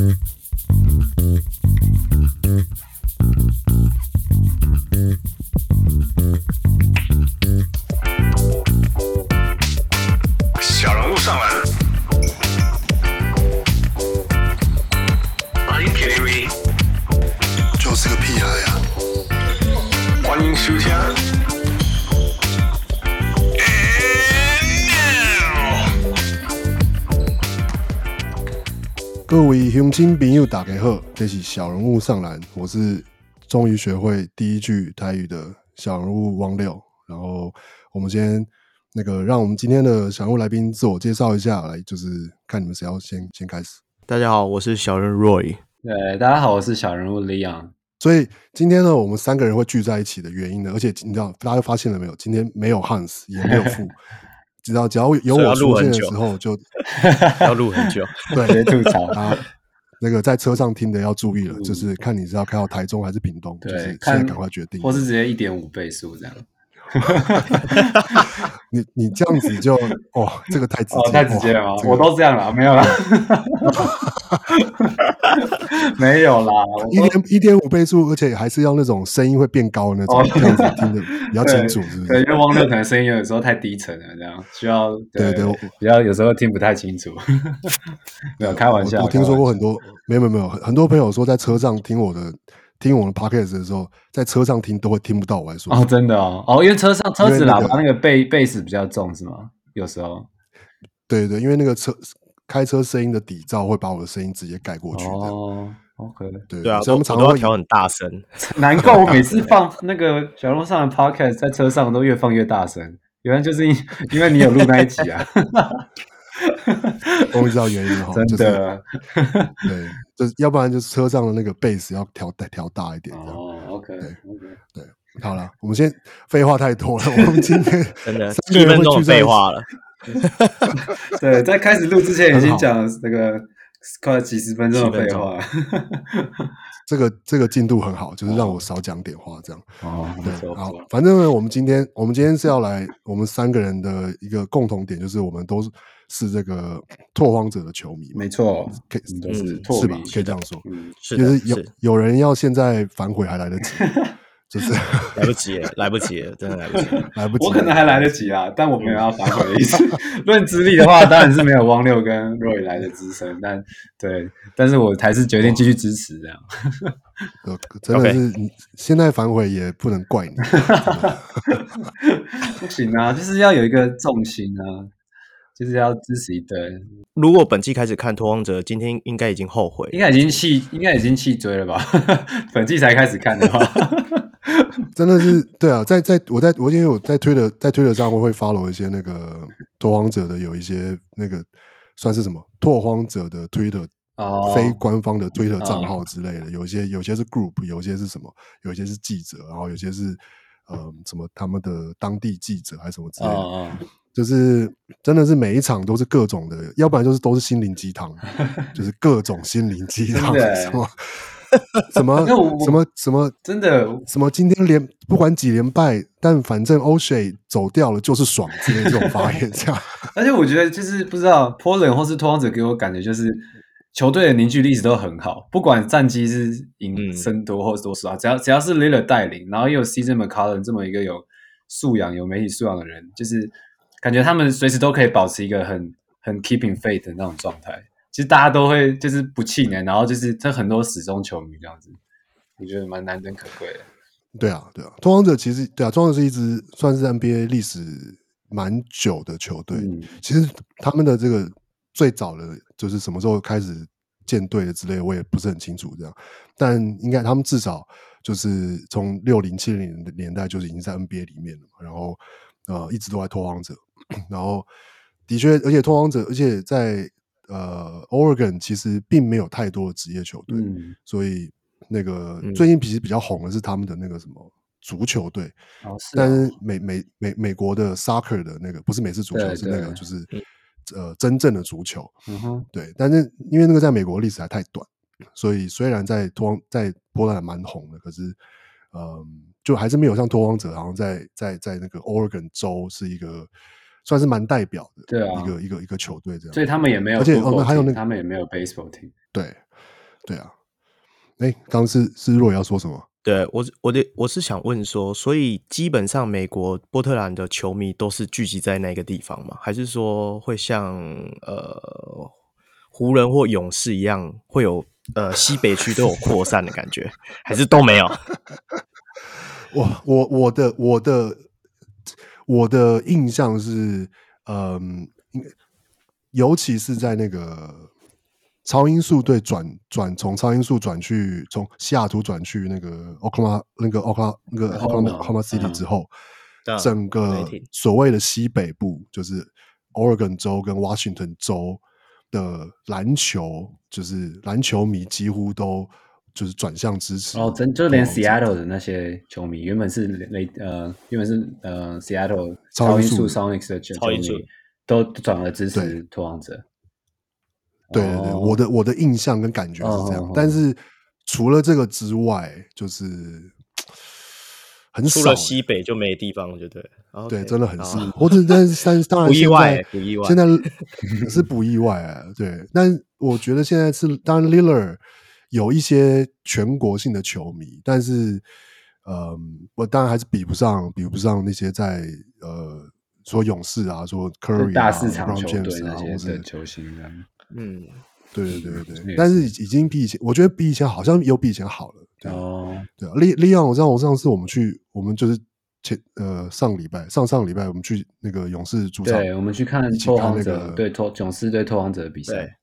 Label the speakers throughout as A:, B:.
A: Mm-hmm. 位乡亲朋友大家好，这是小人物上篮，我是终于学会第一句台语的小人物汪六。然后我们先那个，让我们今天的小人物来宾自我介绍一下，来就是看你们谁要先先开始。
B: 大家好，我是小人 Roy。
C: 对，大家好，我是小人物 Leon。
A: 所以今天呢，我们三个人会聚在一起的原因呢，而且你知道，大家发现了没有？今天没有 Hans，也没有富。只要只要有我出现的时候就，就
B: 要录很久。
A: 对，吐槽啊，那个在车上听的要注意了，嗯、就是看你是要开到台中还是屏
C: 东，
A: 就是现在赶快决定，
C: 或是直接一点五倍速这样。
A: 你你这样子就哦，这个太直接，
C: 哦、太直接了吗？这个、我都这样了，没有了，没有啦，
A: 一点一点五倍速，而且还是要那种声音会变高的那种，哦、这样子听得比较清楚，是不是？
C: 对，因为汪六可能声音有时候太低沉了，这样需要对对，对，比较有时候听不太清楚。没有开玩笑，
A: 我，我听说过很多，没有没有没有，很多朋友说在车上听我的。听我们 podcast 的时候，在车上听都会听不到我在说。
C: 哦，真的哦，哦，因为车上车子喇叭那个贝贝斯比较重是吗？有时候，
A: 对对，因为那个车开车声音的底噪会把我的声音直接盖过去。
C: 哦，OK，
A: 对
B: 对啊，
A: 所以我们常常会
B: 调很大声。
C: 难怪我每次放那个小龙上的 podcast 在车上都越放越大声，原来就是因因为你有录那一集啊。
A: 我不知道原因哈，
C: 真的，
A: 就是、对，就是要不然就是车上的那个贝斯要调调大一点这样。
C: 哦，OK，
A: 对
C: OK，
A: 对，好了，我们先废话太多了，我们今天
B: 真的 几分钟废话了。
C: 对，在开始录之前已经讲那个快了几十分钟的废话了。
A: 这个这个进度很好，就是让我少讲点话这样。
C: 哦，
A: 对，好，反正呢，我们今天我们今天是要来我们三个人的一个共同点，就是我们都是。是这个拓荒者的球迷，
C: 没错，
A: 可以、
C: 嗯、是
A: 是吧？可以这样说，
C: 嗯、
A: 就是有有人要现在反悔还来得及，就是
B: 来不及了，来不及，真的来不及，
A: 来不及。
C: 我可能还来得及啊，但我没有要反悔的意思。论资历的话，当然是没有汪六跟 Roy 来的资深，但对，但是我还是决定继续支持这样。
A: 呃，真的是你现在反悔也不能怪你，
C: 不行啊，就是要有一个重心啊。就是要支持一队。
B: 如果本季开始看拓荒者，今天应该已经后悔，
C: 应该已经弃，应该已经弃追了吧？本季才开始看的话，
A: 真的是对啊，在在我在我因为我在推的在推的上我会 follow 一些那个拓荒者的有一些那个算是什么拓荒者的推特哦，非官方的推特账号之类的，哦、有一些有些是 group，有些是什么，有些是记者，然后有些是呃什么他们的当地记者还是什么之类的。就是真的是每一场都是各种的，要不然就是都是心灵鸡汤，就是各种心灵鸡汤，什么 什么什么什么
C: 真的
A: 什么今天连不管几连败，但反正 Oshae 走掉了就是爽之类这种发言，这样。
C: 而且我觉得就是不知道 Portland 或是拓荒者给我感觉就是球队的凝聚力一直都很好，不管战绩是赢胜多或是多少，只要只要是 Lillard 带领，然后又有 CJ McCollum 这么一个有素养、有媒体素养的人，就是。感觉他们随时都可以保持一个很很 keeping faith 的那种状态，其实大家都会就是不气馁，然后就是这很多始终球迷这样子，我觉得蛮难能可贵的。
A: 对啊，对啊，拓荒者其实对啊，拓荒者是一支算是 NBA 历史蛮久的球队。嗯、其实他们的这个最早的就是什么时候开始建队的之类，我也不是很清楚这样，但应该他们至少就是从六零七零的年代就是已经在 NBA 里面了嘛，然后呃一直都在拓荒者。然后，的确，而且拓荒者，而且在呃，Oregon 其实并没有太多的职业球队，嗯、所以那个最近其实比较红的是他们的那个什么足球队，
C: 哦是哦、
A: 但。是美美美美国的 Soccer 的那个不是美式足球，对是那个就是呃真正的足球，嗯、哼。对，但是因为那个在美国历史还太短，所以虽然在拓荒在波兰蛮红的，可是嗯、呃，就还是没有像拓荒者好像在在在那个 Oregon 州是一个。算是蛮代表的，对啊，一个一个一个球队这样，
C: 所以他们也没有，
A: 而且哦，还有那个
C: 他们也没有 baseball team，
A: 对，对啊。哎，刚是是若要说什么？
B: 对我，我的我是想问说，所以基本上美国波特兰的球迷都是聚集在那个地方吗？还是说会像呃湖人或勇士一样，会有呃西北区都有扩散的感觉？还是都没有？
A: 我我我的我的我的印象是，嗯、呃，尤其是在那个。超音速队转转从超音速转去从西雅图转去那个奥克拉那个奥克拉那个奥克拉奥克拉 City 之后，整个所谓的西北部就是 Oregon 州跟 Washington 州的篮球，就是篮球迷几乎都就是转向支持
C: 哦，真就连 Seattle 的那些球迷原本是雷呃原本是呃 Seattle 超音速 Sonics 的球迷都转而支持拓荒者。
A: 对对对，我的我的印象跟感觉是这样，但是除了这个之外，就是很少。
B: 除了西北就没地方，就对。
A: 对，真的很少。或者 但是但是当然
B: 不意外，不意外。
A: 现在 是不意外啊，对。但我觉得现在是当然，Lillard 有一些全国性的球迷，但是呃，我当然还是比不上，比不上那些在呃说勇士啊，说 Curry
C: 大市场球队那些的球星这样。
B: 嗯，
A: 对对对对对，但是已经比以前，我觉得比以前好像有比以前好了。哦，对啊，利利昂，我知道，我上次我们去，我们就是前呃上礼拜上上礼拜我们去那个勇士主场，
C: 对，我们去看拓荒者对拓勇士对拓王者的比赛。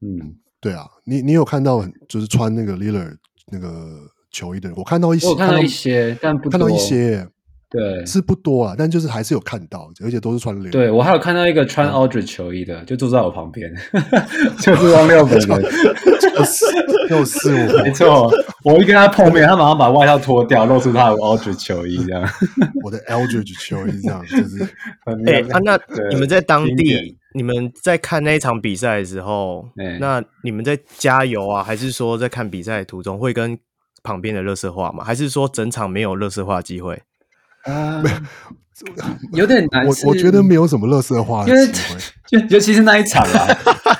A: 嗯，对啊，你你有看到就是穿那个 Lillard 那个球衣的人？我看到一些，我
C: 看到一些，但不
A: 看到一些。
C: 对，
A: 是不多啊，但就是还是有看到，而且都是穿六。
C: 对，我还有看到一个穿 Aldridge 球衣的，就坐在我旁边，就是汪六本人，
A: 就是就是我，
C: 没错。我一跟他碰面，他马上把外套脱掉，露出他的 Aldridge 球衣，这样。
A: 我的 Aldridge 球衣这样，就是。
B: 哎，啊，那你们在当地，你们在看那一场比赛的时候，那你们在加油啊，还是说在看比赛的途中会跟旁边的垃圾话吗？还是说整场没有垃圾话机会？
C: 啊，有点难。
A: 我我觉得没有什么垃圾话，
C: 因为 就尤其是那一场啊，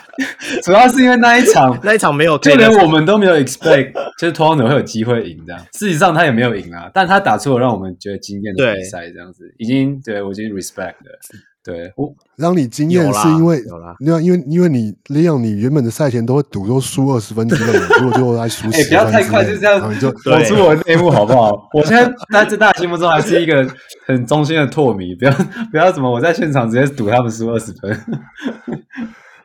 C: 主要是因为那一场
B: 那一场没有，
C: 就连我们都没有 expect，就是拓荒者会有机会赢这样。事实上他也没有赢啊，但他打出了让我们觉得惊艳的比赛，这样子已经对我已经 respect 了。对，我
A: 让你惊艳是因为，因为因为因为你利用你原本的赛前都会赌说输二十分之类的，如果最后还输十分。哎，不要
C: 太快就这样，就我出我的内幕好不好？我现在在在大家心目中还是一个很忠心的拓迷，不要不要怎么我在现场直接赌他们输二十分。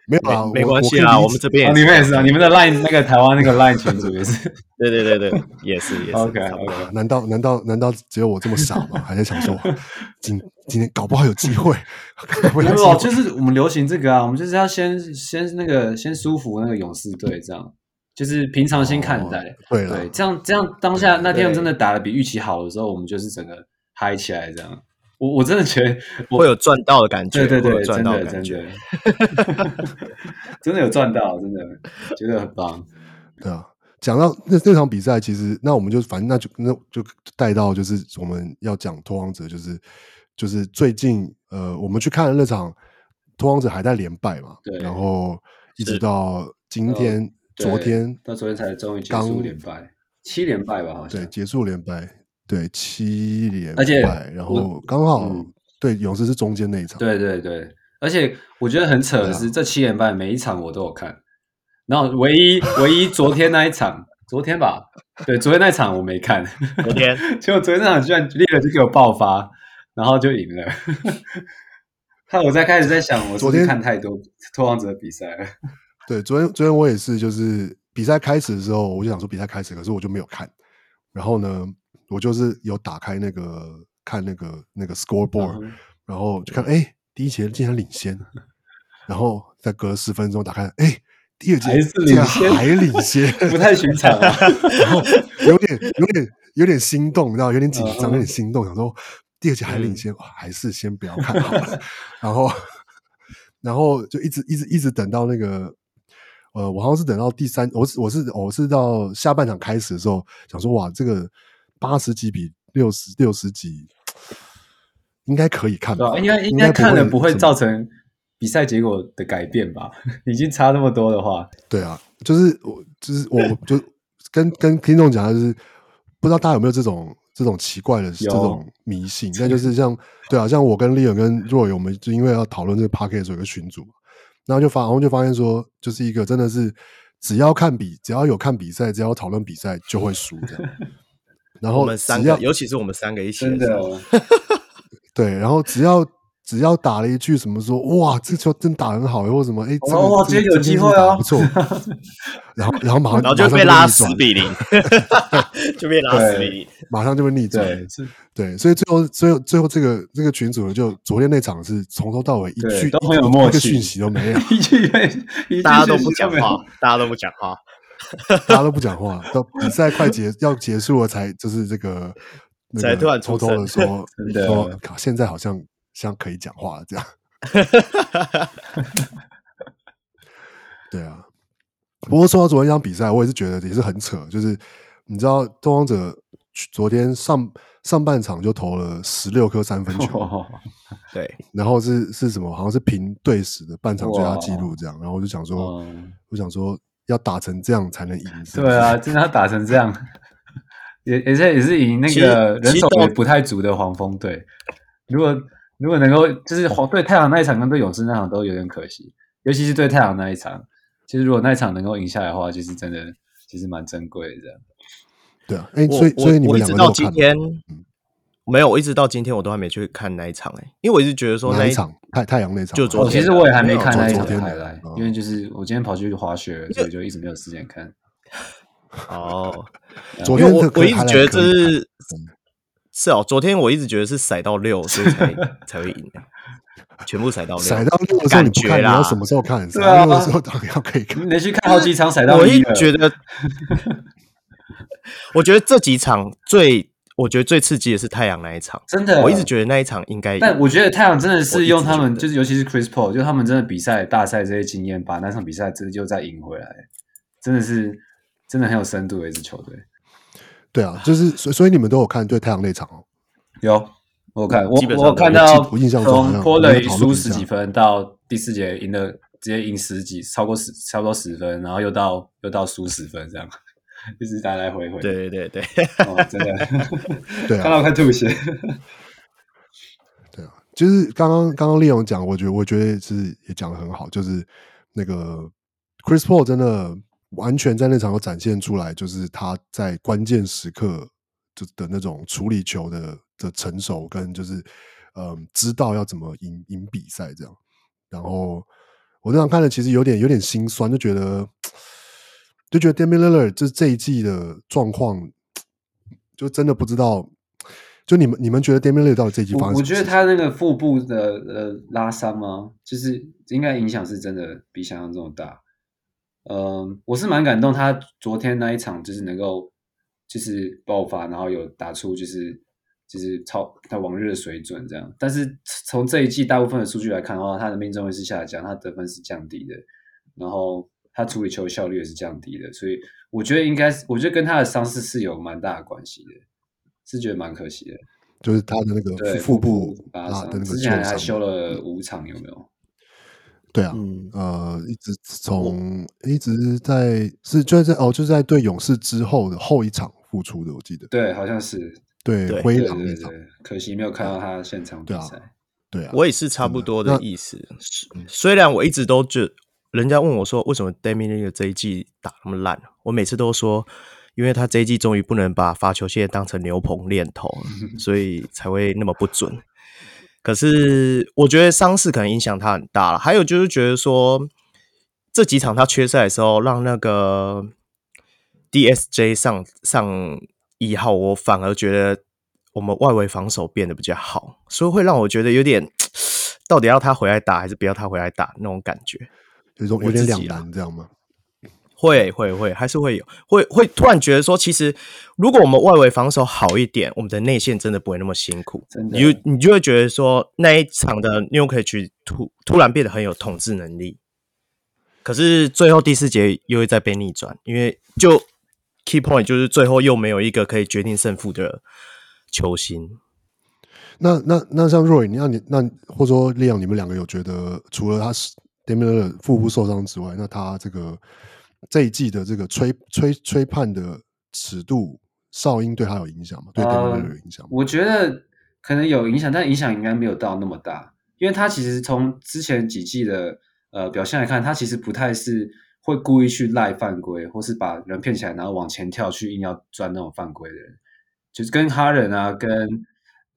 A: 没有啊，
B: 没关系啊，我们这边
C: 你们也是啊，你们的 Line 那个台湾那个 Line 群组也是，
B: 对对对对，也是也是。
C: OK
A: OK，难道难道难道只有我这么傻吗？还在想说 今今天搞不好有机会？
C: 没有，就是我们流行这个啊，我们就是要先先那个先舒服那个勇士队，这样就是平常心看待，对对，这样这样当下那天真的打的比预期好的时候，我们就是整个嗨起来这样。我我真的觉得
B: 会有赚到的感觉，
C: 对对对，赚到的感觉，真的有赚到，真的觉得很棒。
A: 对啊，讲到那那场比赛，其实那我们就反正那就那就带到就是我们要讲拓荒者，就是就是最近呃，我们去看了那场拓荒者还在连败嘛，对，然后一直到今天，昨天
C: 到昨天才终于结束连败，七连败吧，好像
A: 对，结束连败。对，七连败，而且然后刚好、嗯、对勇士是中间那一场。
C: 对对对，而且我觉得很扯的是，啊、这七连败每一场我都有看，然后唯一唯一昨天那一场，昨天吧，对，昨天那场我没看，
B: 昨天
C: 结果昨天那场居然立刻就给我爆发，然后就赢了。看我在开始在想，我昨天看太多拓荒者的比赛了。
A: 对，昨天昨天我也是，就是比赛开始的时候，我就想说比赛开始，可是我就没有看，然后呢？我就是有打开那个看那个那个 scoreboard，、嗯、然后就看哎、欸，第一节竟然领先，然后再隔十分钟打开，哎、欸，第二节还是领先还领先，
C: 不太寻常啊。
A: 然后有点有点有点心动，你知道，有点紧张，有点心动，想说第二节还领先，嗯、还是先不要看好了。然后然后就一直一直一直等到那个呃，我好像是等到第三，我是我是我是到下半场开始的时候，想说哇，这个。八十几比六十六十几，应该可以看吧？
C: 应该应该看了不会造成比赛结果的改变吧？已经差那么多的话，
A: 对啊。就是我就是我就跟跟听众讲，就是不知道大家有没有这种这种奇怪的这种迷信，那就是像对啊，像我跟 Leon 跟 Roy，我们就因为要讨论这个 Podcast 有一个群组，然后就发然后就发现说，就是一个真的是只要看比只要有看比赛，只要讨论比赛就会输这样。然后
B: 我们三个，尤其是我们三个一起的，
A: 对，然后只要。只要打了一句什么说哇，这球真打很好，或者什么哎，这个、
C: 哦，今天有机会啊，
A: 不错。然后然后马上
B: 然后 就被拉四比零，就被拉四比零，
A: 马上就被逆转。对，对，所以最后最后最后这个这个群主就昨天那场是从头到尾一句
C: 都没有默契，
A: 一个讯息都没有，
C: 一句
B: 大家都不讲话，大家都不讲话，
A: 大家都不讲话，到比赛快结要结束了才就是这个
B: 才突然
A: 偷偷的说说，现在好像。像可以讲话这样，对啊。不过说到昨天一场比赛，我也是觉得也是很扯。就是你知道，东方者昨天上上半场就投了十六颗三分球，
B: 哦、对。
A: 然后是是什么？好像是平队史的半场最佳纪录这样。然后我就想说，嗯、我想说要打成这样才能赢。
C: 对啊，真的要打成这样，也也是也是赢那个人手也不太足的黄蜂队。如果如果能够，就是黄对太阳那一场跟对勇士那场都有点可惜，尤其是对太阳那一场。其实如果那一场能够赢下来的话，其实真的其实蛮珍贵的。这样。
A: 对啊，哎，所以所以你们两个
B: 到今天没有，我一直到今天我都还没去看那一场哎，因为我一直觉得说那一场
A: 太太阳那场，
B: 就昨天
C: 其实我也还没看那一场回来，因为就是我今天跑去滑雪，所以就一直没有时间看。
B: 哦，
A: 昨天
B: 我我一直觉得这是。是哦，昨天我一直觉得是骰到六，所以才 才会赢，全部骰到六。
A: 骰到六的时候你不看，你要什么时候看？
C: 对啊，
A: 六的时候当然要可以看。
C: 你连续看好几场骰到六。
B: 我一觉得，我觉得这几场最，我觉得最刺激的是太阳那一场。
C: 真的，
B: 我一直觉得那一场应该。
C: 但我觉得太阳真的是用他们，就是尤其是 Chris Paul，就他们真的比赛大赛这些经验，把那场比赛真的就再赢回来，真的是真的很有深度的一支球队。
A: 对啊，就是所所以你们都有看对太阳那场哦？
C: 有，我看我我看到从 Portland 输十几分到第四节赢了，直接赢十几，超过十差不多十分，然后又到又到输十分这样，一 直来来回回。
B: 对对对，
C: 哦，真的，
A: 对啊，
C: 看到快吐血。
A: 对啊，就是刚刚刚刚丽勇讲，我觉得我觉得是也讲得很好，就是那个 Chris Paul 真的。完全在那场有展现出来，就是他在关键时刻就的那种处理球的的成熟，跟就是嗯，知道要怎么赢赢比赛这样。然后我那场看了，其实有点有点心酸，就觉得就觉得 Damian Lillard 这这一季的状况，就真的不知道。就你们你们觉得 Damian Lillard 到底这一季发生什么？
C: 我觉得他那个腹部的呃拉伤吗？就是应该影响是真的比想象中大。嗯，我是蛮感动，他昨天那一场就是能够就是爆发，然后有打出就是就是超他往日的水准这样。但是从这一季大部分的数据来看的话，他的命中率是下降，他得分是降低的，然后他处理球效率也是降低的，所以我觉得应该是，我觉得跟他的伤势是有蛮大的关系的，是觉得蛮可惜的。
A: 就是他的那个腹部啊的那个，
C: 之前还修了五场，有没有？
A: 对啊，嗯、呃，一直从一直在是就是在哦，就是在对勇士之后的后一场复出的，我记得。
C: 对，好像是
A: 对灰狼那场，
C: 可惜没有看到他现场比赛。
A: 对啊，
B: 我也是差不多的意思。虽然我一直都觉，人家问我说为什么 Damian 这一季打那么烂，我每次都说，因为他这一季终于不能把罚球线当成牛棚练投，所以才会那么不准。可是我觉得伤势可能影响他很大了，还有就是觉得说这几场他缺赛的时候，让那个 DSJ 上上一号，我反而觉得我们外围防守变得比较好，所以会让我觉得有点 到底要他回来打还是不要他回来打那种感觉，
A: 有种有点两难这样吗？
B: 会会会，还是会有，会会突然觉得说，其实如果我们外围防守好一点，我们的内线真的不会那么辛苦。真的，你就你就会觉得说，那一场的 Nurkic 突突然变得很有统治能力。可是最后第四节又会再被逆转，因为就 key point 就是最后又没有一个可以决定胜负的球星。
A: 那那那像 Roy，你那你那或者说 Leon，你们两个有觉得除了他是 Damian 的腹部受伤之外，那他这个。这一季的这个吹吹吹判的尺度，哨音对他有影响吗？对 Damian Lillard 有影响吗？
C: 我觉得可能有影响，但影响应该没有到那么大，因为他其实从之前几季的呃表现来看，他其实不太是会故意去赖犯规，或是把人骗起来然后往前跳去硬要钻那种犯规的人，就是跟哈人啊跟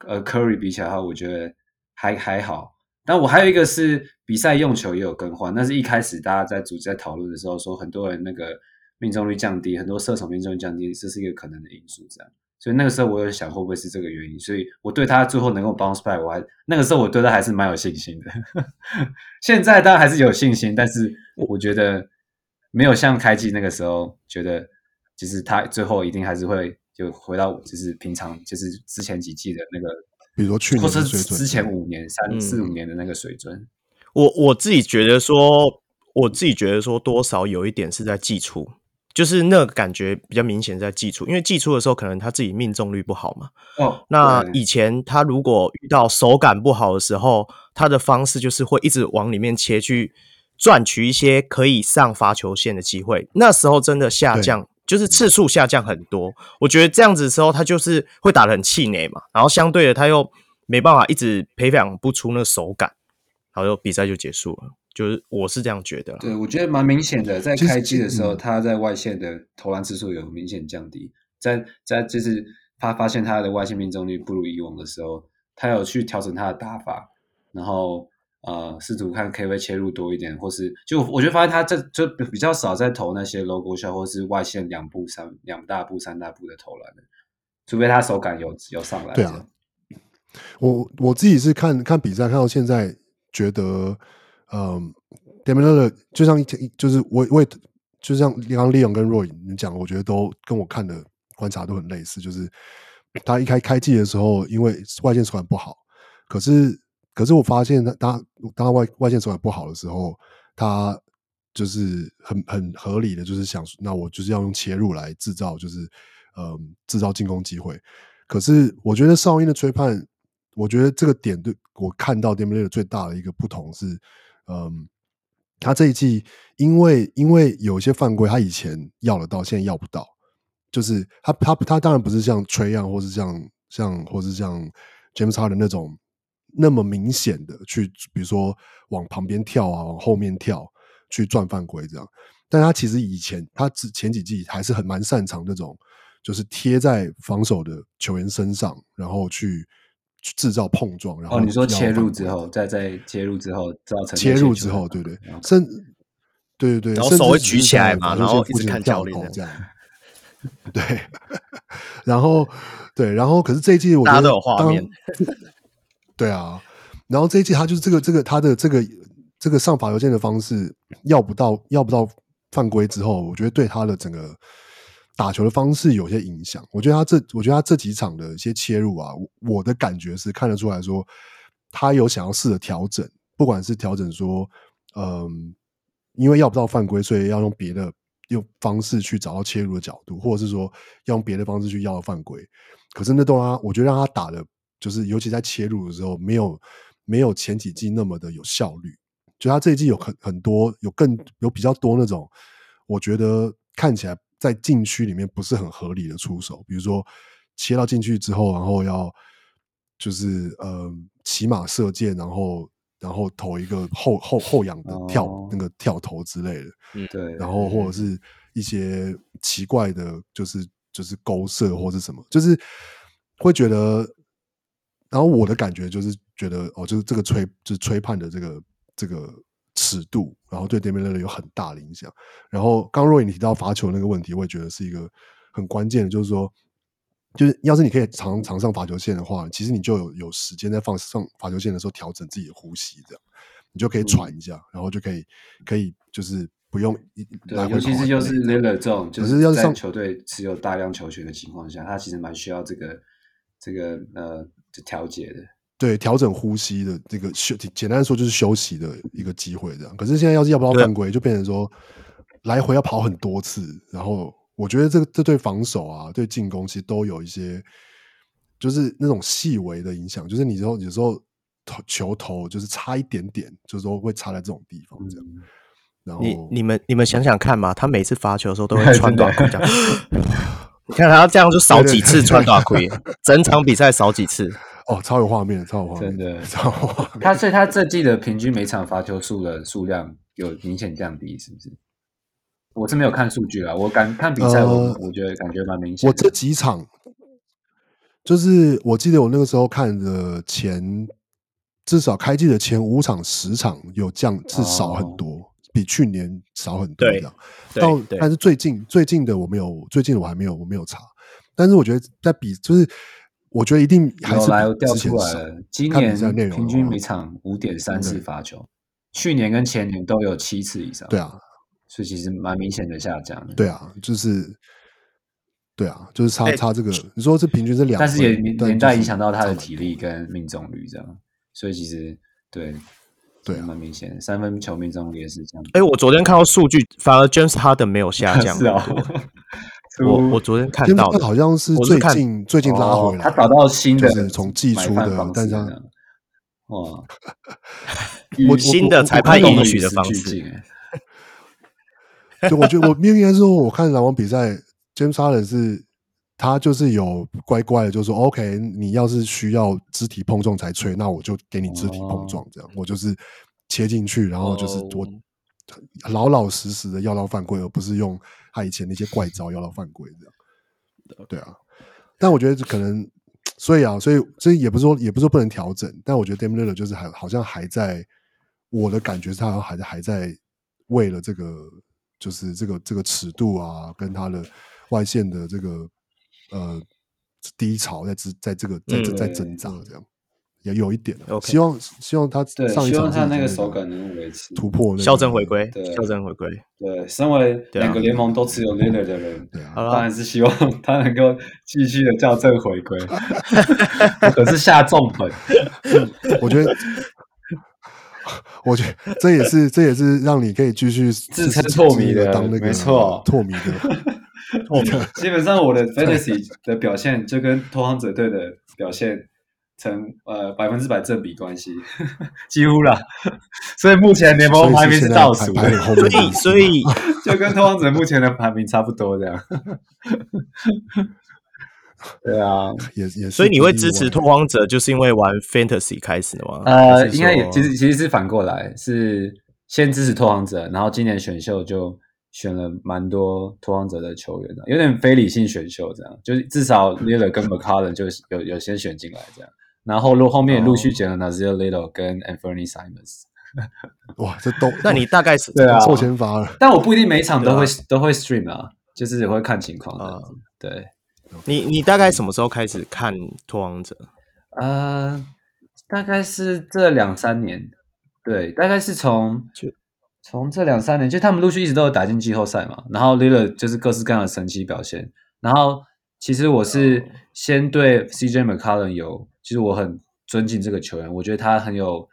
C: 呃 Curry 比起来的话，我觉得还还好。那我还有一个是比赛用球也有更换，那是一开始大家在组织在讨论的时候说，很多人那个命中率降低，很多射手命中率降低，这是一个可能的因素。这样，所以那个时候我有想会不会是这个原因，所以我对他最后能够 bounce back，我还那个时候我对他还是蛮有信心的。现在当然还是有信心，但是我觉得没有像开季那个时候觉得，其实他最后一定还是会就回到就是平常就是之前几季的那个。
A: 比如说去年或者
C: 之前五年、三四五年的那个水准，
B: 我我自己觉得说，我自己觉得说，多少有一点是在季初，就是那个感觉比较明显在季初，因为季初的时候可能他自己命中率不好嘛。哦，那以前他如果遇到手感不好的时候，他的方式就是会一直往里面切去赚取一些可以上罚球线的机会，那时候真的下降。就是次数下降很多，我觉得这样子的时候，他就是会打得很气馁嘛，然后相对的他又没办法一直培养不出那个手感，然后比赛就结束了。就是我是这样觉得。
C: 对，我觉得蛮明显的，在开季的时候，他在外线的投篮次数有明显降低，在在就是他发现他的外线命中率不如以往的时候，他有去调整他的打法，然后。呃，试图看可不可以切入多一点，或是就我觉得发现他这就比较少在投那些 logo shot 或是外线两步三两大步三大步的投篮的，除非他手感有有上来。
A: 对啊，我我自己是看看比赛看到现在，觉得嗯 Damian Lillard 就像就是我我也就像刚刚 Leon 跟 Roy 你讲，我觉得都跟我看的观察都很类似，就是他一开开季的时候，因为外线手感不好，可是。可是我发现他，当当他外外线手感不好的时候，他就是很很合理的，就是想，那我就是要用切入来制造，就是嗯制造进攻机会。可是我觉得哨音的吹判，我觉得这个点对我看到 Damian Lillard 最大的一个不同是，嗯，他这一季因为因为有一些犯规，他以前要得到，现在要不到，就是他他他当然不是像 Trae Young 或是像像或是像 James Harden 那种。那么明显的去，比如说往旁边跳啊，往后面跳去赚犯规这样，但他其实以前他之前几季还是很蛮擅长那种，就是贴在防守的球员身上，然后去去制造碰撞。然后、
C: 哦、你说切入之后，再再切入之后造成
A: 切入之后，对对，甚对对对，
B: 然后手会举起来嘛，然后一直看教练这样。
A: 对，然后 对，然后可是这一季我觉得大家都有画面。对啊，然后这一季他就是这个这个他的这个这个上罚球线的方式要不到要不到犯规之后，我觉得对他的整个打球的方式有些影响。我觉得他这我觉得他这几场的一些切入啊，我的感觉是看得出来说他有想要试着调整，不管是调整说嗯，因为要不到犯规，所以要用别的用方式去找到切入的角度，或者是说用别的方式去要犯规。可是那都他我觉得让他打的。就是尤其在切入的时候，没有没有前几季那么的有效率。就他这一季有很很多有更有比较多那种，我觉得看起来在禁区里面不是很合理的出手，比如说切到禁区之后，然后要就是呃骑马射箭，然后然后投一个后后后仰的跳、哦、那个跳投之类的，
C: 嗯对，
A: 然后或者是一些奇怪的，就是就是勾射或是什么，就是会觉得。然后我的感觉就是觉得哦，就是这个吹就是吹判的这个这个尺度，然后对 Damian Lillard 有很大的影响。然后刚刚若你提到罚球那个问题，我也觉得是一个很关键的，就是说，就是要是你可以常常上罚球线的话，其实你就有有时间在放上罚球线的时候调整自己的呼吸，这样你就可以喘一下，嗯、然后就可以可以就是不用一来回。
C: 尤其是就是 Lillard 这种，就是要在球队持有大量球权的情况下，他其实蛮需要这个这个呃。就调节的，
A: 对，调整呼吸的这个休，简单说就是休息的一个机会，这样。可是现在要是要不到犯规，就变成说来回要跑很多次，然后我觉得这个这对防守啊，对进攻其实都有一些，就是那种细微的影响。就是你说有时候投球投就是差一点点，就是说会差在这种地方这样。然后
B: 你你们你们想想看嘛，他每次罚球的时候都会穿短裤这样。你看他这样就少几次穿短裤，整场比赛少几次。
A: 哦，超有画面，超有画面，
C: 真的
A: 超有画面。
C: 他所以他这季的平均每场罚球数的数量有明显降低，是不是？我是没有看数据啊，我感看比赛，我、呃、我觉得感觉蛮明显。
A: 我这几场，就是我记得我那个时候看的前，至少开季的前五场十场有降，至少很多，哦、比去年少很多这样。到但是最近最近的我没有，最近的我还没有我没有查。但是我觉得在比就是。我觉得一定还是
C: 来调出来了。今年平均每场五点三次罚球，去年跟前年都有七次以上。
A: 对啊，
C: 所以其实蛮明显的下降。
A: 对啊，就是对啊，就是差差这个。你说这平均是两，
C: 但是也连带影响到他的体力跟命中率这样。所以其实对对蛮明显，三分球命中率也是这样。
B: 哎，我昨天看到数据，反而 James Harden 没有下降。是啊。我我 昨天看到的
A: 好像是最近最近拉回来，
C: 他找到新的，
A: 就是从季初的，但是
C: 哇，
B: 我新的裁判允许的方式。
A: 就我觉得我应该说，我看篮网比赛，James Harden 是他就是有乖乖的，就说 OK，你要是需要肢体碰撞才吹，那我就给你肢体碰撞，这样我就是切进去，然后就是我老老实实的要到犯规，而不是用。他以前那些怪招要到犯规这样，对啊，但我觉得可能，所以啊，所以所以也不是说也不是说不能调整，但我觉得 Damian Lillard 就是还好像还在，我的感觉是他还在还在为了这个就是这个这个尺度啊，跟他的外线的这个呃低潮在在在这个在在挣扎这样。也有一点，okay. 希望希望他上一场，
C: 希望他那个手感能维持
A: 突破，
B: 校正回归，校正回归。
C: 对，身为两个联盟都持有 Lillard 的人，对啊，当然是希望 他能够继续的校正回归。可是下重本，
A: 我觉得，我觉得这也是这也是让你可以继续
C: 自称拓迷的
A: 当那个
C: 没错
A: 拓迷的。
C: 基本上我的 Fantasy 的表现就跟拓荒者队的表现。成呃百分之百正比关系，几乎啦，所以目前联盟排名是倒数的，
B: 所以所以
C: 就跟拓荒者目前的排名差不多这样。对啊，
A: 也也
B: 所以你会支持拓荒者，就是因为玩 Fantasy 开始的吗？
C: 呃，应该也其实其实是反过来，是先支持拓荒者，然后今年选秀就选了蛮多拓荒者的球员的，有点非理性选秀这样，就是至少 Lillard 跟 McCollum 就有有先选进来这样。然后后面陆续捡了 Nassir Little 跟 Anthony Simons，
A: 哇，这都
B: 那你大概是
A: 对啊，错先发了。
C: 但我不一定每场都会、啊、都会 stream 啊，就是也会看情况的、啊。对，
B: 你你大概什么时候开始看拓荒者？
C: 呃，大概是这两三年，对，大概是从从这两三年，就他们陆续一直都有打进季后赛嘛。然后 Little 就是各式各样的神奇表现。然后其实我是先对 CJ McCollum 有。其实我很尊敬这个球员，我觉得他很有，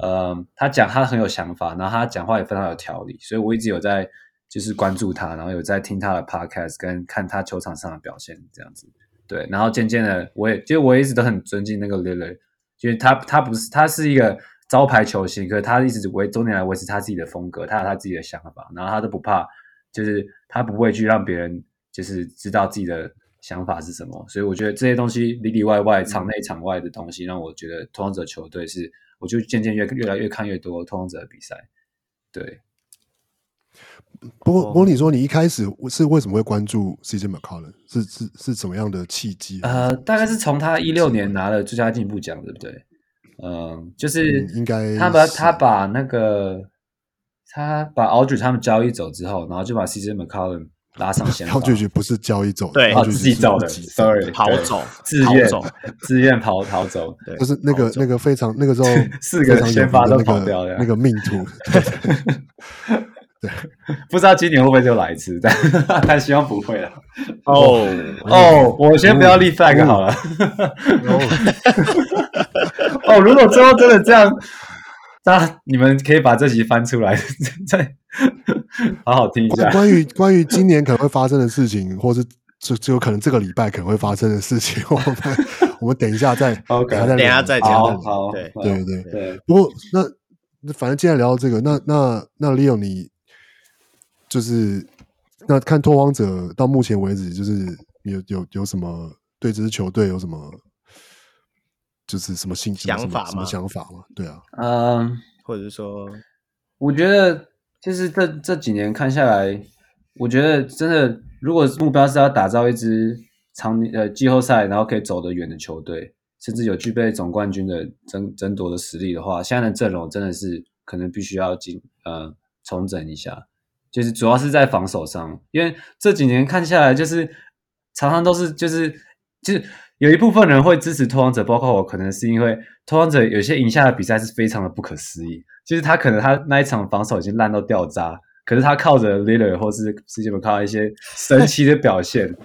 C: 呃，他讲他很有想法，然后他讲话也非常有条理，所以我一直有在就是关注他，然后有在听他的 podcast 跟看他球场上的表现这样子。对，然后渐渐的，我也其实我一直都很尊敬那个 Lillard，就是他他不是他是一个招牌球星，可是他一直维多年来维持他自己的风格，他有他自己的想法，然后他都不怕，就是他不会去让别人就是知道自己的。想法是什么？所以我觉得这些东西里里外外、场内场外的东西，让我觉得拓荒者球队是，我就渐渐越越来越看越多拓荒者的比赛。对。
A: 不过，不过你说你一开始是为什么会关注 CJ McCollum？是是是什么样的契机？
C: 呃，大概是从他一六年拿了最佳进步奖，对不对？嗯、呃，就是应该他把他把那个他把 Aldridge 他们交易走之后，然后就把 CJ McCollum 拉上线，
A: 然后就不是交易走的，
B: 他，
C: 自己走的，sorry，
B: 跑走，
C: 自愿走，自愿跑逃走，对
A: 就是那个那个非常那个时候
C: 四个先发都跑掉了，
A: 那个命途。对，
C: 不知道今年会不会就来一次，但但希望不会了。
B: 哦
C: 哦，我先不要立 flag 好了。哦，如果最后真的这样。那你们可以把这集翻出来，再好好听一下。
A: 关于关于今年可能会发生的事情，或是就就有可能这个礼拜可能会发生的事情，我们 我们等一下再
C: OK，
B: 等一下再讲。
C: 好，
B: 对
A: 对对
C: 对。
A: 不过那反正既然聊到这个，那那那 Leo，你就是那看拓荒者到目前为止，就是有有有什么对这支球队有什么，就是什么新
B: 想法吗？
A: 什么想法吗？对啊，
C: 嗯，
B: 或者说，
C: 我觉得就是这这几年看下来，我觉得真的，如果目标是要打造一支长呃季后赛，然后可以走得远的球队，甚至有具备总冠军的争争夺的实力的话，现在的阵容真的是可能必须要进呃重整一下。就是主要是在防守上，因为这几年看下来，就是常常都是就是就是有一部分人会支持拓荒者，包括我，可能是因为拓荒者有些赢下的比赛是非常的不可思议，就是他可能他那一场防守已经烂到掉渣，可是他靠着 l i l l a r 或是 CJ 靠一些神奇的表现，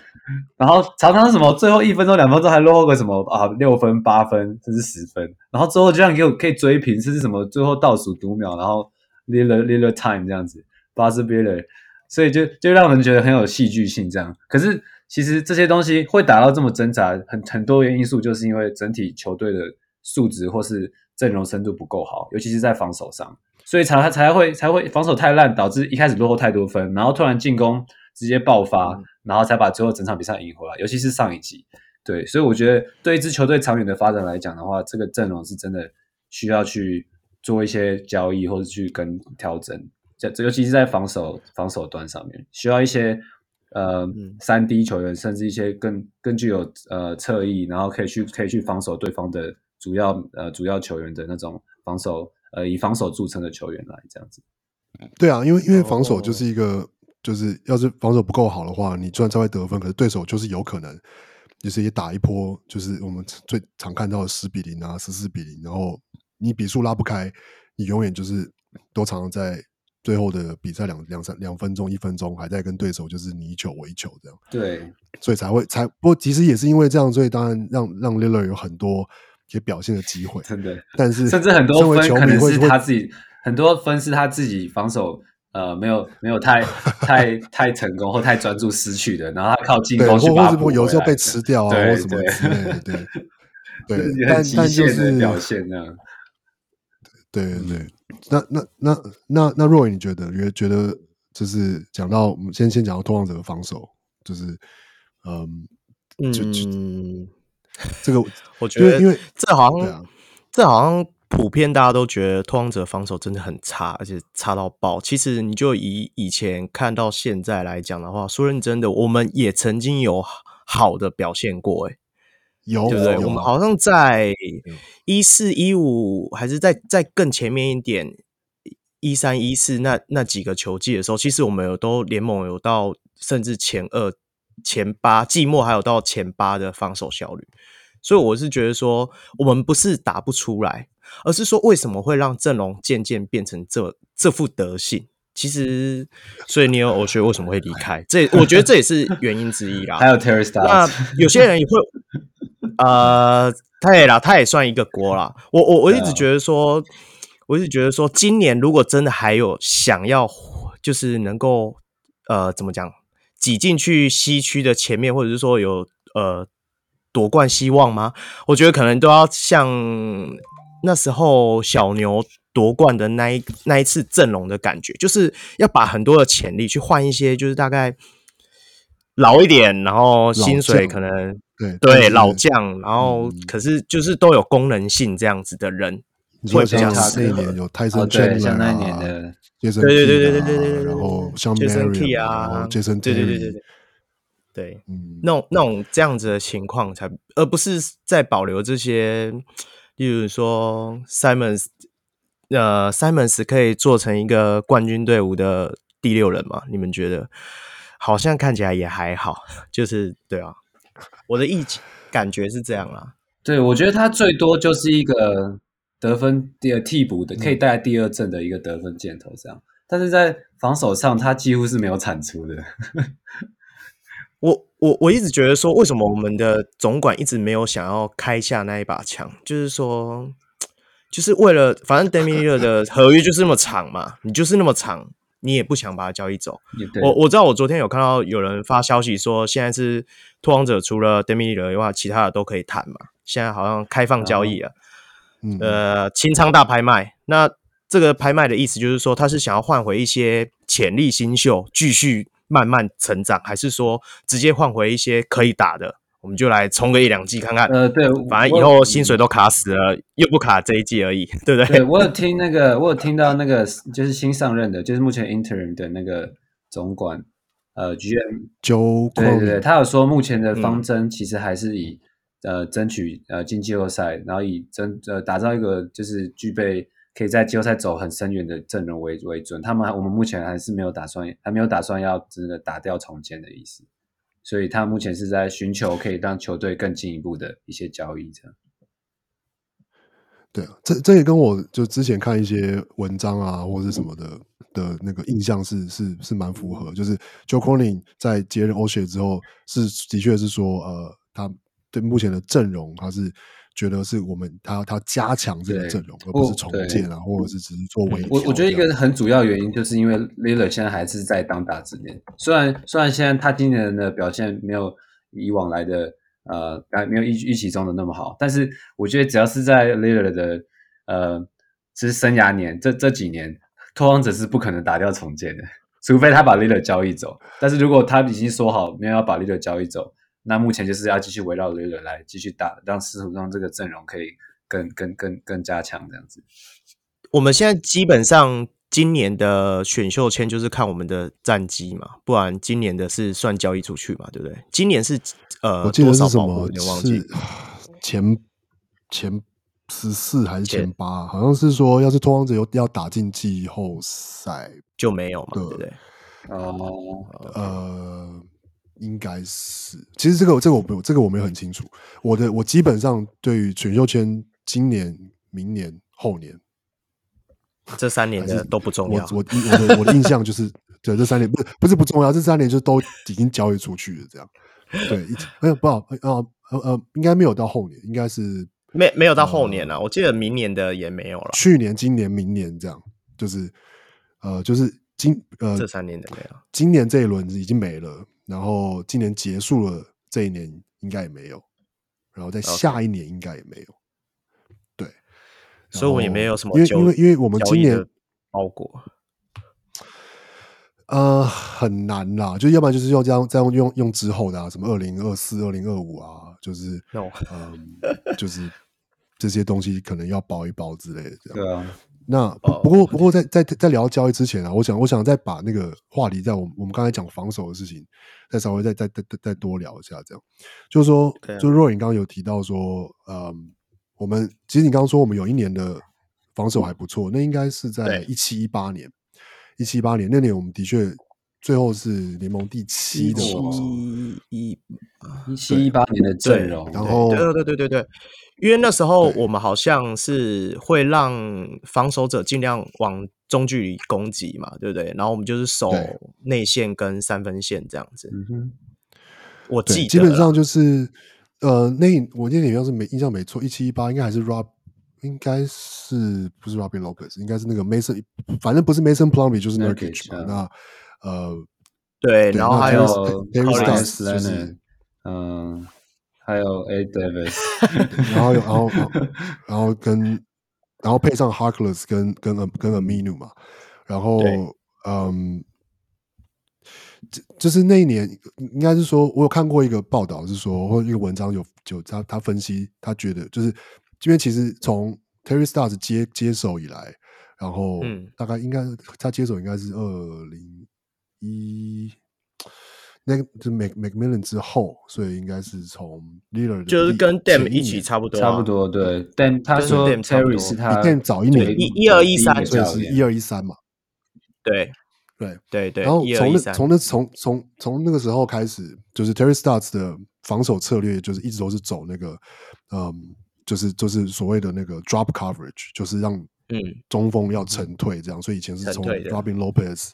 C: 然后常常什么最后一分钟两分钟还落后个什么啊六分八分甚至十分，然后之后这样给我可以追平，甚至什么最后倒数读秒，然后 l i l l a r l i l l a r time 这样子。巴兹别人，所以就就让人觉得很有戏剧性。这样，可是其实这些东西会打到这么挣扎，很很多原因素，就是因为整体球队的素质或是阵容深度不够好，尤其是在防守上，所以才才会才会防守太烂，导致一开始落后太多分，然后突然进攻直接爆发，嗯、然后才把最后整场比赛赢回来。尤其是上一季，对，所以我觉得对一支球队长远的发展来讲的话，这个阵容是真的需要去做一些交易或者去跟调整。这尤其是在防守防守端上面，需要一些呃三 D 球员，甚至一些更更具有呃侧翼，然后可以去可以去防守对方的主要呃主要球员的那种防守呃以防守著称的球员来这样子。
A: 对啊，因为因为防守就是一个、哦、就是要是防守不够好的话，你虽然才会得分，可是对手就是有可能就是也打一波，就是我们最常看到的十比零啊十四比零，然后你比数拉不开，你永远就是都常常在。最后的比赛两两三两分钟一分钟还在跟对手就是你一球我一球这样，
C: 对，
A: 所以才会才不过其实也是因为这样，所以当然让让 Lillard 有很多可以表现的机会，
C: 真的。
A: 但是
C: 甚至很多分可能是他自己，很多分是他自己防守呃没有没有太 太太成功或太专注失去的，然后他靠进攻去把
A: 或有时候被吃掉啊或什么之类的，对。对，对但但就是
C: 表现那样。
A: 对对对，那那那那那 Roy，你觉得？觉觉得就是讲到我们先先讲到拓荒者的防守，就是嗯，就就
B: 嗯，
A: 这个
B: 我觉得，因为这好像、
A: 啊、
B: 这好像普遍大家都觉得拓荒者防守真的很差，而且差到爆。其实你就以以前看到现在来讲的话，说认真的，我们也曾经有好的表现过，哎。
A: 有
B: 对不
A: 对？
B: 我们好像在一四一五，还是在在更前面一点，一三一四那那几个球季的时候，其实我们有都联盟有到甚至前二、前八，季末还有到前八的防守效率。所以我是觉得说，我们不是打不出来，而是说为什么会让阵容渐渐变成这这副德性？其实，所以你有我觉得为什么会离开？这我觉得这也是原因之一啦。
C: 还有 Terry Stotts，
B: 那有些人也会。呃，他也啦，他也算一个锅啦。我我我一直觉得说，我一直觉得说，今年如果真的还有想要，就是能够呃，怎么讲，挤进去西区的前面，或者是说有呃夺冠希望吗？我觉得可能都要像那时候小牛夺冠的那一那一次阵容的感觉就是要把很多的潜力去换一些就是大概老一点然后薪水可能
A: 对
B: 对老将然后可是就是都有功能性这样子的人
A: 会比较一年有泰
B: 山对对对对对
A: 然后像
B: 健
A: 身 t 啊
B: 健身对对对对对那种那种这样子的情况才而不是在保留这些例如说 Simons，呃，Simons 可以做成一个冠军队伍的第六人吗？你们觉得？好像看起来也还好，就是对啊。我的意感觉是这样啊，
C: 对，我觉得他最多就是一个得分第二替补的，可以带第二阵的一个得分箭头这样，但是在防守上他几乎是没有产出的。
B: 我我我一直觉得说，为什么我们的总管一直没有想要开下那一把枪？就是说，就是为了反正 Damian Lillard 的合约就是那么长嘛，你就是那么长。你也不想把它交易走，我我知道，我昨天有看到有人发消息说，现在是拓荒者除了 Damian Lillard 的话，其他的都可以谈嘛。现在好像开放交易了，嗯、呃，清仓大拍卖。那这个拍卖的意思就是说，他是想要换回一些潜力新秀继续慢慢成长，还是说直接换回一些可以打的？我们就来冲个一两季看看。
C: 呃，对，
B: 反正以后薪水都卡死了，又不卡这一季而已，对不对？
C: 对，我有听那个，我有听到那个，就是新上任的，就是目前 interim 的那个总管，呃，GM
A: Joe，
C: 对对对，他有说目前的方针其实还是以、嗯、呃争取呃进季后赛，然后以争呃打造一个就是具备可以在季后赛走很深远的阵容为为准。他们我们目前还是没有打算，还没有打算要真的打掉重建的意思。所以他目前是在寻求可以让球队更进一步的一些交易，这样。
A: 对啊，这这也跟我就之前看一些文章啊，或者什么的、的那个印象是是是蛮符合。就是 Joe Cronin 在接任 o s h e 之后，是的确是说，呃，他对目前的阵容他是。觉得是我们他他加强这个阵容，而不是重建啊，或者是只是做微调。
C: 我我觉得一个很主要原因，就是因为 Lillard 现在还是在当打之年。虽然虽然现在他今年的表现没有以往来的呃，没有预预期中的那么好，但是我觉得只要是在 Lillard 的呃，其实生涯年这这几年，拓荒者是不可能打掉重建的，除非他把 Lillard 交易走。但是如果他已经说好没有要把 Lillard 交易走。那目前就是要继续围绕 Lillard 来继续打，让试图让这个阵容可以更更更更加强这样子。
B: 我们现在基本上今年的选秀签就是看我们的战绩嘛，不然今年的是算交易出去嘛，对不对？今年是呃，
A: 我记得是什么？是前前十四还是前八？好像是说，要是拓荒者有要打进季后赛
B: 就没有嘛，对不对？
C: 哦，
A: 呃。应该是，其实这个这个我没有，这个我没有很清楚。我的我基本上对于选秀圈，今年、明年、后年
B: 这三年是都不重要。
A: 我我我的我的印象就是，对这三年不是不是不重要，这三年就都已经交易出去了，这样。对，没有不好，啊呃呃，应该没有到后年，应该是
B: 没没有到后年了，呃。我记得明年的也没有了。
A: 去年、今年、明年这样，就是呃就是今呃
B: 这三年的没有，
A: 今年这一轮已经没了。然后今年结束了，这一年应该也没有，然后在下一年应该也没有.对，
B: 所以我也没有什么，
A: 因为因为因为我们今年
B: 包裹，
A: 呃，很难啦，就要不然就是要这样这样用用之后的啊，什么二零二四、二零二五啊，就是嗯、呃，就是这些东西可能要包一包之类的，这样
C: 对啊。
A: 那不不过不过在在在聊交易之前啊，我想我想再把那个话题在我们我们刚才讲防守的事情，再稍微再再再再多聊一下，这样。就是说，就 Roy 你刚刚有提到说，嗯，我们其实你刚刚说我们有一年的防守还不错，那应该是在一七一八年，一七一八年那年我们的确最后是联盟第七的防守，
C: 一七一八年的阵容，
A: 然后
B: 对对对对对。因为那时候我们好像是会让防守者尽量往中距离攻击嘛，对不对？然后我们就是守内线跟三分线这样子。嗯哼，我记得
A: 基本上就是呃，那我那年要是没印象没错，一七一八应该还是 Rob，应该是不是 Robin Lopez，应该是那个 Mason，反正不是 Mason Plumlee 就是 Nurkic 嘛。那呃，
B: 对，然后还有
A: 是
C: 嗯。还有 A Davis，
A: 然后然后 然后跟然后配上 Harkless 跟跟跟 Aminu 嘛，然后嗯，就就是那一年应该是说，我有看过一个报道是说，或者一个文章有就他他分析，他觉得就是因为其实从 Terry Stars 接接手以来，然后大概应该他接手应该是二零一。那个是 Mac Macmillan 之后，所以应该是从 Lillard
B: 就是跟 Dame 一起差不多，
C: 差不多对。Dame 他说 Terry 是他
A: 早一年，
B: 一一二一三，
A: 所以是一二一三嘛。
B: 对
A: 对
B: 对对。
A: 然后从那从那从从从那个时候开始，就是 Terry Stotts 的防守策略，就是一直都是走那个，嗯，就是就是所谓的那个 drop coverage，就是让嗯中锋要沉退这样。所以以前是从 Robin Lopez。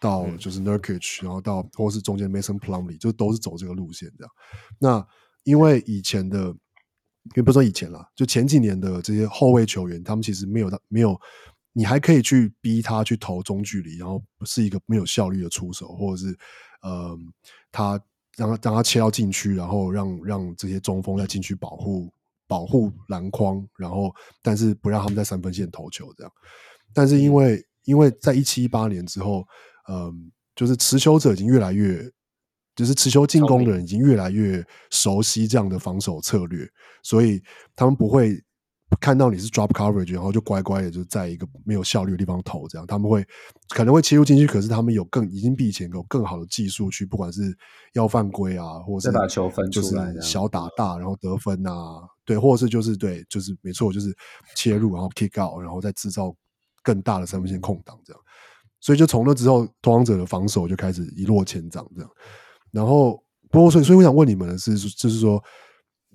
A: 到就是 Nurkic，、嗯、然后到或是中间 Mason Plumlee，就都是走这个路线这样。那因为以前的，因为不说以前啦，就前几年的这些后卫球员，他们其实没有他没有，你还可以去逼他去投中距离，然后是一个没有效率的出手，或者是呃，他让他让他切到禁区，然后让让这些中锋在禁区保护保护篮筐，然后但是不让他们在三分线投球这样。但是因为因为在一七一八年之后。嗯，就是持球者已经越来越，就是持球进攻的人已经越来越熟悉这样的防守策略，所以他们不会。看到你是 drop coverage，然后就乖乖的就在一个没有效率的地方投，这样他们会可能会切入进去，可是他们有更已经比以前有更好的技术去，不管是要犯规啊，或者是
C: 把球分出来，
A: 就是小打大然后得分啊，对，或者是就是对，就是没错，就是切入然后 kick out，然后再制造更大的三分线空档，这样，所以就从那之后，投王者的防守就开始一落千丈，这样。然后，不过所以所以我想问你们的是，就是说，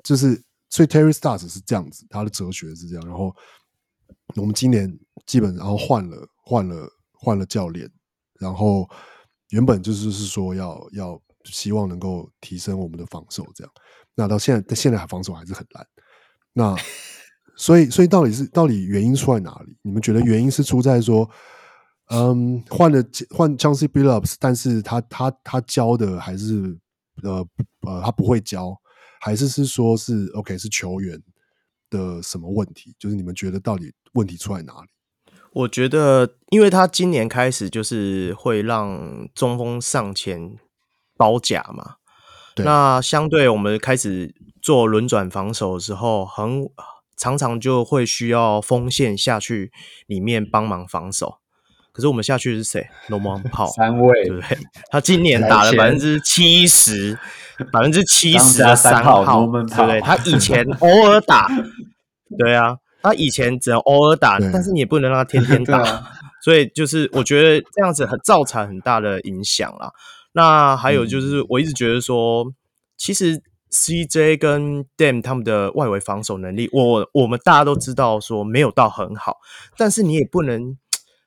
A: 就是。所以 Terry Stars 是这样子，他的哲学是这样。然后我们今年基本然后换了换了换了教练，然后原本就是是说要要希望能够提升我们的防守，这样。那到现在现在防守还是很烂。那 所以所以到底是到底原因出在哪里？你们觉得原因是出在说，嗯，换了换 Chauncey Billups，但是他他他教的还是呃呃他不会教。还是是说是 OK 是球员的什么问题？就是你们觉得到底问题出在哪里？
B: 我觉得，因为他今年开始就是会让中锋上前包夹嘛，对那相对我们开始做轮转防守的时候，很常常就会需要锋线下去里面帮忙防守。可是我们下去是谁？Norman Powell
C: 三位，
B: 对不对？他今年打了百分之七十。百分之七十的三号，对不对？他以前偶尔打，对啊，他以前只能偶尔打，但是你也不能让他天天打，所以就是我觉得这样子很造成很大的影响啦。那还有就是，我一直觉得说，其实 CJ 跟 Dame 他们的外围防守能力，我我们大家都知道说没有到很好，但是你也不能，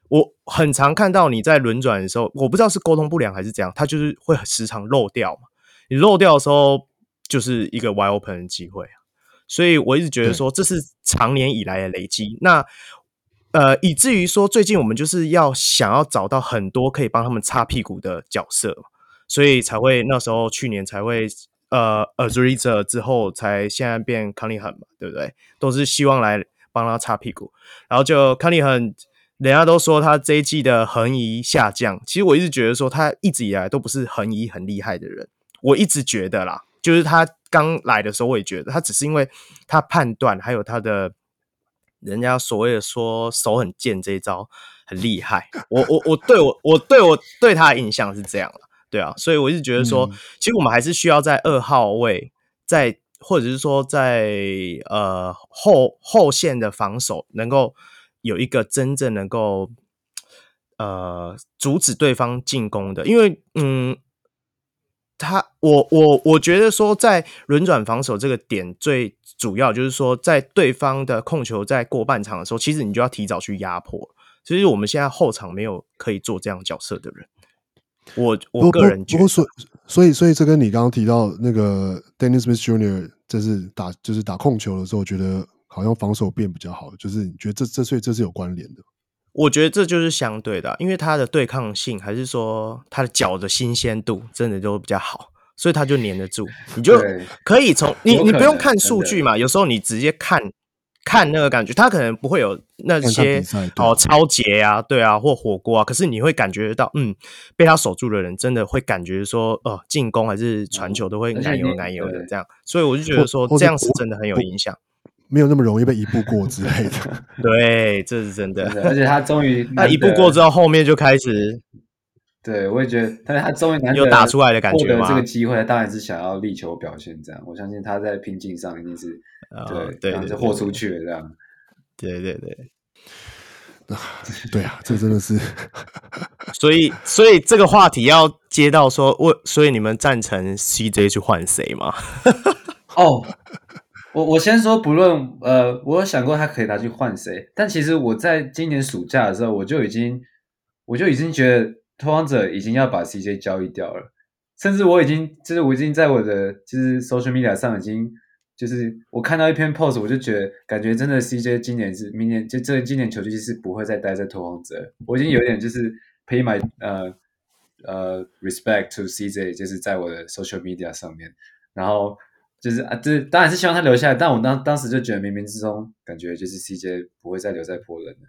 B: 我很常看到你在轮转的时候，我不知道是沟通不良还是怎样，他就是会时常漏掉嘛。你漏掉的时候，就是一个 wide open 的机会啊，所以我一直觉得说这是常年以来的累积。那呃，以至于说最近我们就是要想要找到很多可以帮他们擦屁股的角色，所以才会那时候去年才会呃 a z u r i z a 之后才现在变 Cunningham 嘛，对不对？都是希望来帮他擦屁股，然后就 Cunningham，人家都说他这一季的横移下降，其实我一直觉得说他一直以来都不是横移很厉害的人。我一直觉得啦，就是他刚来的时候，我也觉得他只是因为他判断，还有他的人家所谓的说手很贱这一招很厉害。我我我对我我对我对他的印象是这样了，对啊，所以我一直觉得说，嗯、其实我们还是需要在二号位，在或者是说在呃后后线的防守能够有一个真正能够呃阻止对方进攻的，因为嗯。他，我我我觉得说，在轮转防守这个点，最主要就是说，在对方的控球在过半场的时候，其实你就要提早去压迫。其实我们现在后场没有可以做这样角色的人。我我个人觉得，
A: 所所以所以这跟你刚刚提到那个 Dennis Smith Jr. 就是打就是打控球的时候，我觉得好像防守变比较好，就是你觉得这这所以这是有关联的。
B: 我觉得这就是相对的，因为他的对抗性，还是说他的脚的新鲜度，真的都比较好，所以他就粘得住。你就可以从你你不用看数据嘛，有时候你直接看看那个感觉，他可能不会有那些哦超节啊，对啊，或火锅啊，可是你会感觉到，嗯，被他守住的人真的会感觉说，呃，进攻还是传球都会奶油奶油的这样，所以我就觉得说这样是真的很有影响。
A: 没有那么容易被一步过之类的，
B: 对，这是真的。
C: 而且他终于，
B: 他一步过之后，后面就开始。
C: 对，我也觉得，但是他终于难得
B: 有打出来的感觉
C: 获得这个机会，他当然是想要力求表现。这样，我相信他在拼劲上一定是，对，对，就豁出去了。这样，
B: 对对对。
A: 对啊，这真的是。
B: 所以，所以这个话题要接到说，我，所以你们赞成 CJ 去换谁吗？
C: 哦。我我先说，不论呃，我有想过他可以拿去换谁，但其实我在今年暑假的时候，我就已经我就已经觉得拓荒者已经要把 CJ 交易掉了，甚至我已经就是我已经在我的就是 social media 上已经就是我看到一篇 post，我就觉得感觉真的 CJ 今年是明年就这今年球季是不会再待在拓荒者，我已经有点就是 pay my 呃呃 respect to CJ，就是在我的 social media 上面，然后。就是啊，这当然是希望他留下来，但我当当时就觉得冥冥之中感觉就是 CJ 不会再留在波兰了。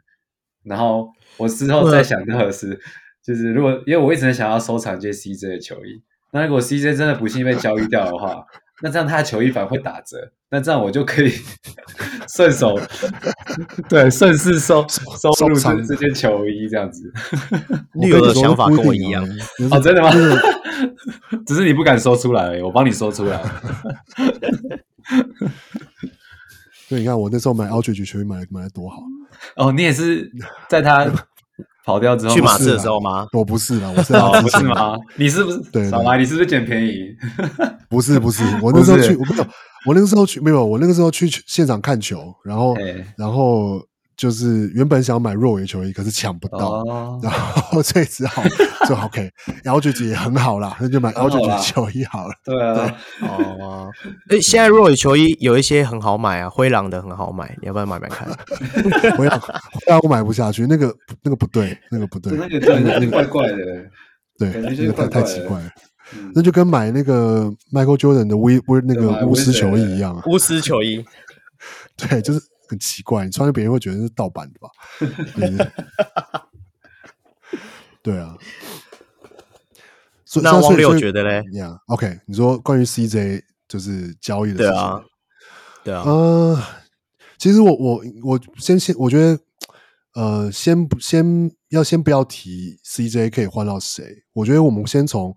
C: 然后我之后再想到的是，就是如果因为我一直很想要收藏这些 CJ 的球衣，那如果 CJ 真的不幸被交易掉的话，那这样他的球衣反而会打折，那这样我就可以 顺手 对顺势收收入这这件球衣这样子。
B: 你有的想法跟我一样
A: 哦，
C: 真的吗？只是你不敢说出来而已，我帮你说出来。
A: 对，你看我那时候买 Aldridge 球衣买买的多好。
C: 哦，你也是在他。跑掉之后
B: 去马刺的时候吗？
A: 我不是啦，我是
C: 哦，不是吗？你是不是？
A: 对，
C: 小白，你是不是捡便宜？
A: 不是，不是，我那时候去，我没有，我那个时候去没有，我那个时候去现场看球，然后，然后。就是原本想买若维球衣，可是抢不到，哦、然后这只好就 OK，Aldridge 也很好啦，那就买 Aldridge 球衣好了。
C: 对啊，
B: 对。哦，哎，现在若维球衣有一些很好买啊，灰狼的很好买，你要不要买买看？
A: 灰狼，灰狼我买不下去，那个那个不对，那个不对，
C: 那个对，那个怪怪的，
A: 对，那个太太奇怪了，那就跟买那个 Michael Jordan 的巫巫那个巫师球衣一样，
B: 巫师球衣，
A: 对，就是。很奇怪，你穿给别人会觉得是盗版的吧？对啊，
B: 那汪六觉得嘞？
A: 呀，OK，你说关于 CJ 就是交易的事情，
B: 对啊，对啊，
A: 嗯、呃，其实我我我先先，我觉得呃，先不先要先不要提 CJ 可以换到谁，我觉得我们先从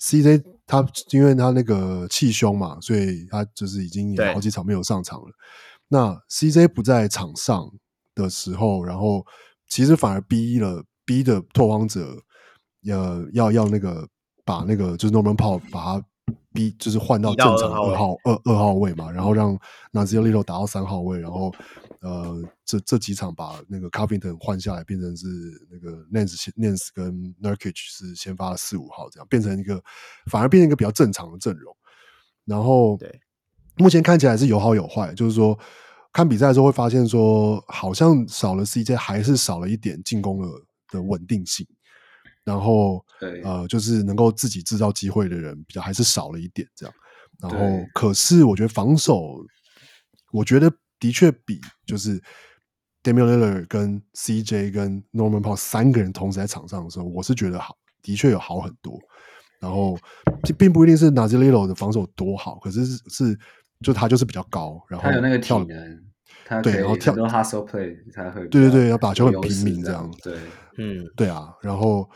A: CJ 他因为他那个气胸嘛，所以他就是已经有好几场没有上场了。那 CJ 不在场上的时候，然后其实反而逼了逼的拓荒者，呃，要要那个把那个就是 Norman Powell 把他逼，就是换到正常二号二二号位嘛，然后让 Nassir Little 打到三号位，然后呃，这这几场把那个 Covington 换下来，变成是那个 Nance Nance 跟 Nurkic 是先发四五号，这样变成一个反而变成一个比较正常的阵容，然后对。目前看起来是有好有坏，就是说看比赛的时候会发现说，好像少了 CJ，还是少了一点进攻的的稳定性。然后，对呃，就是能够自己制造机会的人比较还是少了一点这样。然后，可是我觉得防守，我觉得的确比就是 Damian Lillard 跟 CJ 跟 Norman Powell 三个人同时在场上的时候，我是觉得好，的确有好很多。然后，这并不一定是 Nassir Little 的防守多好，可是是。是就他就是比较高，然后
C: 他有那个体能，他
A: 对，然后跳
C: hustle play 才会
A: 对对对，要打球很平民这样，
C: 对，嗯，
A: 对啊，然后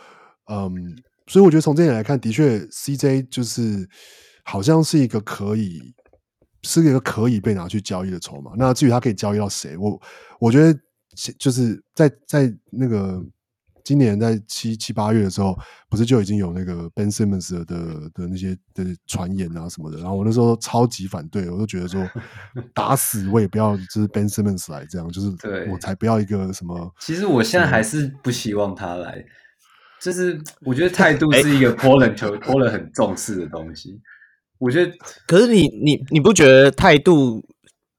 A: 嗯，所以我觉得从这点来看，的确 CJ 就是好像是一个可以是一个可以被拿去交易的筹码。那至于他可以交易到谁，我我觉得就是在在那个。今年在七七八月的时候，不是就已经有那个 Ben Simmons 的的，的那些的传言啊什么的，然后我那时候超级反对，我都觉得说 打死我也不要就是 Ben Simmons 来这样，就是我才不要一个什么。
C: 其实我现在还是不希望他来，就是我觉得态度 是一个 Portland 球 Portland 很重视的东西。我觉得，
B: 可是你你你不觉得态度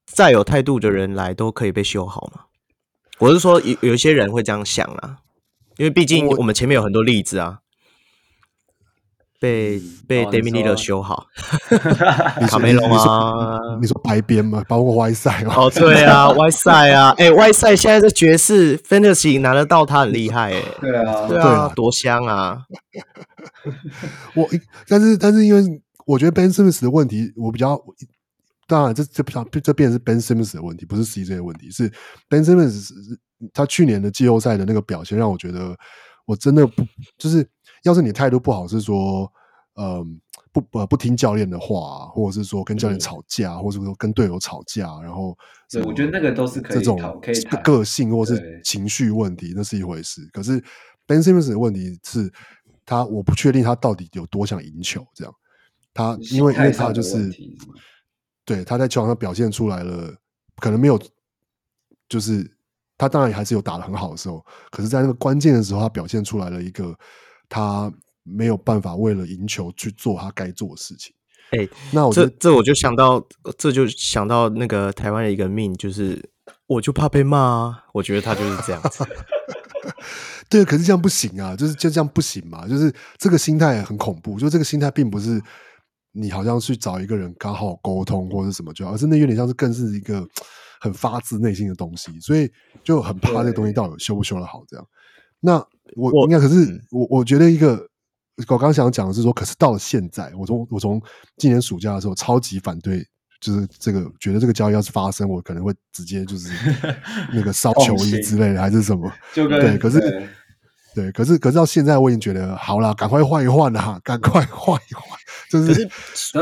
B: 再有态度的人来都可以被修好吗？我是说有有一些人会这样想啊。因为毕竟我们前面有很多例子啊，被被 Damian Lillard 修好，卡梅隆啊，
A: 你说白边吗？包括 Whiteside 吗？
B: 哦，对啊，Whiteside 啊，哎，Whiteside 现在在爵士 Fantasy 拿得到，他很厉害哎，
C: 对啊，
B: 对啊，多香啊！
A: 我但是但是因为我觉得 Ben Simmons 的问题，我比较当然这这这这变成是 Ben Simmons 的问题，不是 CJ 的问题，是 Ben Simmons。他去年的季后赛的那个表现，让我觉得我真的不就是，要是你态度不好，是说，嗯，不呃不听教练的话，或者是说跟教练吵架，或者说跟队友吵架，然后，
C: 对，我觉得那个都是可以这种
A: 个性或是情绪问题，那是一回事。可是 Ben Simmons 的问题是他，我不确定他到底有多想赢球，这样，他因为因为他就是，对，他在球场上表现出来了，可能没有，就是。他当然还是有打得很好的时候，可是，在那个关键的时候，他表现出来了一个他没有办法为了赢球去做他该做的事情。
B: 哎、欸，那我这这我就想到，这就想到那个台湾的一个命，就是我就怕被骂啊。我觉得他就是这样子。
A: 对，可是这样不行啊，就是就这样不行嘛，就是这个心态很恐怖。就这个心态并不是你好像去找一个人刚好沟通或者什么就好，而是那有点像是更是一个。很发自内心的东西，所以就很怕这个东西到底修不修得好这样。那我应该可是我我觉得一个我刚刚想讲的是说，可是到了现在，我从我从今年暑假的时候超级反对，就是这个觉得这个交易要是发生，我可能会直接就是那个烧 球衣之类的，还是什么？对，可是。对，可是可是到现在我已经觉得好了，赶快换一换啦，赶快换一换，就是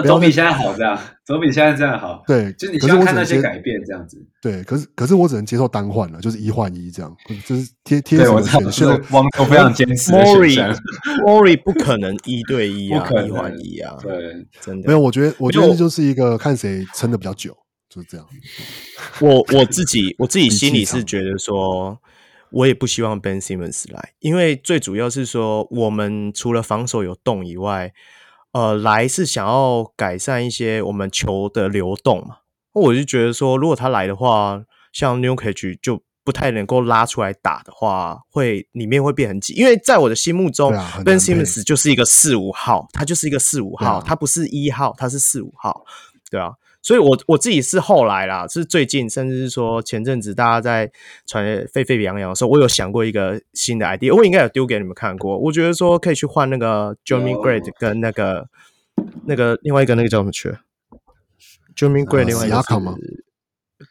C: 总比现在好这样，总比现在这样好。
A: 对，
C: 就是你想看那些改变这样子。
A: 对，可是可是我只能接受单换了，就是一换一这样，就是贴贴什么选秀，
C: 汪都非常坚持。
B: Mori，Mori 不可能一对一啊，一换一啊，
C: 对，
B: 真的
A: 没有。我觉得我觉得就是一个看谁撑的比较久，就是这样。
B: 我我自己我自己心里是觉得说。我也不希望 Ben Simmons 来，因为最主要是说，我们除了防守有洞以外，呃，来是想要改善一些我们球的流动嘛。我就觉得说，如果他来的话，像 Nurkic 就不太能够拉出来打的话，会里面会变很挤。因为在我的心目中，啊，Ben Simmons 就是一个四五号，他就是一个四五号，啊，他不是一号，他是四五号，对啊。所以我，我我自己是后来啦，是最近，甚至是说前阵子大家在传沸沸扬扬的时候，我有想过一个新的 idea，我应该有丢给你们看过。我觉得说可以去换那个 Jerami Grant 跟那个那个另外一个那个叫什么去 Grant 另外一个是吗？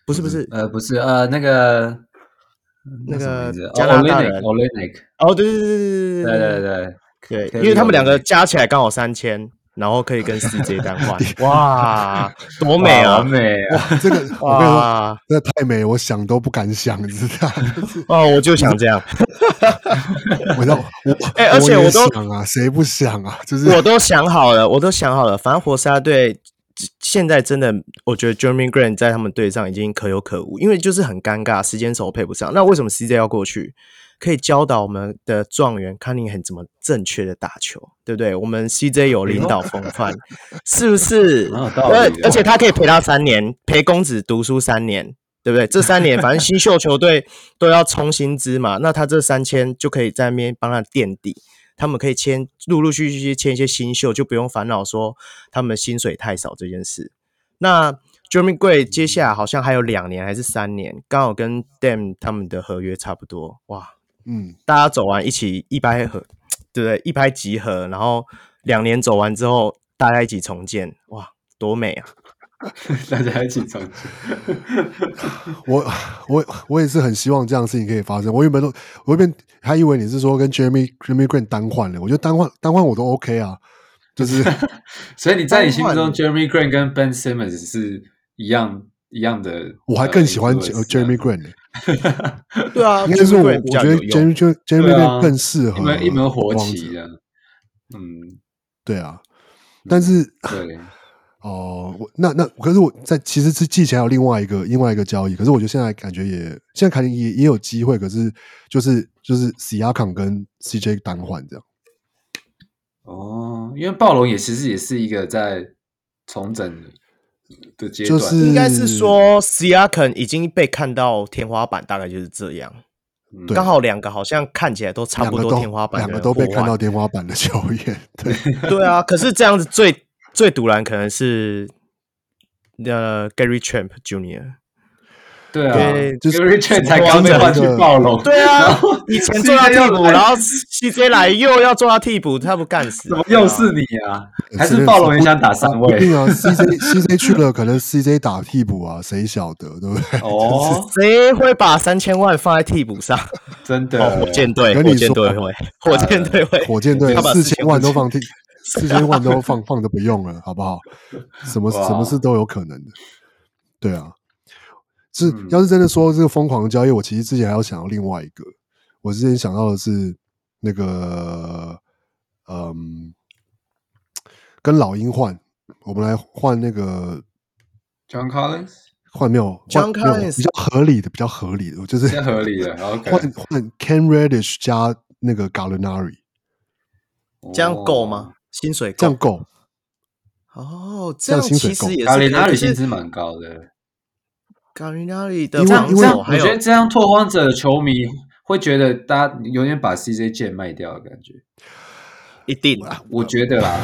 B: 不是不是
C: 呃不是呃那个
B: 那个加拿大人
C: Olynyk
B: 哦对对对对对对对对对，因为他们两个加起来刚好三千。然后可以跟 CJ 单换，哇，多美啊，
C: 美
A: 哇！这个 我跟你说，这太美，我想都不敢想，你知道？
B: 哦，我就想这样。
A: 我要我哎，而且我都想啊，谁不想啊？就是
B: 我都想好了，我都想好了。反正活塞队现在真的，我觉得 Jeremy Grant 在他们队上已经可有可无，因为就是很尴尬，时间轴配不上。那为什么 CJ 要过去？可以教导我们的状元 Cunningham 怎么正确的打球，对不对？我们 CJ 有领导风范，是不是？而而且他可以陪他三年，陪公子读书三年，对不对？这三年反正新秀球队都要充薪资嘛，那他这三千就可以在那边帮他垫底，他们可以签陆陆续续签一些新秀，就不用烦恼说他们薪水太少这件事。那 Jeremy Grant 接下来好像还有两年还是三年，刚好跟 Dame 他们的合约差不多，哇！嗯，大家走完一起一拍合，对不对？一拍即合，然后两年走完之后，大家一起重建，哇，多美啊！
C: 大家一起重建。
A: 我我我也是很希望这样的事情可以发生。我原本都我原本还以为你是说跟 Jeremy Jeremy Grant 单换了，我觉得单换单换我都 OK 啊，就是。
C: 所以你在你心目中 Jeremy Grant 跟 Ben Simmons 是一样一样的？
A: 我还更喜欢 Jerami Grant 呢。
B: 对啊，
A: 应该是我，我觉得 Jerami Jerami 更适合，
C: 一门火起的。嗯，
A: 对啊，但是
C: 对
A: 哦，我那那可是我在其实是季前还有另外一个另外一个交易，可是我觉得现在感觉也现在肯定也也有机会，可是就是就是 Siakam 跟 CJ 单换这样。
C: 哦，因为暴龙也其实也是一个在重整的。
A: 就是
B: 应该是说，Siakam 已经被看到天花板，大概就是这样。刚好两个好像看起来都差不多天花板，
A: 两个都被看到天花板的球员。对
B: 对啊，可是这样子最最独然可能是呃 Gary Trent Jr。
C: 对啊，就是 Richard 才刚被换去暴龙。
B: 对啊，以前做到替补，然后 CJ 来又要做他替补，他不干死。
C: 怎么又是你啊？还是暴龙也想打三位？
A: 对啊，CJ CJ 去了，可能 CJ 打替补啊，谁晓得，对不对？
B: 哦，谁会把三千万放在替补上？
C: 真的，
B: 火箭队，火箭队会，火箭队会，
A: 火箭队四千万都放替，四千万都放放着不用了，好不好？什么什么事都有可能的，对啊。是，要是真的说这个疯狂的交易，我其实之前还要想到另外一个。我之前想到的是那个，嗯，跟老鹰换，我们来换那个
C: John Collins，
A: 换没有
B: ？John Collins
A: 比较合理的，比较合理的，就是
C: 合理的。换
A: 换 Ken Reddish 加那个 Gallinari，
B: 这样够吗？薪水够？
A: 这样够？
B: 哦，这样其实也是
C: Gallinari 薪资蛮高的。
B: 卡里纳里的，
A: 因为因为
C: 我觉得这样拓荒者的球迷会觉得，大家有点把 CJ 剑卖掉的感觉。
B: 一定啦，
C: 我觉得啦，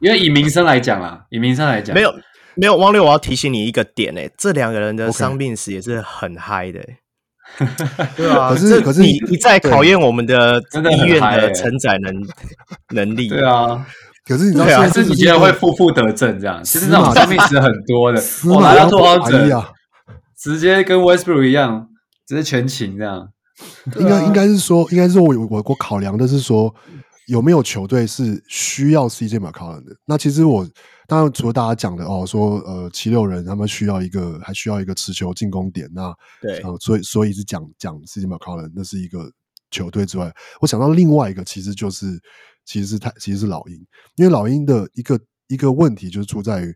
C: 因为以名声来讲啦，以名声来讲，
B: 没有没有，汪六，我要提醒你一个点诶、欸，这两个人的伤病史也是很嗨的、欸，对啊，
A: 可是可是
B: 你你在考验我们的
C: 真的
B: 医院的承载能能力。
C: 对啊，
A: 可是你知道，
B: 对啊。
C: 还是你觉得会负负得正这样？其实那种伤病史很多的，我
A: 马
C: 拿到拓荒者，
A: 啊，
C: 直接跟 Westbrook 一样，直接全勤这样。
A: 应该应该是说，应该是说我我我考量的是说，有没有球队是需要 CJ McCollum 的？那其实我当然除了大家讲的哦，说呃七六人他们需要一个还需要一个持球进攻点，那
B: 对，
A: 呃，所以所以是讲讲 CJ McCollum 那是一个球队之外，我想到另外一个其实就是其实是他其实是老鹰，因为老鹰的一个一个问题就是出在于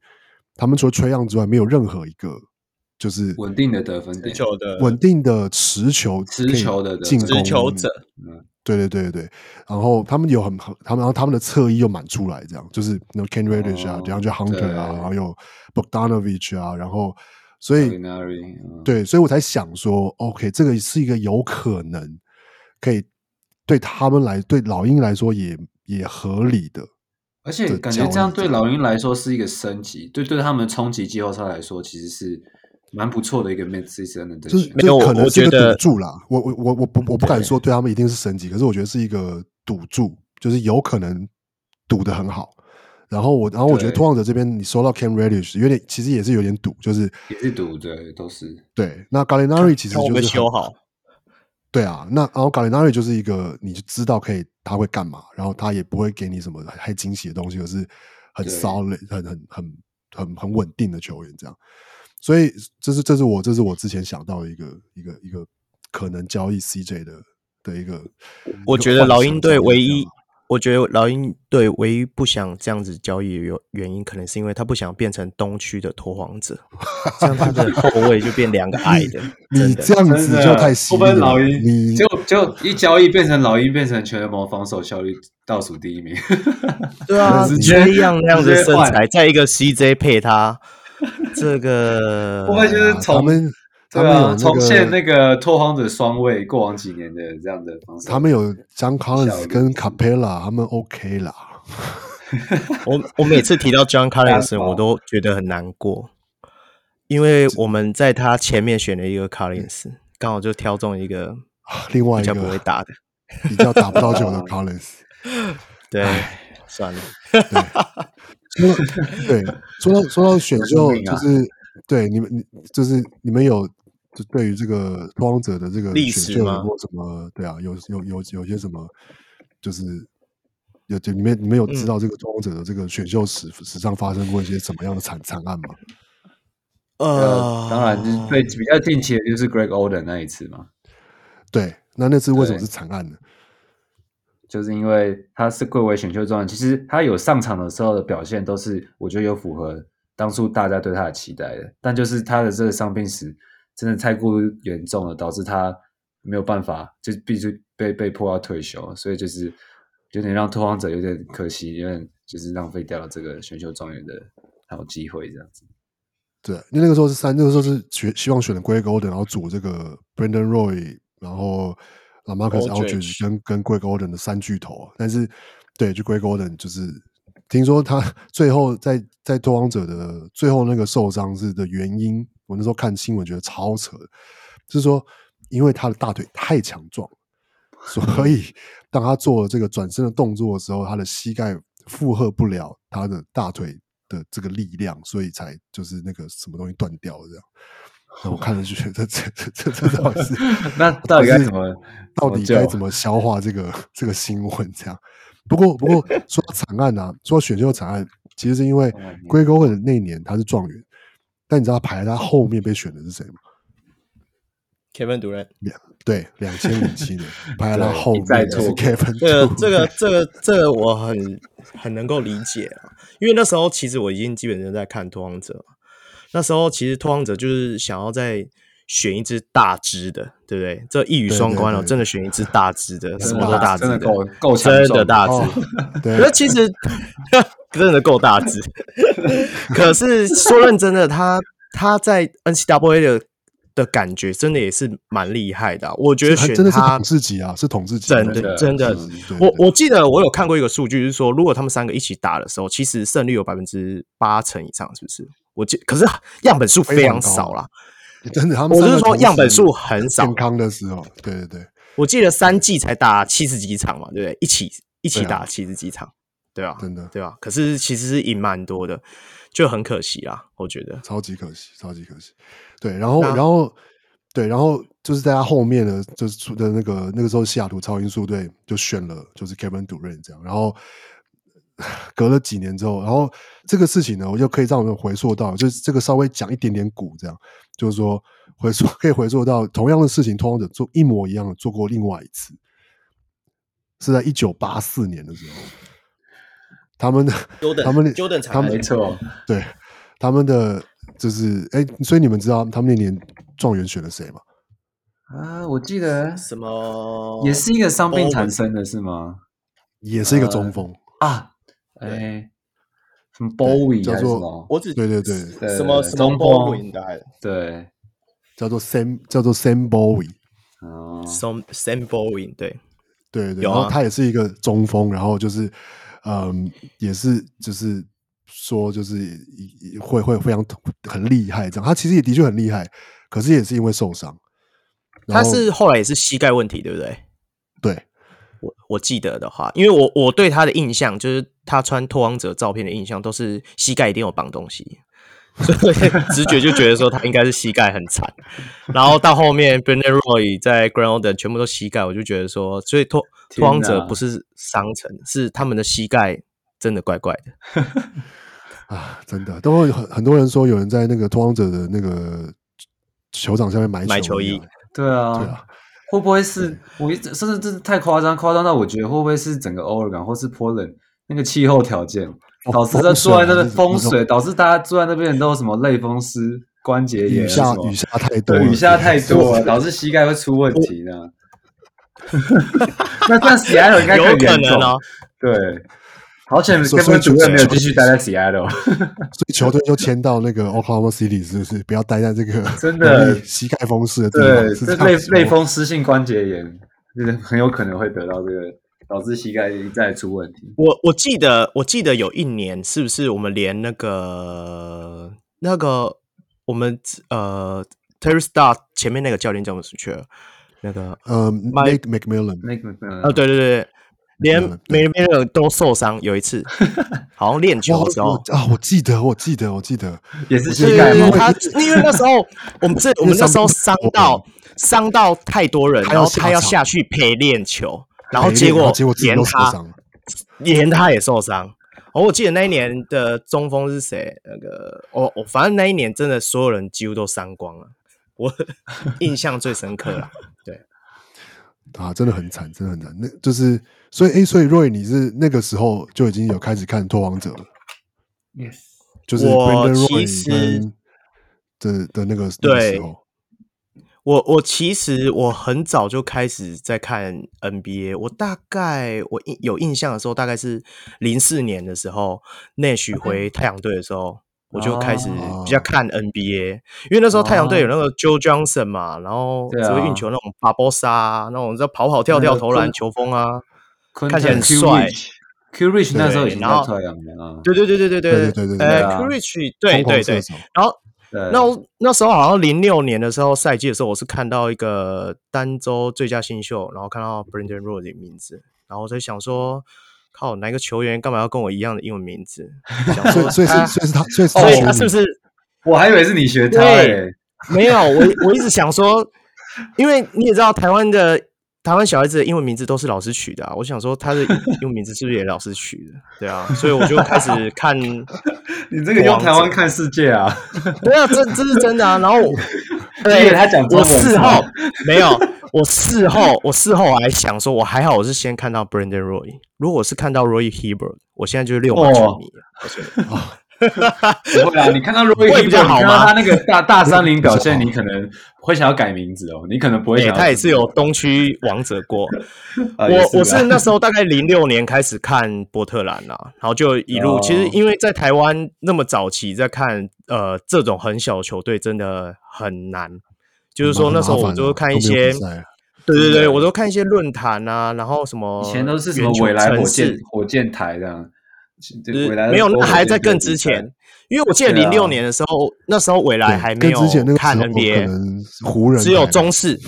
A: 他们除了 Trae Young 之外，没有任何一个。就是
C: 稳定的得分点，
B: 球的
A: 稳定的持球
C: 持球的
A: 进攻
B: 持球者，
A: 嗯，对对对对，然后他们有很很，他们然后他们的侧翼又满出来，这样就是那 Cam Reddish 啊，这样就 Hunter 啊，然后有 Bogdanovich 啊，然然后所以对，所以我才想说，OK，这个是一个有可能可以对他们来，对老鹰来说也也合理的，
C: 而且感觉这样对老鹰来说是一个升级，对对他们冲击季后赛来说其实是。蛮不错的一个 mid-season 的，
A: 就是没有，可能是一个赌注啦。我我我我不我不敢说对他们一定是神级，可是我觉得是一个赌注，就是有可能赌得很好。然后我然后我觉得拓荒者这边你收到 Cam Reddish 有点，其实也是有点赌，就是
C: 也是赌，对，都是
A: 对。那 Gallinari 其实就是
B: 修好，
A: 对啊。那然后 Gallinari 就是一个你就知道可以他会干嘛，然后他也不会给你什么太惊喜的东西，可是很 solid 很很很很很稳定的球员这样。所以这是这是我这是我之前想到的一个一个一个可能交易 CJ 的的一个。
B: 我觉得老鹰队唯一，我觉得老鹰队唯一不想这样子交易有原因，可能是因为他不想变成东区的拓荒者，这样他的后卫就变两个矮的。
A: 你这样子就太犀利了。
C: 老鹰，你就就一交易变成老鹰变成全联盟防守效率倒数第一名。
B: 对啊，这样那样子身材，再一个 CJ 配他。这个
C: 会不会就是从
A: 他们
C: 对啊重现那个拓荒者双卫过往几年的这样的方式？
A: 他们有 John Collins 跟 Capela，他们 OK 啦。
B: 我我每次提到 John Collins，我都觉得很难过，因为我们在他前面选了一个 Collins，刚好就挑中一个
A: 另外一个
B: 比较不会打的，
A: 比较打不到球的 Collins。
B: 对，算了。
A: 说 对，说到说到选秀，就是对你们，你就是你们有就对于这个拓荒者的这个选秀或什么？对啊，有有有有些什么？就是有就你们你们有知道这个拓荒者的这个选秀史史上发生过一些什么样的惨惨案吗？
C: 呃，当然就是最比较近期的就是 Greg Oden 那一次嘛。
A: 对，那那次为什么是惨案呢？
C: 就是因为他是贵为选秀状元，其实他有上场的时候的表现都是我觉得有符合当初大家对他的期待的，但就是他的这个伤病史真的太过于严重了，导致他没有办法，就必须被被迫要退休，所以就是有点让拓荒者有点可惜，有点就是浪费掉了这个选秀状元的好机会这样子。
A: 对，因为那个时候是三，那个时候是选希望选的 Greg Oden，然后组这个 Brandon Roy，然后。LaMarcus Aldridge 跟跟 Greg Oden 的三巨头，但是对，就 Greg Oden 就是听说他最后在在拓荒者的最后那个受伤是的原因，我那时候看新闻觉得超扯，就是说因为他的大腿太强壮，所 以当他做了这个转身的动作的时候，他的膝盖负荷不了他的大腿的这个力量，所以才就是那个什么东西断掉了这样。那我看了就觉得这这这这到底是
C: 那到底该怎么
A: 到底该怎么消化这个这个新闻？这样。不过不过 说到惨案啊，说到选秀惨案，其实是因为 Greg Oden 那年他是状元，但你知道排在他后面被选的是谁吗
B: ？Kevin Durant。
A: 对，两千零七年 排在他后面是 Kevin。
B: 这个这个这个这个我很很能够理解啊，因为那时候其实我已经基本上在看拓荒者。那时候其实拓荒者就是想要在选一只大只的，对不对？这一语双关哦，真的选一只大只的，什么都大只的，
C: 够够
B: 真的大只。可是其实 真的够大只，可是说认真的，他他在 N C W A 的的感觉真的也是蛮厉害的。我觉得选他
A: 真的是统自己啊，是统治级，
B: 真的真的。我我记得我有看过一个数据，就是说如果他们三个一起打的时候，其实胜率有百分之八成以上，是不是？我记，可是样本数非常少啦，
A: 真的，他们
B: 我是说样本数很少，
A: 健康的时候，对对对，
B: 我记得三季才打七十几场嘛，对不对？一起一起打七十几场，对啊，
A: 真的，
B: 对啊。可是其实是赢蛮多的，就很可惜啊，我觉得
A: 超级可惜，超级可惜。对，然后然后对，然后就是在他后面呢，就是出的那个那个时候，西雅图超音速队就选了就是 Kevin Durant 这样，然后。隔了几年之后，然后这个事情呢，我就可以让我们回溯到，就是这个稍微讲一点点古，这样就是说回溯可以回溯到同样的事情，同样的做一模一样的做过另外一次，是在一九八四年的时候，他们的
B: Jordan,
A: 他们的
B: Jordan
A: 他们
C: 没错，
A: 对他们的就是哎，所以你们知道他们那年状元选了谁吗？
C: 啊，我记得
B: 什么
C: 也是一个伤病产生的是吗？
A: 也是一个中锋、
C: 呃、啊。哎，什么 Bowie
A: 叫做
B: 我只
A: 对对对，
B: 什么什么 Bowie
C: 对，
A: 叫做 Sam 叫做 Sam Bowie
C: 哦
B: ，Sam Sam Bowie 对
A: 对对，然后他也是一个中锋，然后就是嗯，也是就是说就是会会非常很厉害这样，他其实也的确很厉害，可是也是因为受伤，
B: 他是后来也是膝盖问题，对不对？
A: 对。
B: 我我记得的话，因为我我对他的印象就是他穿拓荒者照片的印象都是膝盖一定有绑东西，所以直觉就觉得说他应该是膝盖很惨。然后到后面 Brandon Roy 在 Oden 全部都膝盖，我就觉得说，所以拓拓荒者不是伤成，是他们的膝盖真的怪怪的
A: 啊！真的，都会很很多人说有人在那个拓荒者的那个球场下面买
B: 买球衣，
C: 对啊，对啊。会不会是我一直甚至这是太夸张，夸张到我觉得会不会是整个 Oregon 或是 Portland 那个气候条件导致在坐在那边风水，导致大家坐在那边都有什么类风湿、关节炎，
A: 雨下雨下太多，
C: 雨下太多了，导致膝盖会出问题呢？那这样 Seattle 应该更严重哦。对。好险，Kevin Durant 没有继续待在 Seattle，
A: 所以球队就迁到那个 Oklahoma City，是不是？不要待在这个
C: 真的
A: 膝盖风湿的地
C: 方。对，这类类风湿性关节炎，就是很有可能会得到这个，导致膝盖再出问题。
B: 我我记得，我记得有一年，是不是我们连那个那个我们呃 Terry Stotts 前面那个教练叫什么去了？那个
A: 呃 Mike McMillan，Mike
C: McMillan，
B: 哦，对对对。连每每个人都受伤，有一次 好像练球的时候
A: 啊，我记得，我记得，我记得
C: 也是膝盖。
B: 因为他因为那时候我们 是我们那时候伤到伤到太多人，然后他要下去陪练球，然后结果连他连他也受伤。哦，我记得那一年的中锋是谁？那个我我反正那一年真的所有人几乎都伤光了，我 印象最深刻了。对
A: 啊，真的很惨，真的很惨，那就是。所以，哎，所以 Roy，你是那个时候就已经有开始看拓荒者了
C: ？Yes，
A: 就是 Brandon Roy 的的那个那个时候。
B: 我我其实我很早就开始在看 NBA，我大概我印有印象的时候，大概是零四年的时候，Nash 回太阳队的时候，我就开始比较看 NBA，因为那时候太阳队有那个 Joe Johnson 嘛，然后只会运球那种 Barbosa，那种在跑跑跳跳投篮球风啊。看起来很帅
C: ，Q Rich 那时候已经在太阳了。
B: 对对对对对对对对对。呃，Q Rich 对对对。然后那那时候好像零六年的时候赛季的时候，我是看到一个单周最佳新秀，然后看到 Brandon Roy 的名字，然后我在想说，靠，哪个球员干嘛要跟我一样的英文名字？
A: 所以所以是所以是他，所以
B: 所以他是不是？
C: 我还以为是你学他。
B: 没有，我我一直想说，因为你也知道台湾的。台湾小孩子的英文名字都是老师取的啊，我想说他的英 文名字是不是也老师取的？对啊，所以我就开始看。
C: 你这个用台湾看世界啊？
B: 对啊，这这是真的啊。然后我，
C: 对他讲，
B: 我事后没有，我事后我事后我还想说，我还好，我是先看到 Brandon Roy，如果是看到 Roy Hibbert，我现在就是六码球迷了。
C: 不会啊！你看到 Roy 比较好吗？他那个大大三零表现，你可能会想要改名字哦。你可能不会想要。
B: 他也是有东区王者过。我我是那时候大概零六年开始看波特兰啊，然后就一路。其实因为在台湾那么早期在看呃这种很小的球队真的很难。就是说那时候我就看一些，对对对，我都看一些论坛啊，然后什么
C: 以前都是什么未来火箭火箭台这样。
B: 没有，那还在更之前。因为我记得零六年的时候，那时候未来还没有看 NBA，
A: 湖人
B: 只有中式。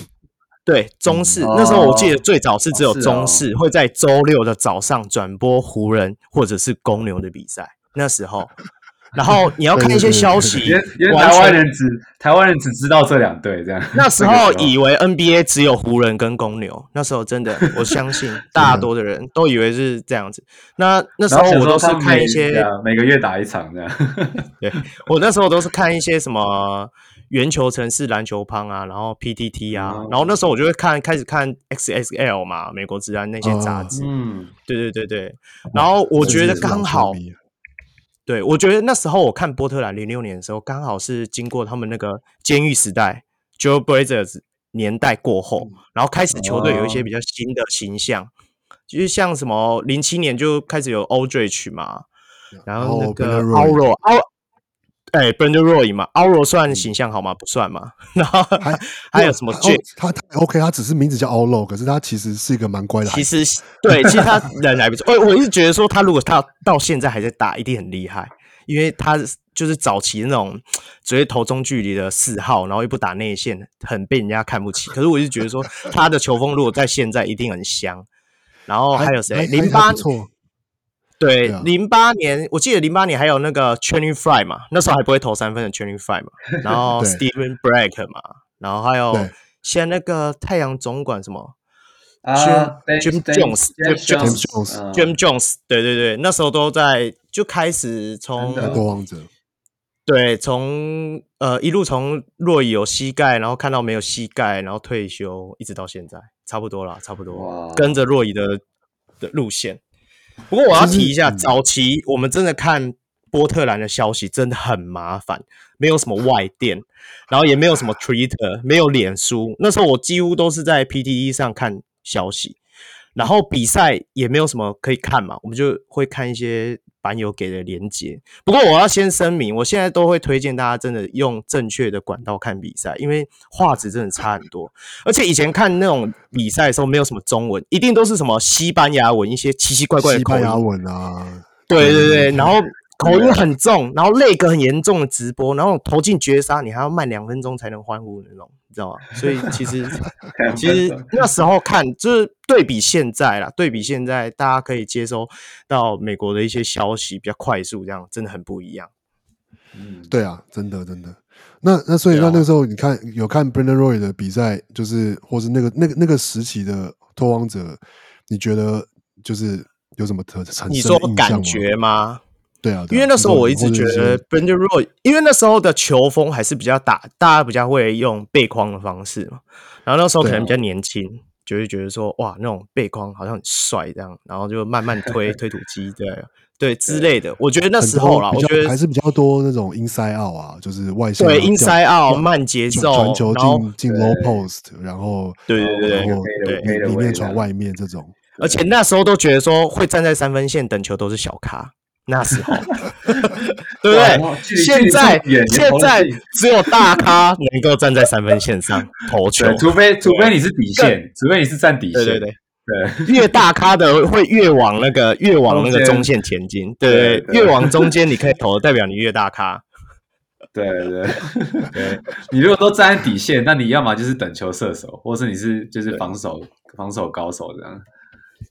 B: 对，中式、嗯、那时候我记得最早是只有中视会在周六的早上转播湖人或者是公牛的比赛。那时候，然后你要看一些消息，
C: 因为台湾人只台湾人只知道这两队这样。
B: 那时候以为 NBA 只有湖人跟公牛，那时候真的我相信大多的人都以为是这样子。那那时候我都是看一些
C: 每个月打一场这样。
B: 对，我那时候都是看一些什么。圆球城市篮球趴啊，然后 PTT 啊，嗯、然后那时候我就会看，开始看 XXL 嘛，美国职安那些杂志。嗯，对对对对。然后我觉得刚好，对，我觉得那时候我看波特兰零六年的时候，刚好是经过他们那个监狱时代 Joe Brazers） 年代过后，然后开始球队有一些比较新的形象，哦、就是像什么零七年就开始有 Oldridge 嘛，然后那个 Auro 哎，Brandon Roy 嘛，Auro 算形象好吗？不算嘛。然后还还有什么 J？
A: 他他 OK，他只是名字叫 Auro，可是他其实是一个蛮乖的。
B: 其实对，其实他人还不错。我我一直觉得说，他如果他到现在还在打，一定很厉害，因为他就是早期那种只会投中距离的四号，然后又不打内线，很被人家看不起。可是我一直觉得说，他的球风如果在现在一定很香。然后还有谁？零八错。对，零八、啊、年我记得零八年还有那个 Channing Frye 嘛，那时候还不会投三分的 Channing Frye 嘛，然后 Steven Black 嘛，然后还有现在那个太阳总管什么？啊 Jim Jones，Jim Jones，Jim Jones，对对对，那时候都在就开始从
A: 夺王者，
B: 对，从呃一路从若以有膝盖，然后看到没有膝盖，然后退休，一直到现在，差不多了，差不多，跟着若以的的路线。不过我要提一下，早期我们真的看波特兰的消息真的很麻烦，没有什么外电，然后也没有什么 Twitter，没有脸书，那时候我几乎都是在 PTE 上看消息，然后比赛也没有什么可以看嘛，我们就会看一些。版友给的连接，不过我要先声明，我现在都会推荐大家真的用正确的管道看比赛，因为画质真的差很多。而且以前看那种比赛的时候，没有什么中文，一定都是什么西班牙文，一些奇奇怪怪的。
A: 西班牙文啊，
B: 对对对，然后。口音很重，然后泪个很严重的直播，然后投进绝杀，你还要慢两分钟才能欢呼那种，你知道吗？所以其实其实那时候看就是对比现在啦，对比现在大家可以接收到美国的一些消息比较快速，这样真的很不一样。
A: 嗯，对啊，真的真的。那那所以那那个时候你看有看 Brandon Roy 的比赛，就是或是那个那个那个时期的拓荒者，你觉得就是有什么特产生印象吗？
B: 你说感觉吗？
A: 对啊，
B: 因为那时候我一直觉得 Brandon Roy，因为那时候的球风还是比较打，大家比较会用背框的方式嘛。然后那时候可能比较年轻，就会觉得说哇，那种背框好像很帅这样，然后就慢慢推 推土机，对对之类的。我觉得那时候啦，我觉得
A: 还是比较多那种 inside out 啊，就是外线
B: 对 inside out 慢节奏，
A: 传球进进 low post，然后
B: 对对对，
A: 然后对里面传外面这种。
B: 而且那时候都觉得说会站在三分线等球都是小咖。那时候，对不对？现在现在只有大咖能够站在三分线上投球，
C: 除非除非你是底线，除非你是站底线。对对对
B: 对，越大咖的会越往那个越往那个中线前进。对对，越往中间你可以投，代表你越大咖。
C: 对对 对，你如果都站在底线，那你要么就是等球射手，或是你是就是防守防守高手这样。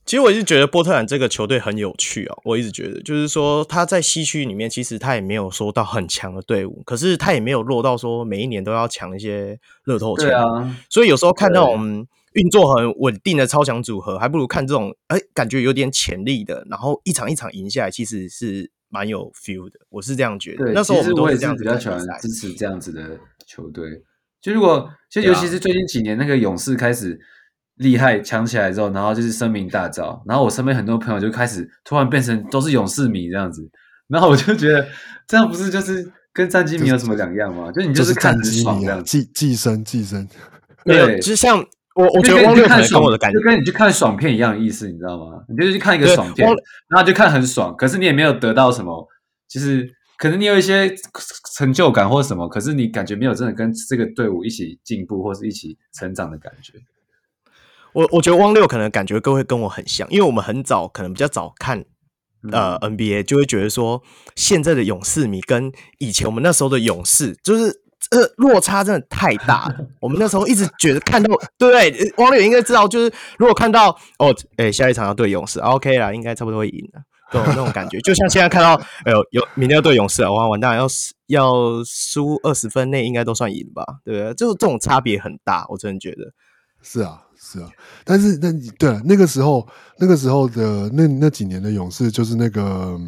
B: 其实我一直觉得波特兰这个球队很有趣啊，我一直觉得就是说他在西区里面，其实他也没有说到很强的队伍，可是他也没有落到说每一年都要抢一些乐透钱。对啊，所以有时候看那种运作很稳定的超强组合，还不如看这种哎感觉有点潜力的，然后一场一场赢下来，其实是蛮有 feel 的。我是这样觉得。
C: 对，
B: 那时候我们都
C: 是这样比较喜欢支持这样子的球队。就如果就尤其是最近几年那个勇士开始。厉害，强起来之后，然后就是声名大噪，然后我身边很多朋友就开始突然变成都是勇士迷这样子，然后我就觉得这样不是就是跟战机迷有什么两样吗？就是、就你就是看很爽这样，
A: 寄寄生寄生，
B: 对，就像我我觉得汪六可能跟我的感觉，
C: 就跟你去看爽片一样的意思，你知道吗？你就是去看一个爽片，然后就看很爽，可是你也没有得到什么，就是可能你有一些成就感或什么，可是你感觉没有真的跟这个队伍一起进步或是一起成长的感觉。
B: 我我觉得汪六可能感觉各位跟我很像，因为我们很早可能比较早看呃 NBA，就会觉得说，现在的勇士迷跟以前我们那时候的勇士，就是呃落差真的太大了。我们那时候一直觉得看到，对不对？网友应该知道，就是如果看到哦，哎、欸，下一场要对勇士，OK 啦，应该差不多会赢了。对，那种感觉，就像现在看到，哎呦，有明天要对勇士，哇，完蛋，要要输二十分内应该都算赢吧？对不对？就是这种差别很大，我真的觉得。
A: 是啊，是啊，但是那对了，那个时候，那个时候的那那几年的勇士，就是那个，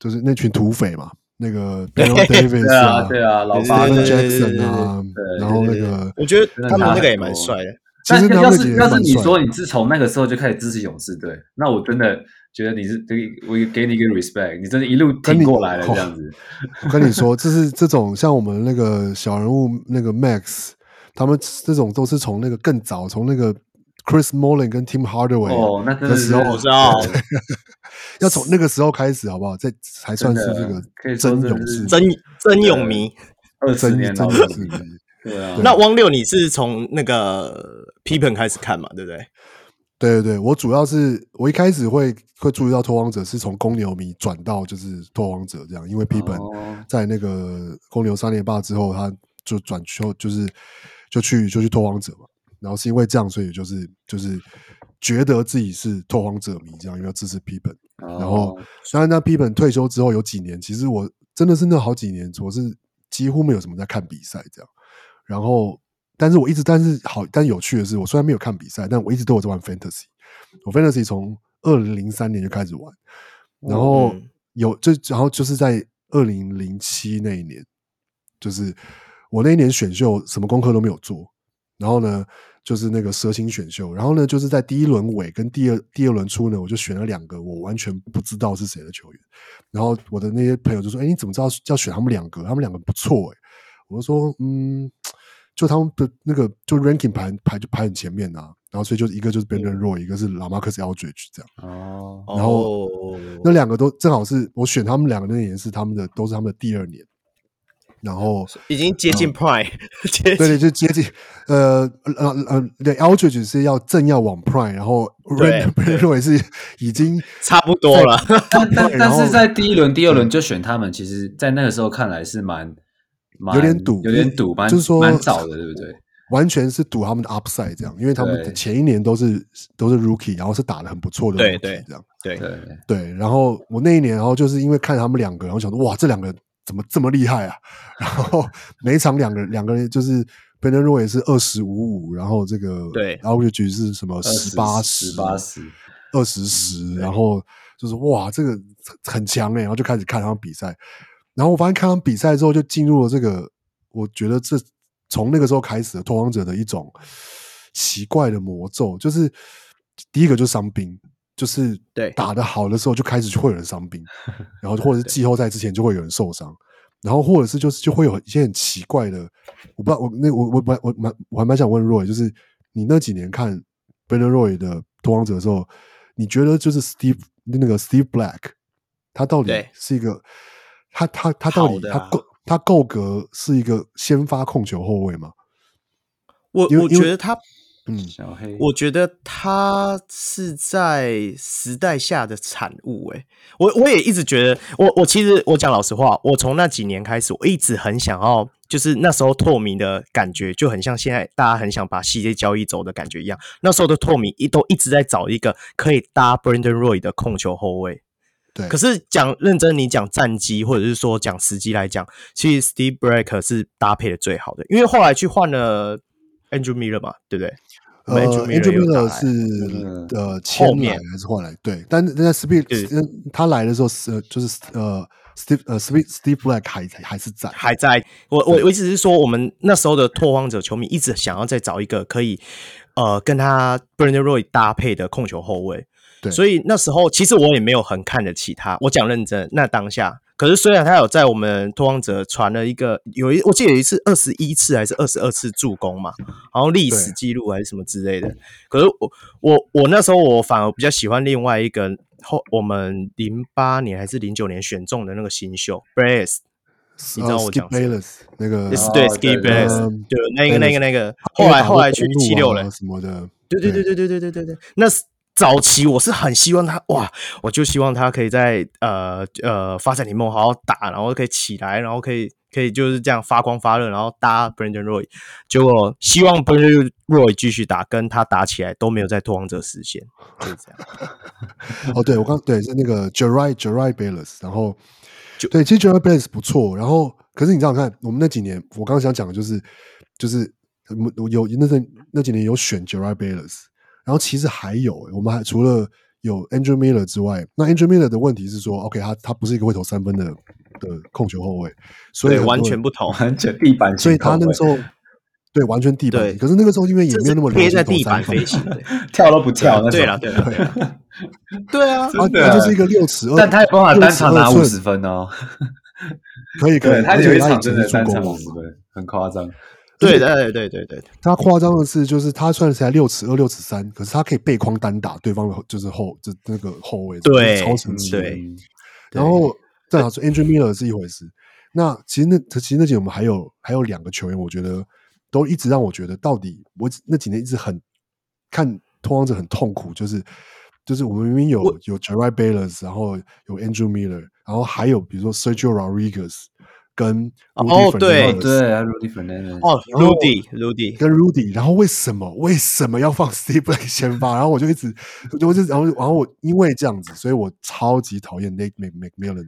A: 就是那群土匪嘛，那个 Baron Davis
C: 啊，对啊，老八
A: Jackson 啊，然后那个，
B: 我觉得他们那个也蛮帅的。
A: 其实
C: 要是要是你说你自从那个时候就开始支持勇士队，那我真的觉得你是对，我给你一个 respect，你真的一路挺过来了这样子。
A: 我跟你说，这是这种像我们那个小人物那个 Max。他们这种都是从那个更早，从那个 Chris Mullin 跟 Tim Hardaway
C: 哦，那
A: 的时候，
B: 我知道，
A: 要从那个时候开始，好不好？这才算是这个真勇士，
B: 真真勇迷，
C: 二十年
A: 真勇士。
C: 对啊，
B: 那汪六，你是从那个 Pippen 开始看嘛？对不对？
A: 对对对，我主要是我一开始会会注意到拓荒者，是从公牛迷转到就是拓荒者这样，因为 Pippen 在那个公牛三连霸之后，他就转球就是。就去就去拓荒者嘛，然后是因为这样，所以就是就是觉得自己是拓荒者迷，这样因为要支持 Pippen。然后当然那 Pippen 退休之后有几年，其实我真的是那好几年，我是几乎没有什么在看比赛这样。然后，但是我一直但是好，但有趣的是，我虽然没有看比赛，但我一直都有在玩 Fantasy。我 Fantasy 从二零零三年就开始玩，然后有就然后就是在二零零七那一年，就是。我那一年选秀什么功课都没有做，然后呢，就是那个蛇形选秀，然后呢，就是在第一轮尾跟第二第二轮初呢，我就选了两个我完全不知道是谁的球员，然后我的那些朋友就说：“哎，你怎么知道要选他们两个？他们两个不错哎。”我就说：“嗯，就他们的那个就 ranking 排排就排很前面啊，然后所以就一个就是 Brandon Roy，一个是 LaMarcus Aldridge 这样。哦，然后那两个都正好是我选他们两个那年是他们的都是他们的第二年。”然后
B: 已经接近 Prime，
A: 对对，就接近呃呃呃，对，Aldridge 是要正要往 Prime，然后 REN 被认为是已经
B: 差不多了。
C: 但但但是在第一轮、第二轮就选他们，其实，在那个时候看来是蛮
A: 有点赌，
C: 有点赌，就是说蛮早的，对不对？
A: 完全是赌他们的 Upside 这样，因为他们前一年都是都是 Rookie，然后是打的很不错的 Rookie 这样，
B: 对对
A: 对。然后我那一年，然后就是因为看他们两个，然后想说哇，这两个。怎么这么厉害啊？然后每场两个人两个人就是 Brandon Roy 也是二十五五，然后这个
B: 对，
A: 然后就局是什么十八十
C: 八十
A: 二十十，然后就是哇，这个很强诶、欸，然后就开始看他们比赛，然后我发现看他们比赛之后就进入了这个，我觉得这从那个时候开始的拓荒者的一种奇怪的魔咒，就是第一个就是伤兵。就是对打得好的时候就开始就会有人伤病，然后或者是季后赛之前就会有人受伤，然后或者是就是就会有一些很奇怪的，我不知道我那我我我我蛮我还蛮想问 Roy，就是你那几年看 Brandon Roy 的拓荒者的时候，你觉得就是 Steve 那个 Steve Black 他到底是一个他他他到底他够他够格是一个先发控球后卫吗？
B: 我我觉得他。
A: 嗯，
C: 小黑，
B: 我觉得他是在时代下的产物。诶，我我也一直觉得，我我其实我讲老实话，我从那几年开始，我一直很想要，就是那时候透明的感觉，就很像现在大家很想把 CJ 交易走的感觉一样。那时候的透明一都一直在找一个可以搭 Brandon Roy 的控球后卫。
A: 对，
B: 可是讲认真，你讲战机或者是说讲时机来讲，其实 Steve Black 是搭配的最好的，因为后来去换了。Andrew Miller 嘛，对不对？
A: 呃，Andrew Miller 是呃前面还是后来？对，但但 Speed 他来的时候是就是呃 Steve 呃 Steve Steve Black 还还是在
B: 还在。我我我意思是说，我们那时候的拓荒者球迷一直想要再找一个可以呃跟他 Brandon Roy 搭配的控球后卫。对，所以那时候其实我也没有很看得起他。我讲认真，那当下。可是，虽然他有在我们拓荒者传了一个，有一我记得有一次二十一次还是二十二次助攻嘛，然后历史记录还是什么之类的。可是我我我那时候我反而比较喜欢另外一个后我们零八年还是零九年选中的那个新秀 Bayless，你知道我讲谁？
A: 那个
B: 对 Skip Bayless，对那个那个那个，后来后来去七六人
A: 什么的，
B: 对对对对对对对对对，那是。早期我是很希望他哇，我就希望他可以在呃呃发展联盟好好打，然后可以起来，然后可以可以就是这样发光发热，然后搭 Brandon Roy。结果希望 Brandon Roy 继续打，跟他打起来都没有在拓荒者实现，就是这样。
A: 哦，对我刚对是那个 Jerryd Jerryd Bayless，然后就对，其实 Jerryd Bayless 不错，然后可是你这样看，我们那几年我刚刚想讲的就是就是有有那阵那几年有选 Jerryd Bayless。然后其实还有，我们还除了有 Andrew Miller 之外，那 Andrew Miller 的问题是说，OK，他他不是一个会投三分的的控球后卫，所以
B: 完全不同，
C: 完全地板，
A: 所以他那个时候对完全地板。可是那个时候因为也没有那么
B: 贴在地板飞行，
C: 跳都不跳。
B: 对了，对了，对了，对啊，
A: 他就是一个六尺二，
C: 但他有办法单场拿五十分哦，
A: 可以可以，
C: 他有一场真的单场五十分，很夸张。
B: 对对对对对，
A: 他夸张的是，就是他虽然才六尺二、六尺三，可是他可以背框单打对方的，就是后就那个后卫，
B: 对，
A: 超神奇。
B: 对，
A: 然后再来说，Andrew Miller 是一回事。那其实那其实那几年我们还有还有两个球员，我觉得都一直让我觉得，到底我那几年一直很看拓荒者很痛苦，就是就是我们明明有有 Jerryd Bayless，然后有 Andrew Miller，然后还有比如说 Sergio Rodriguez。跟
B: 哦对
C: 对，Rudy Fernandez
B: 哦，Rudy Rudy
A: 跟 Rudy，然后为什么为什么要放 Steve Blake 先发？然后我就一直，我就然后然后我因为这样子，所以我超级讨厌 Nate McMillan。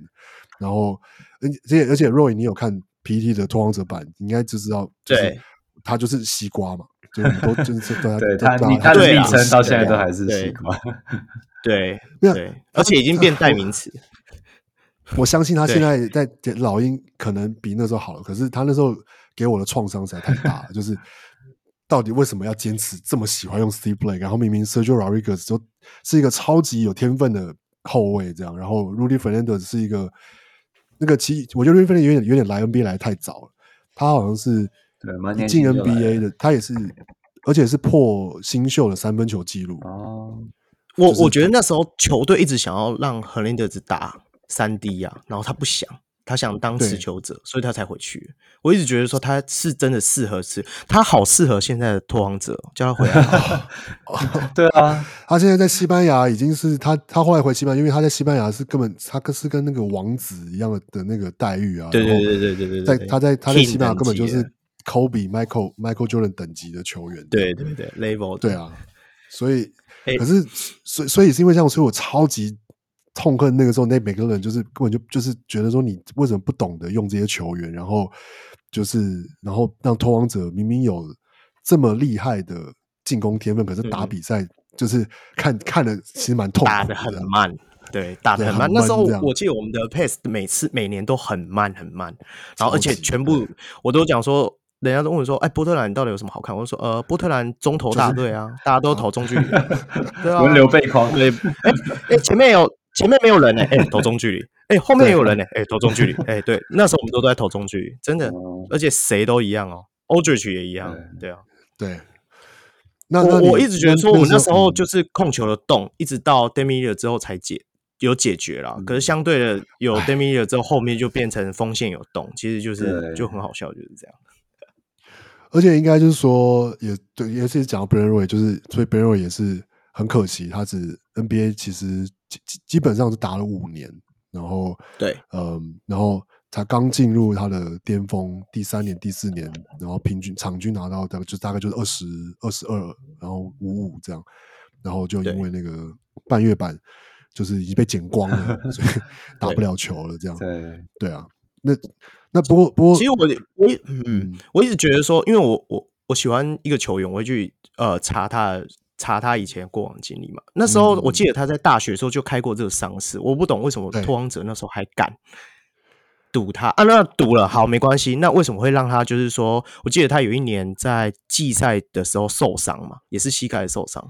A: 然后而且而且 Roy，你有看 PT 的拓荒者版，你应该就知道，对，他就是西瓜嘛，就都就是
C: 对他他的昵称到现在都还是西瓜，
B: 对对，而且已经变代名词。
A: 我相信他现在在老鹰可能比那时候好了，可是他那时候给我的创伤实在太大了。就是到底为什么要坚持这么喜欢用 Steve Blake？然后明明 Sergio Rodriguez 就是一个超级有天分的后卫，这样，然后 Rudy Fernandez 是一个那个其我觉得 Rudy Fernandez 有点有点来 NBA 来太早了，他好像是对进 NBA 的，他也是，而且是破新秀的三分球记录
B: 哦。我我觉得那时候球队一直想要让 Hernandez 打。三 D 呀，然后他不想，他想当持球者，所以他才回去。我一直觉得说他是真的适合吃，他好适合现在的拓荒者，叫他回来。
C: 对啊，
A: 他现在在西班牙已经是他，他后来回西班牙，因为他在西班牙是根本他是跟那个王子一样的的那个待遇啊。
B: 对对对对对对，
A: 在他在他在西班牙根本就是 Kobe、Michael、Michael Jordan 等级的球员。
B: 对对对，level
A: 对啊，所以可是所以所以是因为这样，所以我超级。痛恨那个时候，那每个人就是根本就就是觉得说，你为什么不懂得用这些球员？然后就是然后让拓荒者明明有这么厉害的进攻天分，可是打比赛就是看、嗯、看的其实蛮痛苦的，
B: 打的很慢，对，打的很慢。那时候我记得我们的 pace 每次每年都很慢很慢，然后而且全部我都讲说，人家都问我说，哎，波特兰到底有什么好看？我说，呃，波特兰中投大队啊，就是、大家都投中距离，对啊，
C: 轮流背框，
B: 对，哎哎，前面有。前面没有人呢、欸，哎、欸，投中距离，哎、欸，后面也有人呢、欸，哎、欸，投中距离，哎、欸，对，那时候我们都在投中距离，真的，而且谁都一样哦，Oldridge 也一样，对。啊，
A: 对。
B: 那我我一直觉得说，我们那时候就是控球的洞，一直到 Lillard 之后才解有解决了，可是相对的有 Lillard 之后，后面就变成锋线有洞，其实就是就很好笑，就是这样。
A: 而且应该就是说，也对，也是讲到 Brandon Roy，就是所以 Roy 也是很可惜，他只 NBA 其实。基基本上是打了五年，然后
B: 对，
A: 嗯，然后才刚进入他的巅峰，第三年、第四年，然后平均场均拿到的就大概就是二十二十二，然后五五这样，然后就因为那个半月板就是已经被剪光了，所以打不了球了，这样对对啊，那那不过不过，
B: 其实我我嗯，我一直觉得说，因为我我我喜欢一个球员，我会去呃查他的。查他以前过往经历嘛？那时候我记得他在大学的时候就开过这个伤势，我不懂为什么拓荒者那时候还敢赌他啊？那赌了好没关系，那为什么会让他就是说？我记得他有一年在季赛的时候受伤嘛，也是膝盖受伤，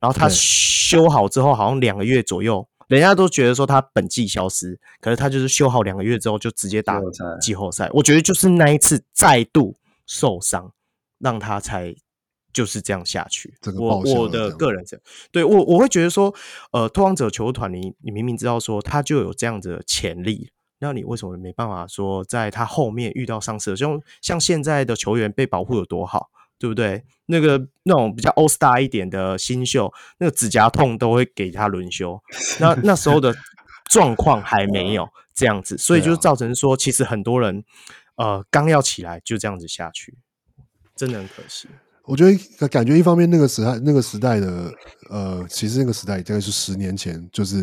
B: 然后他修好之后，好像两个月左右，人家都觉得说他本季消失，可是他就是修好两个月之后就直接打季后赛。我觉得就是那一次再度受伤，让他才。就是这样下去，我我的个人这，对我我会觉得说，呃，拓荒者球团，你你明明知道说他就有这样子的潜力，那你为什么没办法说在他后面遇到伤势，像像现在的球员被保护有多好，对不对？那个那种比较 All Star 一点的新秀，那个指甲痛都会给他轮休。那那时候的状况还没有 这样子，所以就造成说，其实很多人呃刚要起来就这样子下去，真的很可惜。
A: 我觉得感觉一方面那个时代那个时代的呃，其实那个时代大概是十年前，就是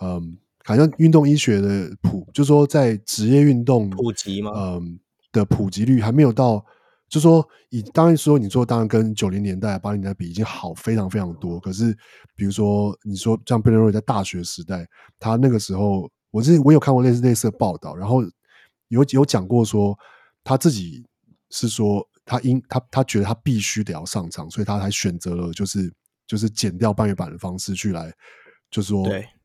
A: 嗯、呃，好像运动医学的普，就是说在职业运动
B: 普及吗？
A: 嗯。的普及率还没有到，就说以当然说，你说当然跟九零年代、八零年代比已经好非常非常多。可是，比如说你说像 Brandon Roy 在大学时代，他那个时候，我是我有看过类似类似的报道，然后有有讲过说他自己是说他因他他觉得他必须得要上场，所以他才选择了就是就是减掉半月板的方式去来，就是说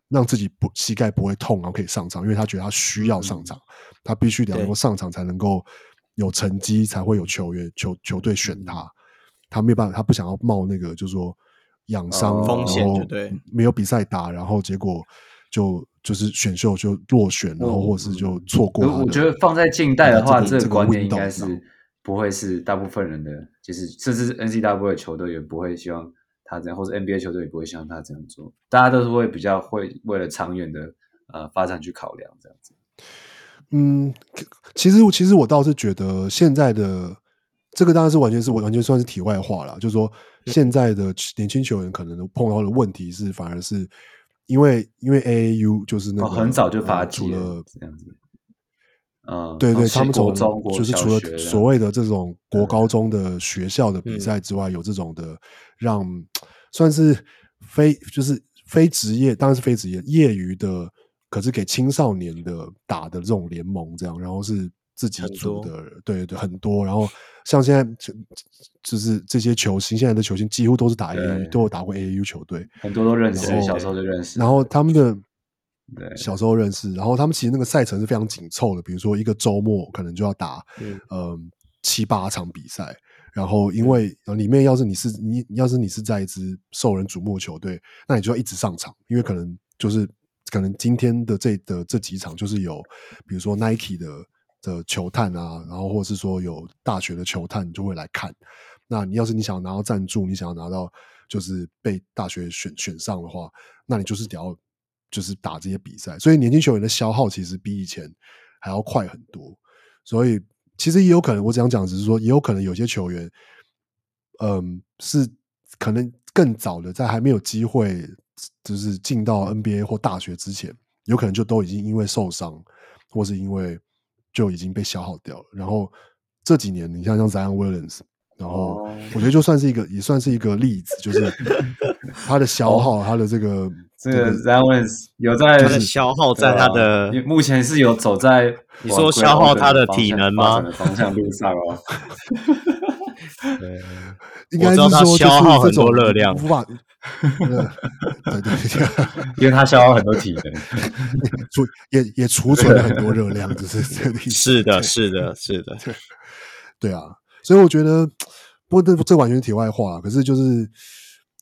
A: 让自己不膝盖不会痛，然后可以上场，因为他觉得他需要上场。嗯他必须得能够上场，才能够有成绩，才会有球员球球队选他。他没有办法，他不想要冒那个，就是说养伤
B: 风险，对，
A: 没有比赛打，然后结果就就是选秀就落选，然后或是就错过。
C: 我觉得放在近代的话，这个观念应该是不会是大部分人的，就是甚至 NCAA 的球队也不会希望他这样，或者 NBA 球队也不会希望他这样做。大家都是会比较会为了长远的呃发展去考量这样子。
A: 嗯，其实其实我倒是觉得现在的这个当然是完全是我完全算是题外话了，就是说现在的年轻球员可能碰到的问题是，反而是因为因为 AAU 就是那个、
C: 哦、很早就发迹了、
A: 呃、
C: 这样子，嗯，
A: 对对，他们
C: 从
A: 就是除了所谓的这种国高中的学校的比赛之外，有这种的让算是非就是非职业，当然是非职业业余的。可是给青少年的打的这种联盟，这样，然后是自己组的，对对，很多。然后像现在就就是这些球星，现在的球星几乎都是打 AAU，都有打过 AAU 球队，
C: 很多都认识，小时候就认识。
A: 然后他们的对小时候认识，然后他们其实那个赛程是非常紧凑的，比如说一个周末可能就要打嗯、呃、七八场比赛。然后因为里面要是你是你要是你是在一支受人瞩目的球队，那你就要一直上场，因为可能就是。可能今天的这的这几场就是有，比如说 Nike 的的球探啊，然后或者是说有大学的球探就会来看。那你要是你想要拿到赞助，你想要拿到就是被大学选选上的话，那你就是得要就是打这些比赛。所以年轻球员的消耗其实比以前还要快很多。所以其实也有可能，我这样讲只是说，也有可能有些球员，嗯，是可能更早的在还没有机会。就是进到 NBA 或大学之前，有可能就都已经因为受伤，或是因为就已经被消耗掉了。然后这几年，你像像 Zion Williams，然后我觉得就算是一个，也算是一个例子，就是 他的消耗，他的这
C: 个这个 Williams 有在
B: 他的消耗在他的
C: 目前是有走在
B: 你说消耗他的体能吗？
C: 方向路上哦。
A: 对，应该是说
B: 消耗很多热量。
A: 对对对，
C: 因为他消耗很多体能，
A: 储也也储存了很多热量，就是这个意思。
B: 是的，是的，是的，
A: 对对啊。所以我觉得，不过这这完全是题外话。可是就是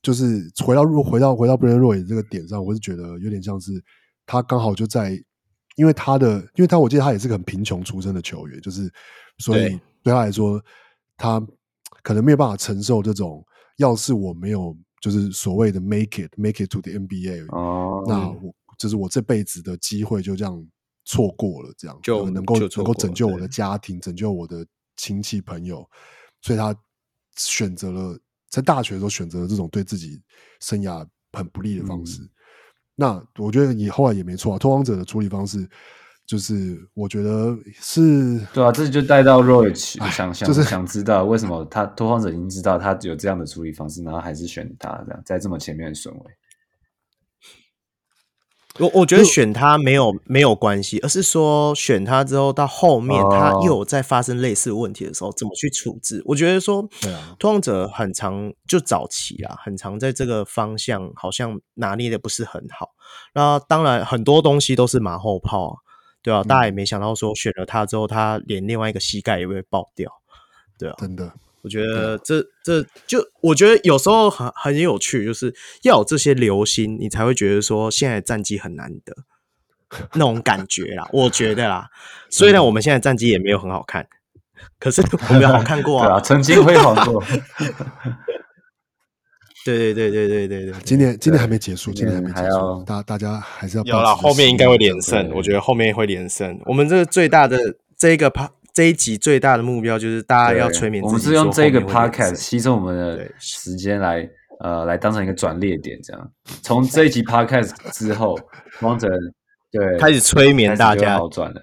A: 就是回到回到回到 Brandon Roy 这个点上，我是觉得有点像是他刚好就在，因为他的，因为他我记得他也是个很贫穷出身的球员，就是所以对他来说，他可能没有办法承受这种，要是我没有。就是所谓的 make it make it to the NBA，哦，那我就是我这辈子的机会就这样错过了，这样就能够能够拯救我的家庭，拯救我的亲戚朋友，所以他选择了在大学的时候选择了这种对自己生涯很不利的方式。嗯、那我觉得你后来也没错啊，拓荒者的处理方式。就是我觉得是，
C: 对啊，这就带到 Roy 想想，就是想知道为什么他拓荒者已经知道他有这样的处理方式，然后还是选他这样，在这么前面的顺位。
B: 我我觉得选他没有没有关系，而是说选他之后到后面他又有再发生类似问题的时候，怎么去处置？我觉得说，拓荒者很常就早期啊，很常在这个方向好像拿捏的不是很好。那当然很多东西都是马后炮啊。对啊，大家也没想到说选了他之后，他连另外一个膝盖也会爆掉。对啊，
A: 真的，
B: 我觉得这这就我觉得有时候很很有趣，就是要有这些流星，你才会觉得说现在战绩很难得那种感觉啦。我觉得啦，虽然我们现在战绩也没有很好看，可是我们好看过啊，
C: 对啊，曾经辉煌过。
B: 对对对对对对对，
A: 今年今年还没结束，今年还没结束，大大家还是要
B: 有了，后面应该会连胜，我觉得后面会连胜。我们这个最大的这一个趴这一集最大的目标就是大家要催眠自己，
C: 我们是用这个 podcast 吸收我们的时间来呃来当成一个转捩点，这样从这一集 podcast 之后，汪哲对
B: 开始催眠大家
C: 好转了。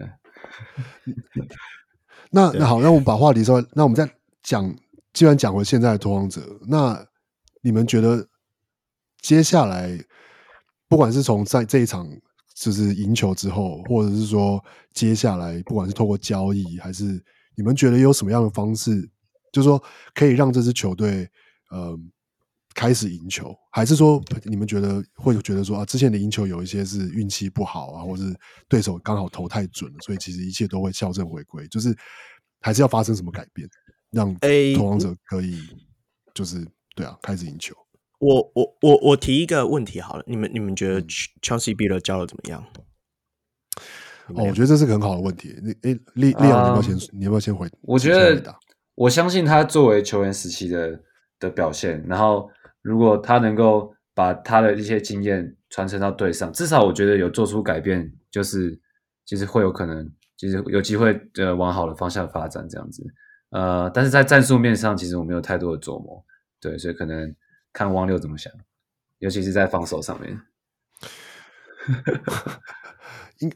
A: 那那好，那我们把话题说，那我们再讲，既然讲回现在的拓荒者，那。你们觉得接下来，不管是从在这一场就是赢球之后，或者是说接下来，不管是透过交易，还是你们觉得有什么样的方式，就是说可以让这支球队呃开始赢球，还是说你们觉得会觉得说啊，之前的赢球有一些是运气不好啊，或是对手刚好投太准了，所以其实一切都会校正回归，就是还是要发生什么改变，让投王者可以就是。对啊，开始赢球。
B: 我我我我提一个问题好了，你们你们觉得 Chauncey Billups 教的怎么样？
A: 哦，我觉得这是个很好的问题。你诶，利利昂，你要不要先？你要不要先回？
C: 我觉得，我相信他作为球员时期的的表现，然后如果他能够把他的一些经验传承到队上，至少我觉得有做出改变，就是就是会有可能，就是有机会呃往好的方向发展这样子。呃，但是在战术面上，其实我没有太多的琢磨。对，所以可能看汪六怎么想，尤其是在防守上面。
A: 应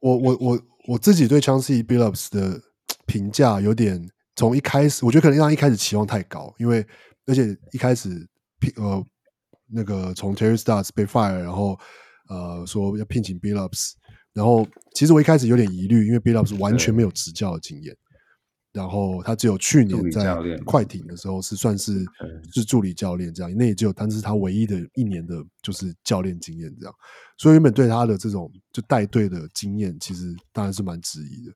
A: 我我我我自己对 Chauncey Billups 的评价有点，从一开始我觉得可能让一开始期望太高，因为而且一开始呃那个从 Terry starts 被 fire，然后呃说要聘请 Billups，然后其实我一开始有点疑虑，因为 Billups 完全没有执教的经验。然后他只有去年在快艇的时候是算是是助理教练这样，那也只有，但是他唯一的一年的就是教练经验这样，所以原本对他的这种就带队的经验，其实当然是蛮质疑的。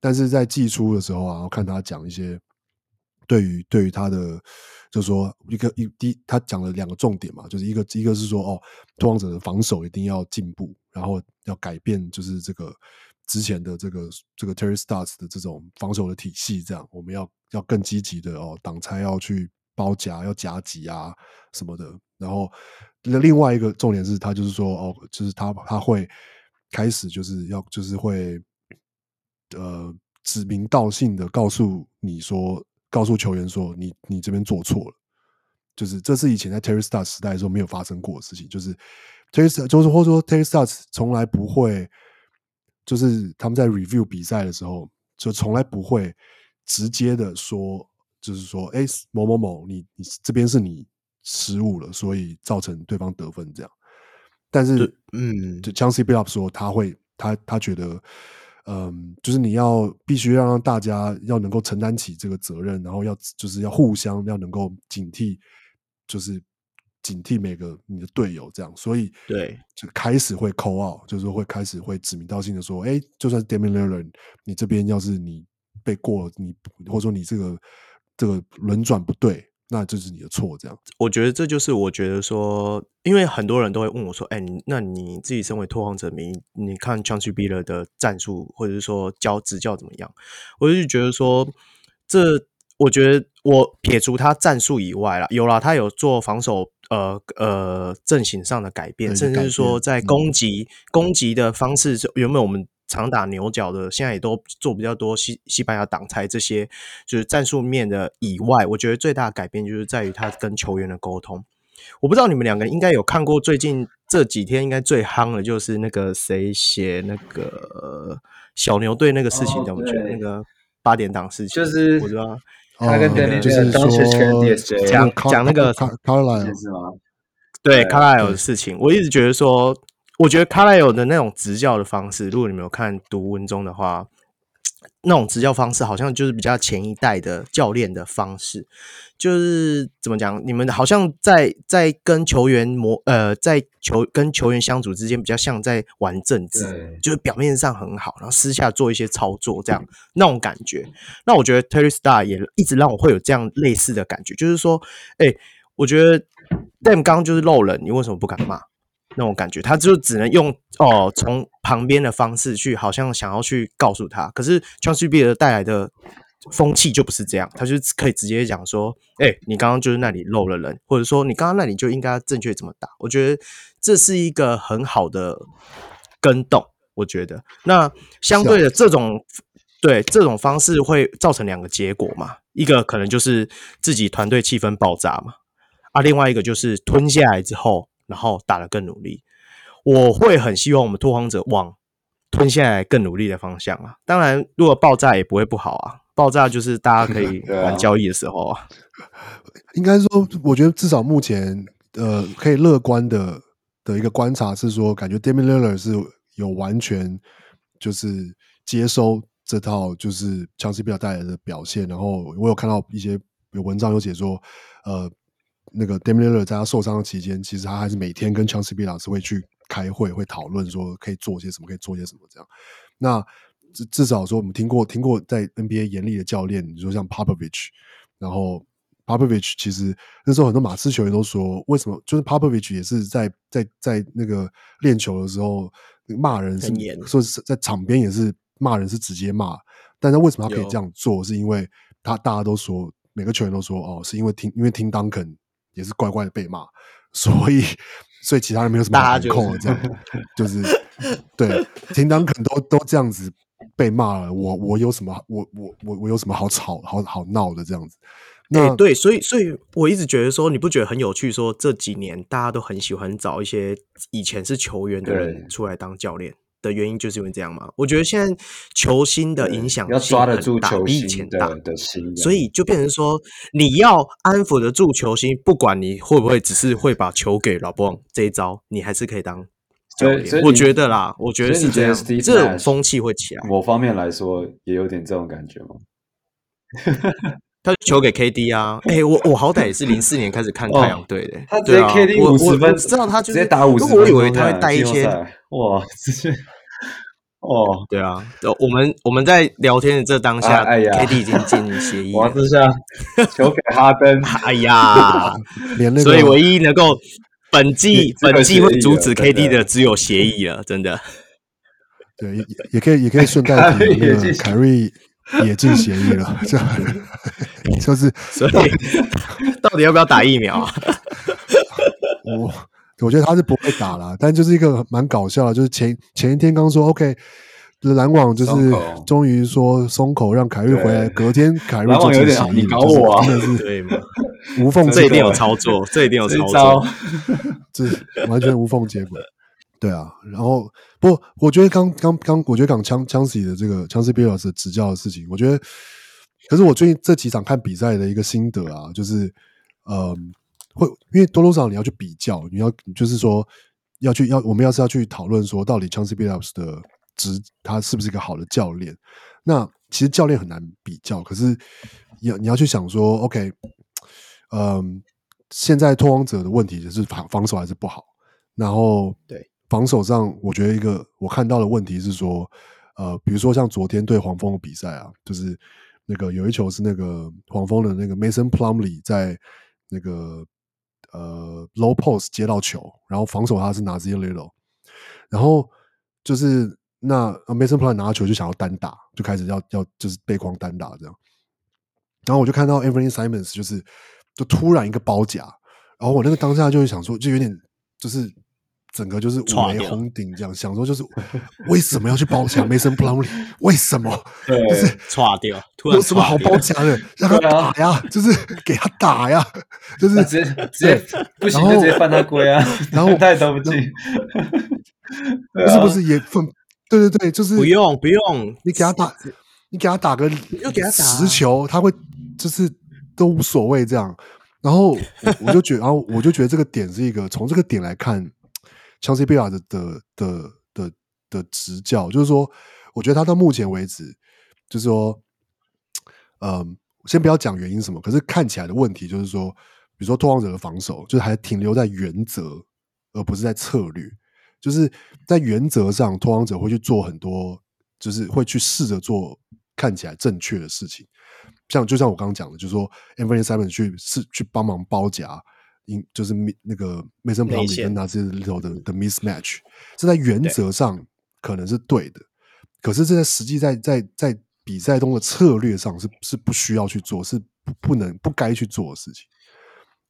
A: 但是在季初的时候啊，我看他讲一些对于对于他的，就是说一个一第他讲了两个重点嘛，就是一个一个是说哦，拓荒者的防守一定要进步，然后要改变就是这个。之前的这个这个 Terry Stotts 的这种防守的体系，这样我们要要更积极的哦，挡拆要去包夹，要夹击啊什么的。然后那另外一个重点是他就是说哦，就是他他会开始就是要就是会呃指名道姓的告诉你说，告诉球员说你你这边做错了，就是这是以前在 Terry Stotts 时代的时候没有发生过的事情，就是 Terry 就是或者说 Terry Stotts 从来不会。就是他们在 review 比赛的时候，就从来不会直接的说，就是说，哎，某某某，你你这边是你失误了，所以造成对方得分这样。但是，嗯，就 Chauncey Billups 说，他会，他他觉得，嗯，就是你要必须要让大家要能够承担起这个责任，然后要就是要互相要能够警惕，就是。警惕每个你的队友，这样，所以对，就开始会 call out，就是说会开始会指名道姓的说，哎，就算是 Damian Lillard，你这边要是你被过了，你或者说你这个这个轮转不对，那就是你的错，这样。
B: 我觉得这就是我觉得说，因为很多人都会问我说，哎，你那你自己身为拓荒者迷，你看 Chauncey Billups 的战术或者是说教执教怎么样？我就觉得说这。我觉得我撇除他战术以外啦，有啦，他有做防守，呃呃阵型上的改变，甚至是说在攻击、嗯、攻击的方式，原本我们常打牛角的，现在也都做比较多西西班牙挡拆这些，就是战术面的以外，我觉得最大的改变就是在于他跟球员的沟通。我不知道你们两个应该有看过最近这几天应该最夯的就是那个谁写那个小牛队那个事情，怎么觉得那个八点档事情？
C: 就是
B: 我知道。
C: 他跟 Danny 就是说
B: 讲讲那个卡卡莱尔是吗？对卡莱尔的事情，我一直觉得说，我觉得卡莱尔的那种执教的方式，如果你没有看读文中的话。那种执教方式好像就是比较前一代的教练的方式，就是怎么讲？你们好像在在跟球员磨呃，在球跟球员相处之间，比较像在玩政治，就是表面上很好，然后私下做一些操作，这样那种感觉。那我觉得 Terry Stotts 也一直让我会有这样类似的感觉，就是说，哎、欸，我觉得 Dame 刚刚就是漏了，你为什么不敢骂？那种感觉，他就只能用哦，从旁边的方式去，好像想要去告诉他。可是 Billups 带来的风气就不是这样，他就可以直接讲说，哎、欸，你刚刚就是那里漏了人，或者说你刚刚那里就应该正确怎么打。我觉得这是一个很好的跟动。我觉得那相对的这种对这种方式会造成两个结果嘛，一个可能就是自己团队气氛爆炸嘛，啊，另外一个就是吞下来之后，然后打得更努力。我会很希望我们拓荒者往吞下来更努力的方向啊。当然，如果爆炸也不会不好啊。爆炸就是大家可以 玩交易的时候啊。
A: 应该说，我觉得至少目前呃，可以乐观的的一个观察是说，感觉 Lillard 是有完全就是接收这套就是强势比较带来的表现。然后我有看到一些有文章有写说，呃，那个 Lillard 在他受伤的期间，其实他还是每天跟强势比老师会去开会，会讨论说可以做些什么，可以做些什么这样。那至至少说，我们听过听过在 NBA 严厉的教练，你说像 Popovich，然后 Popovich 其实那时候很多马刺球员都说，为什么就是 Popovich 也是在在在那个练球的时候骂人是，说是在场边也是骂人是直接骂，但他为什么他可以这样做？是因为他大家都说每个球员都说哦，是因为听因为听 Duncan 也是乖乖的被骂，所以所以其他人没有什么好控的这样，就是对听 Duncan 都都这样子。被骂了，我我有什么？我我我我有什么好吵、好好闹的这样子？那、
B: 欸、对，所以所以我一直觉得说，你不觉得很有趣？说这几年大家都很喜欢找一些以前是球员的人出来当教练的原因，就是因为这样嘛。我觉得现在球星的影响力要抓得住球星以前大的心，所以就变成说，你要安抚得住球星，不管你会不会只是会把球给老布朗这一招，你还是可以当。
C: 所以，
B: 我觉得啦，我觉得是这样，这种风气会起来。
C: 某方面来说，也有点这种感觉吗？
B: 他球给 KD 啊，哎、欸，我我好歹也是零四年开始看太阳队的，
C: 他直接 KD 五十分，
B: 知道他就
C: 直接打五十分，
B: 我以为他会带一些，
C: 哇，直接，哦，
B: 对啊，我们我们在聊天的这当下，哎呀，KD 已经签协议，
C: 哇，这下球给哈登，
B: 哎呀，所以唯一能够。本季本季会阻止 KD 的只有协议了，真的。
A: 对，也也可以也可以顺带 提那个凯瑞也进协议了，这样就是。
B: 所以到底要不要打疫苗啊？
A: 我我觉得他是不会打了，但就是一个蛮搞笑的，就是前前一天刚说 OK。篮网就是终于说松口让凯瑞回来，隔天凯瑞就有点
C: 你搞我啊，
A: 真的是
B: 对吗？
A: 无缝，
B: 这一定有操作，这一定有操作，
A: 这完全无缝接轨。对啊，然后不过我觉得刚刚刚，我觉得讲枪枪死的这个枪死比尔老师执教的事情，我觉得，可是我最近这几场看比赛的一个心得啊，就是呃，会因为多多少少你要去比较，你要就是说要去要我们要是要去讨论说到底枪死比尔老师的。值他是不是一个好的教练？那其实教练很难比较，可是要你要去想说，OK，嗯，现在拓荒者的问题就是防防守还是不好。然后对防守上，我觉得一个我看到的问题是说，呃，比如说像昨天对黄蜂的比赛啊，就是那个有一球是那个黄蜂的那个 Mason Plumley 在那个呃 low post 接到球，然后防守他是 Nassir Little，然后就是。那 Mason Plumlee 拿到球就想要单打，就开始要要就是背筐单打这样，然后我就看到 Anthony Simons 就是就突然一个包夹，然后我那个当下就会想说，就有点就是整个就是五雷轰顶这样，想说就是为什么要去包夹 Mason Plumlee？为什么？就是
B: 唰掉，
A: 有什么好包夹的？让他打呀，就是给他打呀，就是
C: 直接直接不行就直接犯他规啊，然后 太投不进，
A: 不是不是也分。对对对，就是
B: 不用不用，
A: 你给他打，你给他打个又给他十球，他会就是都无所谓这样。然后我就觉得，然后我就觉得这个点是一个从这个点来看，Chauncey Billups 的的的的的执教，就是说，我觉得他到目前为止，就是说，嗯，先不要讲原因什么，可是看起来的问题就是说，比如说拓荒者的防守，就是还停留在原则，而不是在策略。就是在原则上，拓荒者会去做很多，就是会去试着做看起来正确的事情。像就像我刚刚讲的，就是说，Anthony Simons 去试去帮忙包夹，就是那个 Mason Plumlee 跟那些里头的的 mismatch，这在原则上可能是对的，可是这在实际在在在比赛中的策略上是是不需要去做，是不不能不该去做的事情。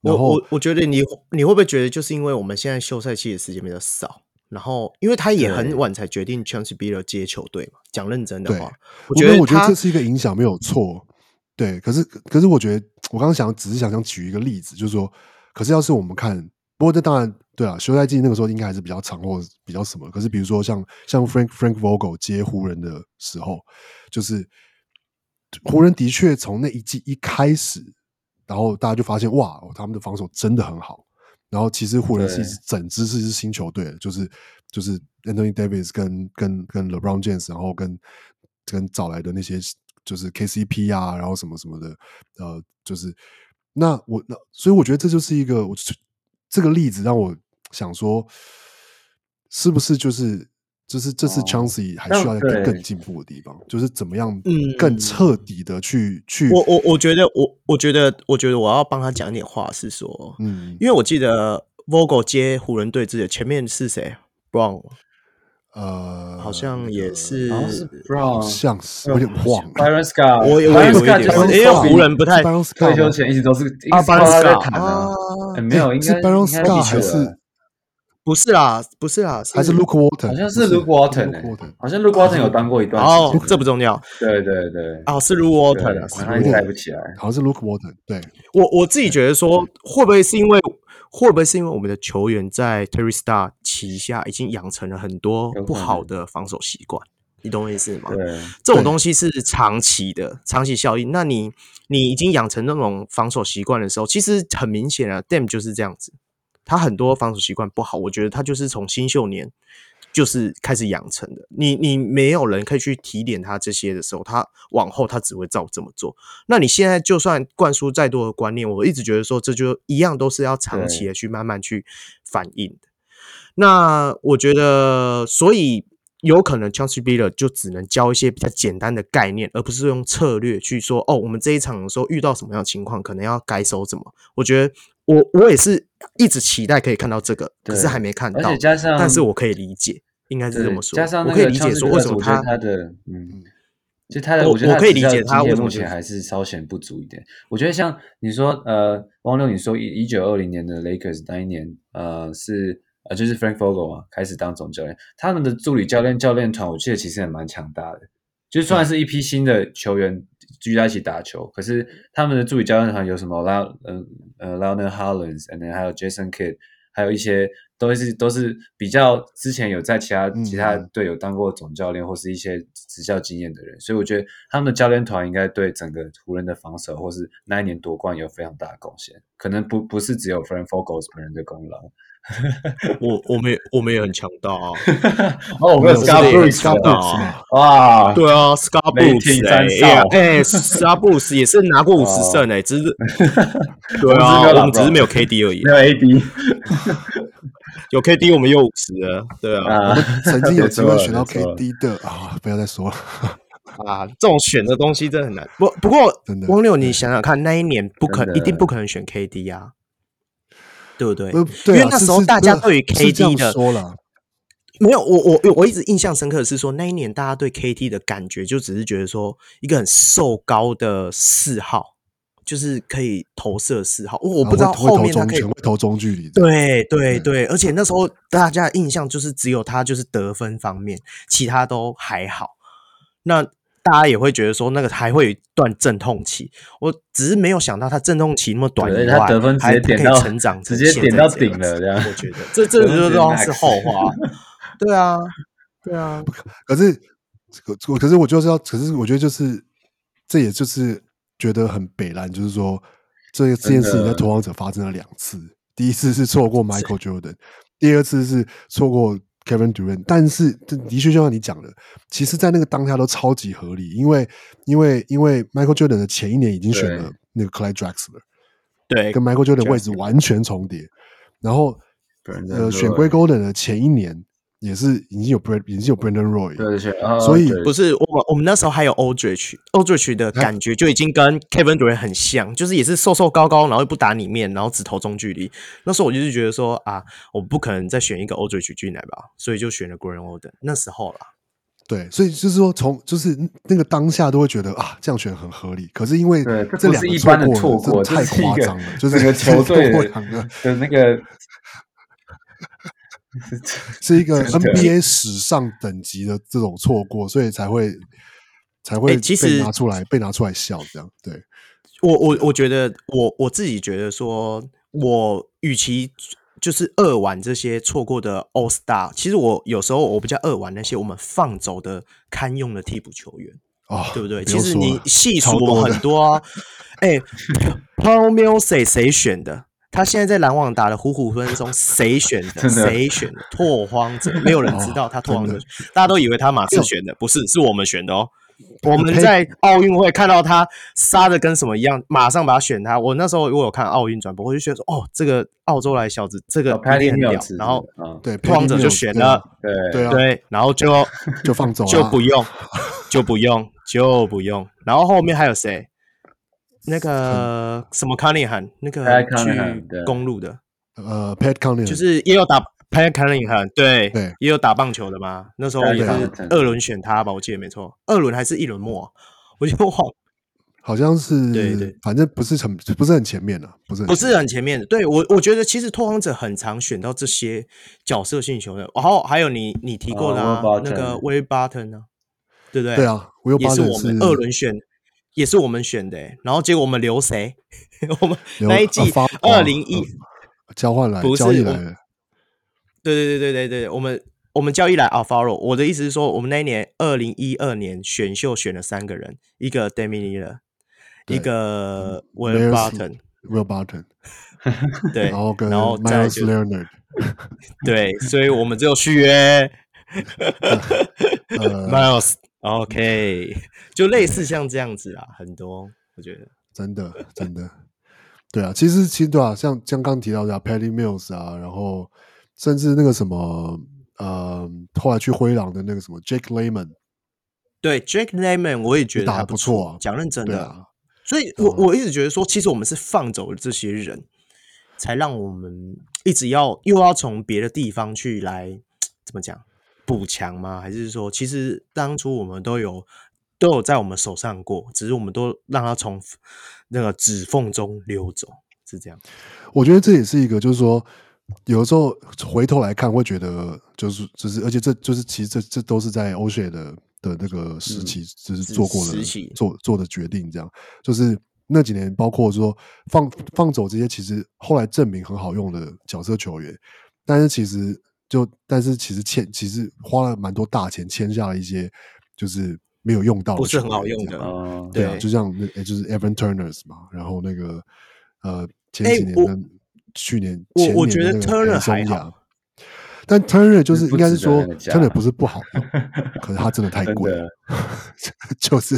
A: 然后
B: 我我我觉得你你会不会觉得，就是因为我们现在休赛期的时间比较少，然后因为他也很晚才决定 Chauncey Billups 接球队嘛。讲认真的话，
A: 我觉得我觉得这是一个影响，没有错。对，可是可是我觉得我刚刚想只是想想举一个例子，就是说，可是要是我们看，不过这当然对啊，休赛季那个时候应该还是比较长或比较什么。可是比如说像像 Frank Frank Vogel 接湖人的时候，就是湖人的确从那一季一开始，然后大家就发现哇，他们的防守真的很好。然后其实湖人是一支整支是一支新球队，就是就是 Anthony Davis 跟跟跟 LeBron James，然后跟跟找来的那些。就是 KCP 啊，然后什么什么的，呃，就是那我那，所以我觉得这就是一个，我这个例子让我想说，是不是就是就是这次 Chauncey 还需要更更进步的地方，哦、就是怎么样更彻底的去、嗯、去。
B: 我我我觉得我我觉得我觉得我要帮他讲一点话，是说，嗯，因为我记得 Vogel 接湖人队之前前面是谁？Brown。呃，好像也是
C: ，Brown，
A: 像是有点忘了。
C: Byron Scott，
B: 我我有点，因为湖人不太
C: 退休前一直都是
B: 啊，Byron Scott
C: 啊，没有，应该
A: Byron Scott 还是
B: 不是啦，不是啦，
A: 还是 Luke Walton，
C: 好像是 Luke Walton，好像 Luke Walton 有当过一段。
B: 哦，这不重要。
C: 对对对，
B: 哦，是 Luke Walton，
C: 他猜不起来，
A: 好像是 Luke Walton。对，
B: 我我自己觉得说，会不会是因为？会不会是因为我们的球员在 Terry Stotts 旗下已经养成了很多不好的防守习惯？你懂我意思吗？对，这种东西是长期的长期效应。那你你已经养成那种防守习惯的时候，其实很明显啊，Dame 就是这样子，他很多防守习惯不好。我觉得他就是从新秀年。就是开始养成的，你你没有人可以去提点他这些的时候，他往后他只会照这么做。那你现在就算灌输再多的观念，我一直觉得说这就一样都是要长期的去慢慢去反应的。那我觉得，所以有可能 Chauncey Billups 就只能教一些比较简单的概念，而不是用策略去说哦，我们这一场的时候遇到什么样的情况，可能要该守怎么。我觉得。我我也是一直期待可以看到这个，可是还没看到。而且加上，但是我可以理解，应该是这么说。
C: 加上
B: 我可以理解说为什么他
C: 他的嗯，就他的我觉得
B: 我可以理解他为什么
C: 目前还是稍显不足一点。我觉得像你说呃，汪六你说一一九二零年的 Lakers 那一年呃是呃就是 Frank Vogel 嘛开始当总教练，他们的助理教练教练团我记得其实也蛮强大的，就算是一批新的球员。聚在一起打球，可是他们的助理教练团有什么？Lionel 呃呃 Lionel Hollins，and then 还有 Jason Kidd，还有一些都是都是比较之前有在其他其他队有当过总教练或是一些执教经验的人，所以我觉得他们的教练团应该对整个湖人的防守或是那一年夺冠有非常大的贡献，可能不不是只有 Frank Vogel 本人的功劳。
B: 我我们我们也很强大啊！
C: 哦，我们有 Scott Brooks 啊！哇，
B: 对啊，Scott Brooks 哎，Scott Brooks 也是拿过五十胜哎，只是对啊，我们只是没有 KD 而已，
C: 没有 AD，
B: 有 KD 我们有五十了，对啊，
A: 我们曾经有机会选到 KD 的啊，不要再说了
B: 啊，这种选的东西真的很难。不不过，汪六，你想想看，那一年不可能，一定不可能选 KD 啊。对不对？呃对啊、因为那时候大家对于 KD 的
A: 说了，
B: 没有我我我一直印象深刻的是说，那一年大家对 KD 的感觉就只是觉得说一个很瘦高的四号，就是可以投射四号。我不知道后面他可以
A: 会投中距离。
B: 对对对，而且那时候大家的印象就是只有他就是得分方面，其他都还好。那大家也会觉得说那个还会有一段阵痛期，我只是没有想到他阵痛期那么短以外，
C: 他得分直接点到
B: 成长，
C: 直接点到顶了这样。
B: 我觉得这这这都是后话。对啊，对啊。
A: 可是可可是我就是要，可是我觉得就是这也就是觉得很北烂，就是说这这件事情在拓荒者发生了两次，第一次是错过 Michael Jordan，第二次是错过。Kevin Durant，但是这的确就像你讲的，其实，在那个当下都超级合理，因为因为因为 Michael Jordan 的前一年已经选了那个 Clyde Drexler，
B: 对，
A: 跟 Michael Jordan 的位置完全重叠，然后呃，选 Greg Oden 的前一年。也是已经有 Brand 已经有 Brandon Roy，
C: 对对对，
A: 所以
B: 不是我们我们那时候还有 Aldridge，Aldridge 的感觉就已经跟 Kevin Durant 很像，就是也是瘦瘦高高，然后又不打里面，然后只投中距离。那时候我就是觉得说啊，我不可能再选一个 Aldridge 进来吧，所以就选了 Greg Oden。那时候啦，
A: 对，所以就是说，从就是那个当下都会觉得啊，这样选很合理。可是因为这两个
C: 一般的错过，
A: 太夸张了，就是
C: 球队的那个
A: 是一个 NBA 史上等级的这种错过，所以才会才会被拿出来被拿出来笑这样。对，
B: 我我我觉得我我自己觉得说，我与其。就是扼腕这些错过的 All Star，其实我有时候我比较扼腕那些我们放走的堪用的替补球员，
A: 哦，
B: 对不对？其实你细数我很多啊，哎，Paul Millsap 谁选的？他现在在篮网打的虎虎生风，谁选的？谁选的？拓荒者，没有人知道他拓荒者，大家都以为他马刺选的，不是，是我们选的哦。我们在奥运会看到他杀的跟什么一样，马上把他选他。我那时候如果有看奥运转播，我就觉得说，哦，这个澳洲来小子，这个拍的很屌。然后，
A: 对，
B: 拓荒者就选了，
A: 对
B: 对，然后就
A: 就放走，
B: 就不用，就不用，就不用。然后后面还有谁？那个什么 Cunningham，那个去公路的，
A: 呃，Pat Cunningham，
B: 就是也有打。Pat Cunningham 对
A: 对，
B: 也有打棒球的嘛。那时候也是二轮选他吧，我记得没错，二轮还是一轮末，我就忘，
A: 好像是
B: 对对，
A: 反正不是很不是很前面的，不是
B: 不是很前面的。对我我觉得其实拓荒者很常选到这些角色性球员，然后还有你你提过的那个 Will Barton 呢，对不对？
A: 对啊，
B: 也是我们二轮选，也是我们选的。然后结果我们留谁？我们那一季二零一
A: 交换来交易来
B: 对对对对对对，我们我们交易来啊，follow 我的意思是说，我们那一年二零一二年选秀选了三个人，一个 Lillard，一个 Will
A: Barton，Will Barton，
B: 对，
A: 然后跟
B: 然后
A: Meyers Leonard，
B: 对，所以我们只有续约，Miles，OK，就类似像这样子啊，很多我觉得
A: 真的真的，对啊，其实其实对啊，像像刚提到的 Patty Mills 啊，然后。甚至那个什么，呃，后来去灰狼的那个什么 Jake Layman，
B: 对 Jake Layman，我也觉得还不错。讲认真的，啊所以我我一直觉得说，其实我们是放走了这些人，才让我们一直要又要从别的地方去来怎么讲补强吗？还是说，其实当初我们都有都有在我们手上过，只是我们都让他从那个指缝中溜走，是这样。
A: 我觉得这也是一个，就是说。有的时候回头来看，会觉得就是就是，而且这就是其实这这都是在欧雪的的那个时期，嗯、就是做过的做做的决定，这样就是那几年，包括说放放走这些其实后来证明很好用的角色球员，但是其实就但是其实签其实花了蛮多大钱签下了一些就是没有用到的，
B: 不是很好用的，嗯、
A: 对啊，就像那就是 Evan Turner 嘛，然后那个呃前几年的。欸去年，
B: 我我觉得 Turner 还好，
A: 但 Turner 就是应该是说 Turner 不是不好用，可是它真的太贵了。就是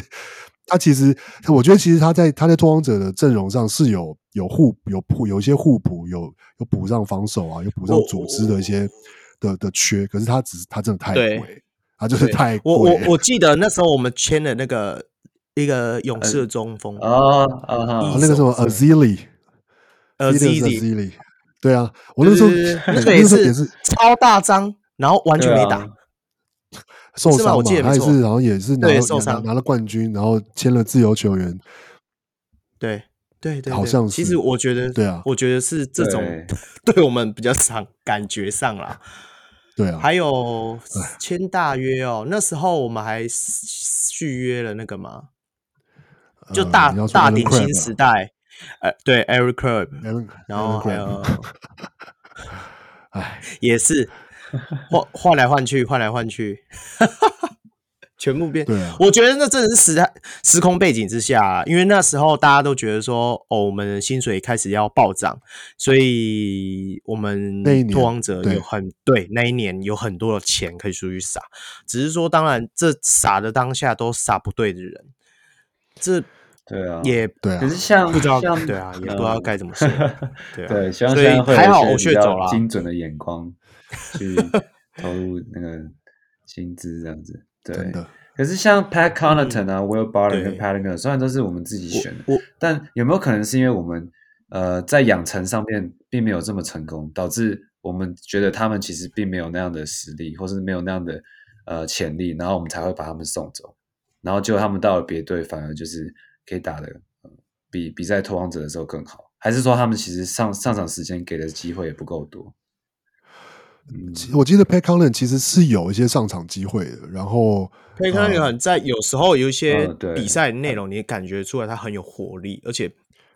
A: 他其实，我觉得其实他在他在拓荒者的阵容上是有有互有补有一些互补，有有补上防守啊，有补上组织的一些的的缺。可是他只是他真的太贵，他就是太贵。
B: 我我我记得那时候我们签的那个一个勇士的中锋
C: 啊啊，
A: 那个什么 Azili。
B: 呃
A: ，Azili，对啊，我那时候
B: 那个也是超大张，然后完全没打，
A: 受伤嘛，他也是，然后也是拿拿拿了冠军，然后签了自由球员，
B: 对对对，
A: 好像。
B: 是。其实我觉得，对啊，我觉得是这种对。我们比较上感觉上啦，
A: 对啊，
B: 还有签大约哦，那时候我们还续约了那个嘛，就大大顶新时代。呃，对，Eric 然后还有，哎，也是 换换来换去，换来换去，全部变。
A: 对啊，
B: 我觉得那真的是时代时空背景之下，因为那时候大家都觉得说，哦，我们的薪水开始要暴涨，所以我们拓荒者有很对，对那一年有很多的钱可以出去撒，只是说，当然这撒的当下都撒不对的人，这。
C: 对啊，
B: 也
A: 对啊，
C: 可是像
B: 不知道
C: 像
B: 对啊，也不知道该怎么说。对，
C: 对，希望现在会
B: 还好欧谢走了，
C: 精准的眼光去 投入那个薪资这样子。对，可是像 Pat Connaughton 啊，Will Barton 跟 Pat Connaughton 虽然都是我们自己选的，但有没有可能是因为我们呃在养成上面并没有这么成功，导致我们觉得他们其实并没有那样的实力，或是没有那样的呃潜力，然后我们才会把他们送走。然后结果他们到了别队，反而就是可以打的、呃、比比赛拓荒者的时候更好。还是说他们其实上上场时间给的机会也不够多？
A: 嗯，我记得 Connaughton 其实是有一些上场机会的。然
B: 后 Connaughton 在有时候有一些比赛内容，你感觉出来他很有活力，而且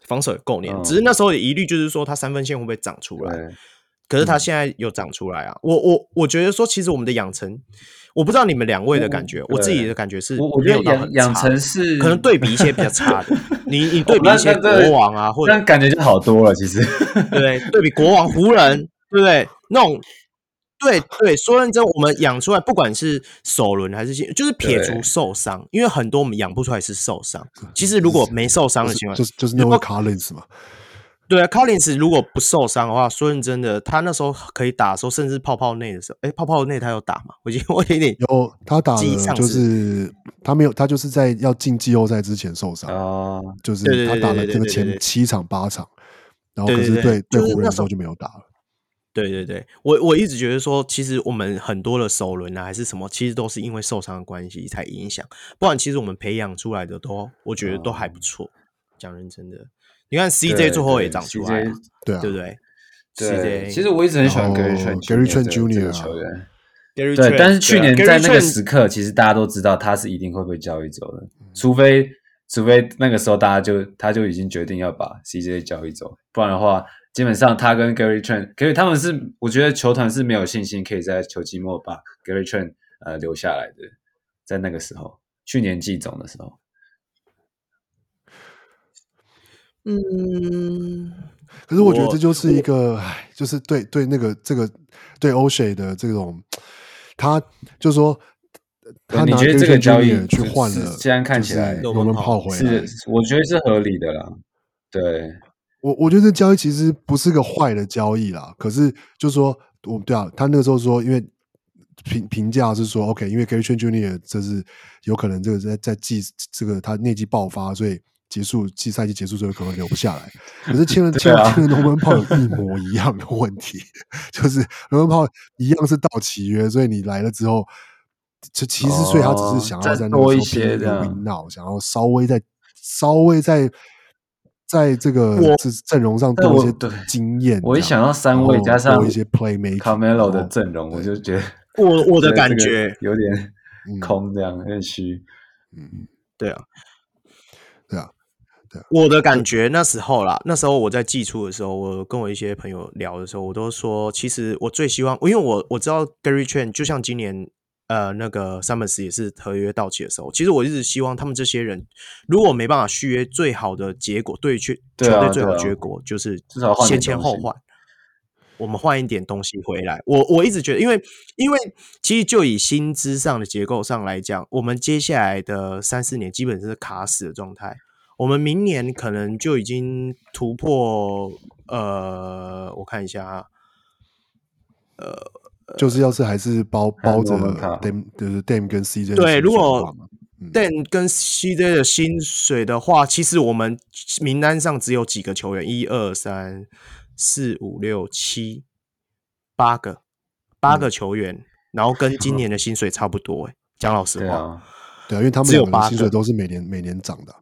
B: 防守也够黏。只是那时候的疑虑就是说，他三分线会不会长出来？可是他现在有长出来啊！我我我觉得说，其实我们的养成，我不知道你们两位的感觉，我自己的感觉是，
C: 我觉得养养成是
B: 可能对比一些比较差的。你你对比一些国王啊，或者
C: 感觉就好多了。其实，
B: 对对比国王、湖人，对不对？那种，对对，说认真，我们养出来，不管是首轮还是就是撇除受伤，因为很多我们养不出来是受伤。其实如果没受伤的情况，
A: 就是就是那个 Collins 嘛。
B: 对啊，Collins 如果不受伤的话，说认真的，他那时候可以打的时候，甚至泡泡内的时候，哎，泡泡内他有打吗？我觉得我有点
A: 有，他打了，就是他没有，他就是在要进季后赛之前受伤
C: 啊，
A: 就是他打了这个前七场八场，然后可是对对湖人的时候就没有打了。
B: 对对对，我我一直觉得说，其实我们很多的首轮啊，还是什么，其实都是因为受伤的关系才影响，不然其实我们培养出来的都，我觉得都还不错，讲认真的。你看 CJ 最后也长出来，
A: 对啊，
B: 对不对？
C: 对，其实我一直很喜欢 Gary
A: Trent，Gary Trent Junior
C: 球员。对，但是去年在那个时刻，其实大家都知道他是一定会被交易走的，除非除非那个时候大家就他就已经决定要把 CJ 交易走，不然的话，基本上他跟 Gary Trent，Gary 他们是我觉得球团是没有信心可以在球季末把 Gary Trent 呃留下来的，在那个时候，去年季总的时候。
B: 嗯，
A: 可是我觉得这就是一个，唉，就是对对那个这个对 Oshae 的这种，他就是说，他
C: 你觉得这个交易
A: 去换了，
C: 现在看起来
A: 罗文炮回来，
C: 是我觉得是合理的啦。对，
A: 我我觉得这交易其实不是个坏的交易啦。可是就是说，我对啊，他那个时候说，因为评评价是说，OK，因为 Gary Trent Junior 这是有可能这个在在季这个他内季爆发，所以。结束季赛季结束之后可能留不下来，可是签了 签了签了罗文炮有一模一样的问题，就是罗文炮一样是到期约，所以你来了之后，这其实所以他只是想要在那个时候拼一个 win now，想要稍微再稍微在在这个阵容上多一些经验。
C: 我一想到三位加上
A: 一些 playmaker
C: Carmelo 的阵容，我就觉得
B: 我我的感觉
C: 有点空，这样有点虚。
B: 嗯，对啊，
A: 对啊。
B: 对我的感觉那时候啦，那时候我在寄出的时候，我跟我一些朋友聊的时候，我都说，其实我最希望，因为我我知道 Gary Trent 就像今年呃那个 Summers 也是合约到期的时候，其实我一直希望他们这些人如果没办法续约，最好的结果对球队最好的结果就是至少先签后换，我们换一点东西回来。我我一直觉得，因为因为其实就以薪资上的结构上来讲，我们接下来的三四年基本是卡死的状态。我们明年可能就已经突破，呃，我看一下，呃，
A: 就是要是还是包包着 Dame，就是 Dame 跟 CJ
B: 对，如果 Dame 跟 CJ 的薪水的话，其实我们名单上只有几个球员，一二三四五六七八个，八个球员，嗯、然后跟今年的薪水差不多。哎，讲老实话，
A: 对啊，因为他们两个薪水都是每年每年涨的。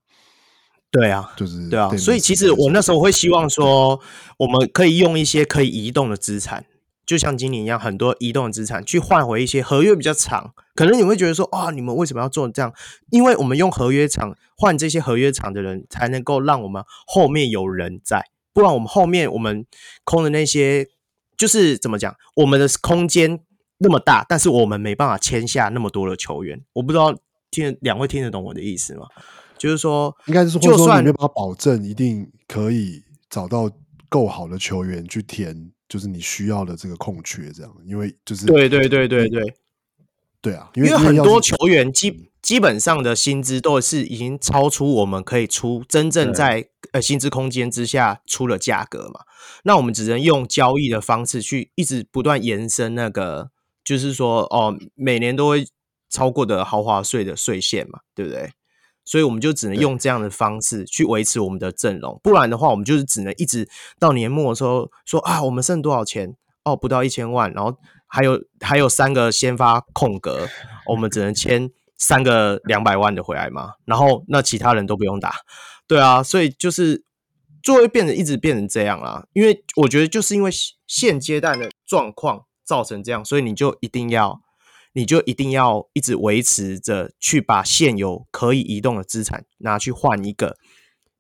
B: 对啊，
A: 就是
B: 对啊，所以其实我那时候会希望说，我们可以用一些可以移动的资产，就像今年一样，很多移动的资产去换回一些合约比较长。可能你会觉得说，啊，你们为什么要做这样？因为我们用合约长换这些合约长的人，才能够让我们后面有人在，不然我们后面我们空的那些，就是怎么讲，我们的空间那么大，但是我们没办法签下那么多的球员。我不知道听两位听得懂我的意思吗？就是说，
A: 应该是说，就算你没办法保证一定可以找到够好的球员去填，就是你需要的这个空缺，这样，因为就是
B: 对对对对对，
A: 对啊，
B: 因为很多球员基基本上的薪资都是已经超出我们可以出真正在呃薪资空间之下出了价格嘛，那我们只能用交易的方式去一直不断延伸那个，就是说哦，每年都会超过的豪华税的税线嘛，对不对？所以我们就只能用这样的方式去维持我们的阵容，不然的话，我们就是只能一直到年末的时候说啊，我们剩多少钱？哦，不到一千万，然后还有还有三个先发空格，我们只能签三个两百万的回来嘛，然后那其他人都不用打，对啊，所以就是就会变成一直变成这样啊，因为我觉得就是因为现阶段的状况造成这样，所以你就一定要你就一定要一直维持着去把现有可以移动的资产拿去换一个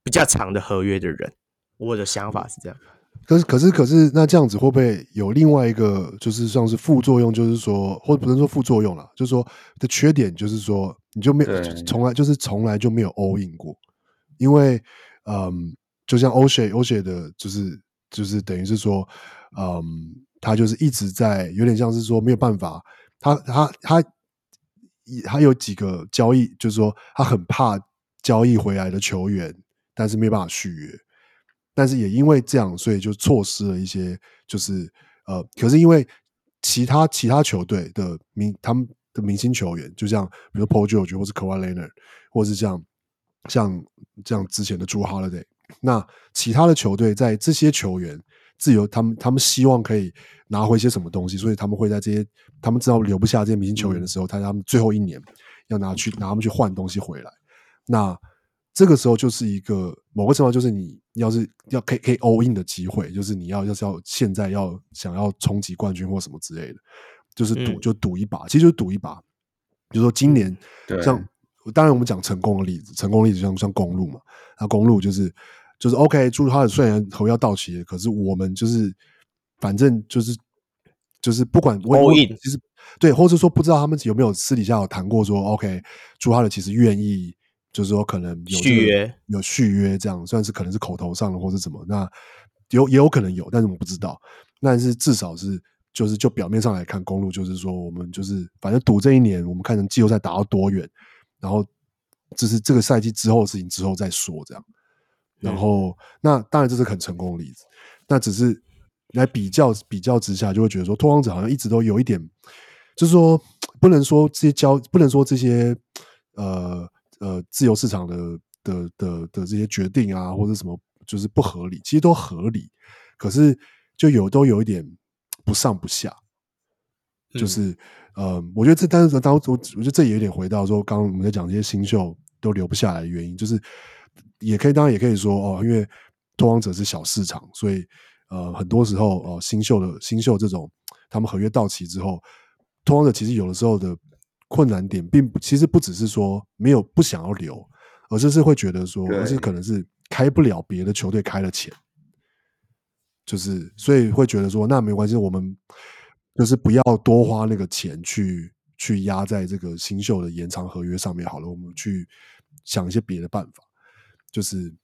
B: 比较长的合约的人，我的想法是这样。
A: 可是，可是，可是，那这样子会不会有另外一个，就是像是副作用，就是说，或者不能说副作用了，就是说的缺点，就是说你就没有从来就是从来就没有 all in 过，因为，嗯，就像 O'Shea，O'Shea 的，就是就是等于是说，嗯，他就是一直在有点像是说没有办法，他他他他有几个交易，就是说他很怕交易回来的球员，但是没办法续约。但是也因为这样，所以就错失了一些，就是呃，可是因为其他其他球队的明他们的明星球员，就像比如 Paul George 或是 k a w a l e n a r 或是像像这样之前的朱 Holiday，那其他的球队在这些球员自由，他们他们希望可以拿回一些什么东西，所以他们会在这些他们知道留不下这些明星球员的时候，他他们最后一年要拿去拿他们去换东西回来，那。这个时候就是一个某个程度，就是你要是要可以可以 all in 的机会，就是你要要是要现在要想要冲击冠军或什么之类的，就是赌、嗯、就赌一把，其实就是赌一把。比如说今年，像当然我们讲成功的例子，成功的例子像像公路嘛，那公路就是就是 OK，朱他的虽然合约要到期了，可是我们就是反正就是就是不管 all in，其实对，或者说不知道他们有没有私底下有谈过说 OK，朱哈的其实愿意。就是说，可能有、这个、续约，有续约这样，算是可能是口头上的，或是怎么，那有也有可能有，但是我们不知道。但是至少是，就是就表面上来看，公路就是说，我们就是反正赌这一年，我们看能季后赛打到多远，然后就是这个赛季之后的事情之后再说这样。然后、嗯、那当然这是很成功的例子，那只是来比较比较之下，就会觉得说，拓荒者好像一直都有一点，就是说不能说这些交，不能说这些呃。呃，自由市场的的的的这些决定啊，或者什么就是不合理，其实都合理，可是就有都有一点不上不下，就是、嗯、呃，我觉得这但是当我我觉得这也有点回到说，刚刚我们在讲这些新秀都留不下来的原因，就是也可以当然也可以说哦，因为拓荒者是小市场，所以呃，很多时候哦、呃，新秀的新秀这种他们合约到期之后，拓荒者其实有的时候的。困难点并不，其实不只是说没有不想要留，而是是会觉得说，而是可能是开不了别的球队开了钱，就是所以会觉得说，那没关系，我们就是不要多花那个钱去去压在这个新秀的延长合约上面好了，我们去想一些别的办法，就是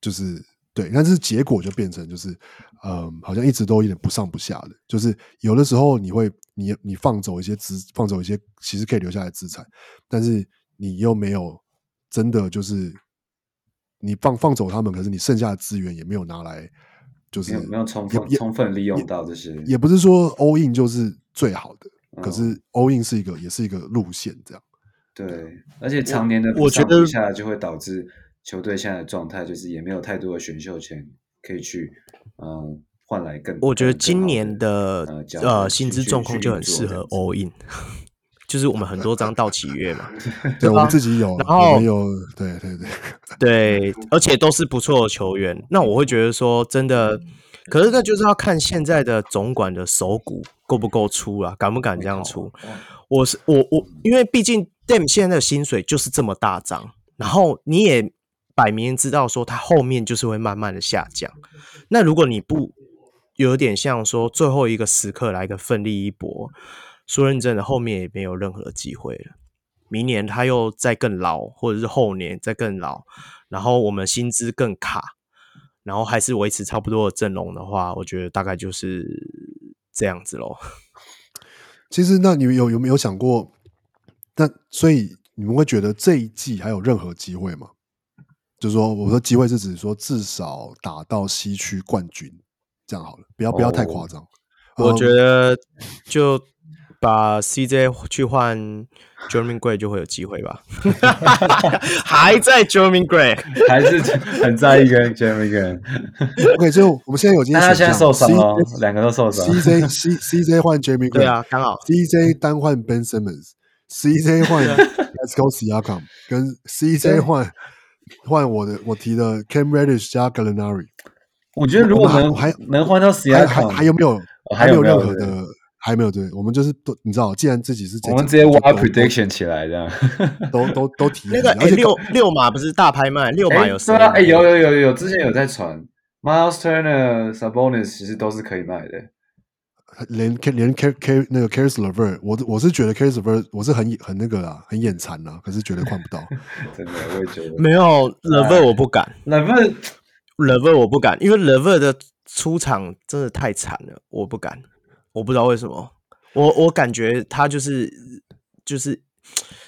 A: 就是。对，但是结果就变成就是，嗯，好像一直都有点不上不下的。就是有的时候你会，你你放走一些资，放走一些其实可以留下来资产，但是你又没有真的就是你放放走他们，可是你剩下的资源也没有拿来，就是
C: 没有，充分充分利用到这些也。
A: 不是说 all in 就是最好的，嗯、可是 all in 是一个也是一个路线这样。
C: 对，而且常年的我觉得下来就会导致。球队现在的状态就是也没有太多的选秀权可以去，嗯，换来更。我
B: 觉得今年的呃，呃薪资状况就很适合 all in，就是我们很多张到期约嘛，
A: 对，我们自己有，然后有，对对对
B: 对，而且都是不错的球员。那我会觉得说，真的，可是那就是要看现在的总管的手骨够不够粗啊，敢不敢这样出？我是我我，因为毕竟 Dame 现在的薪水就是这么大张，然后你也。摆明知道说他后面就是会慢慢的下降，那如果你不有点像说最后一个时刻来个奋力一搏，说认真的，后面也没有任何机会了。明年他又再更老，或者是后年再更老，然后我们薪资更卡，然后还是维持差不多的阵容的话，我觉得大概就是这样子喽。
A: 其实，那你有有没有想过？那所以你们会觉得这一季还有任何机会吗？就是说，我说机会是指说至少打到西区冠军，这样好了，不要不要太夸张。
B: 我觉得就把 CJ 去换 Jeremy Gray 就会有机会吧？还在 Jeremy Gray，
C: 还是很在意跟 Jeremy Gray。
A: OK，就我们现在有经验，
C: 他现在受伤了，两个都受伤。
A: CJ C CJ 换 Jeremy Gray，
B: 对啊，刚好。
A: CJ 单换 Ben Simmons，CJ 换 Let's Go Siakam，跟 CJ 换换我的我提的 Cam Reddish 加 Gallinari。
C: 我觉得如果能还能换到 Siakam，
A: 还还有没有？还有任何的？还没有对，我们就是都你知道，既然自己是，
C: 我们直接挖 prediction 起来这样，
A: 都都都提
B: 那个哎六六码不是大拍卖，六码有是啊？
C: 哎有有有有，之前有在传 Miles Turner、Sabonis 其实都是可以卖的，
A: 连连 K K 那个 Caris LeVert，我我是觉得 Caris LeVert 我是很很那个啦，很眼馋啦，可是绝对换不到，
C: 真的我也觉得
B: 没有 LeVert 我不敢
C: ，LeVert
B: LeVert 我不敢，因为 LeVert 的出场真的太惨了，我不敢。我不知道为什么，我我感觉他就是就是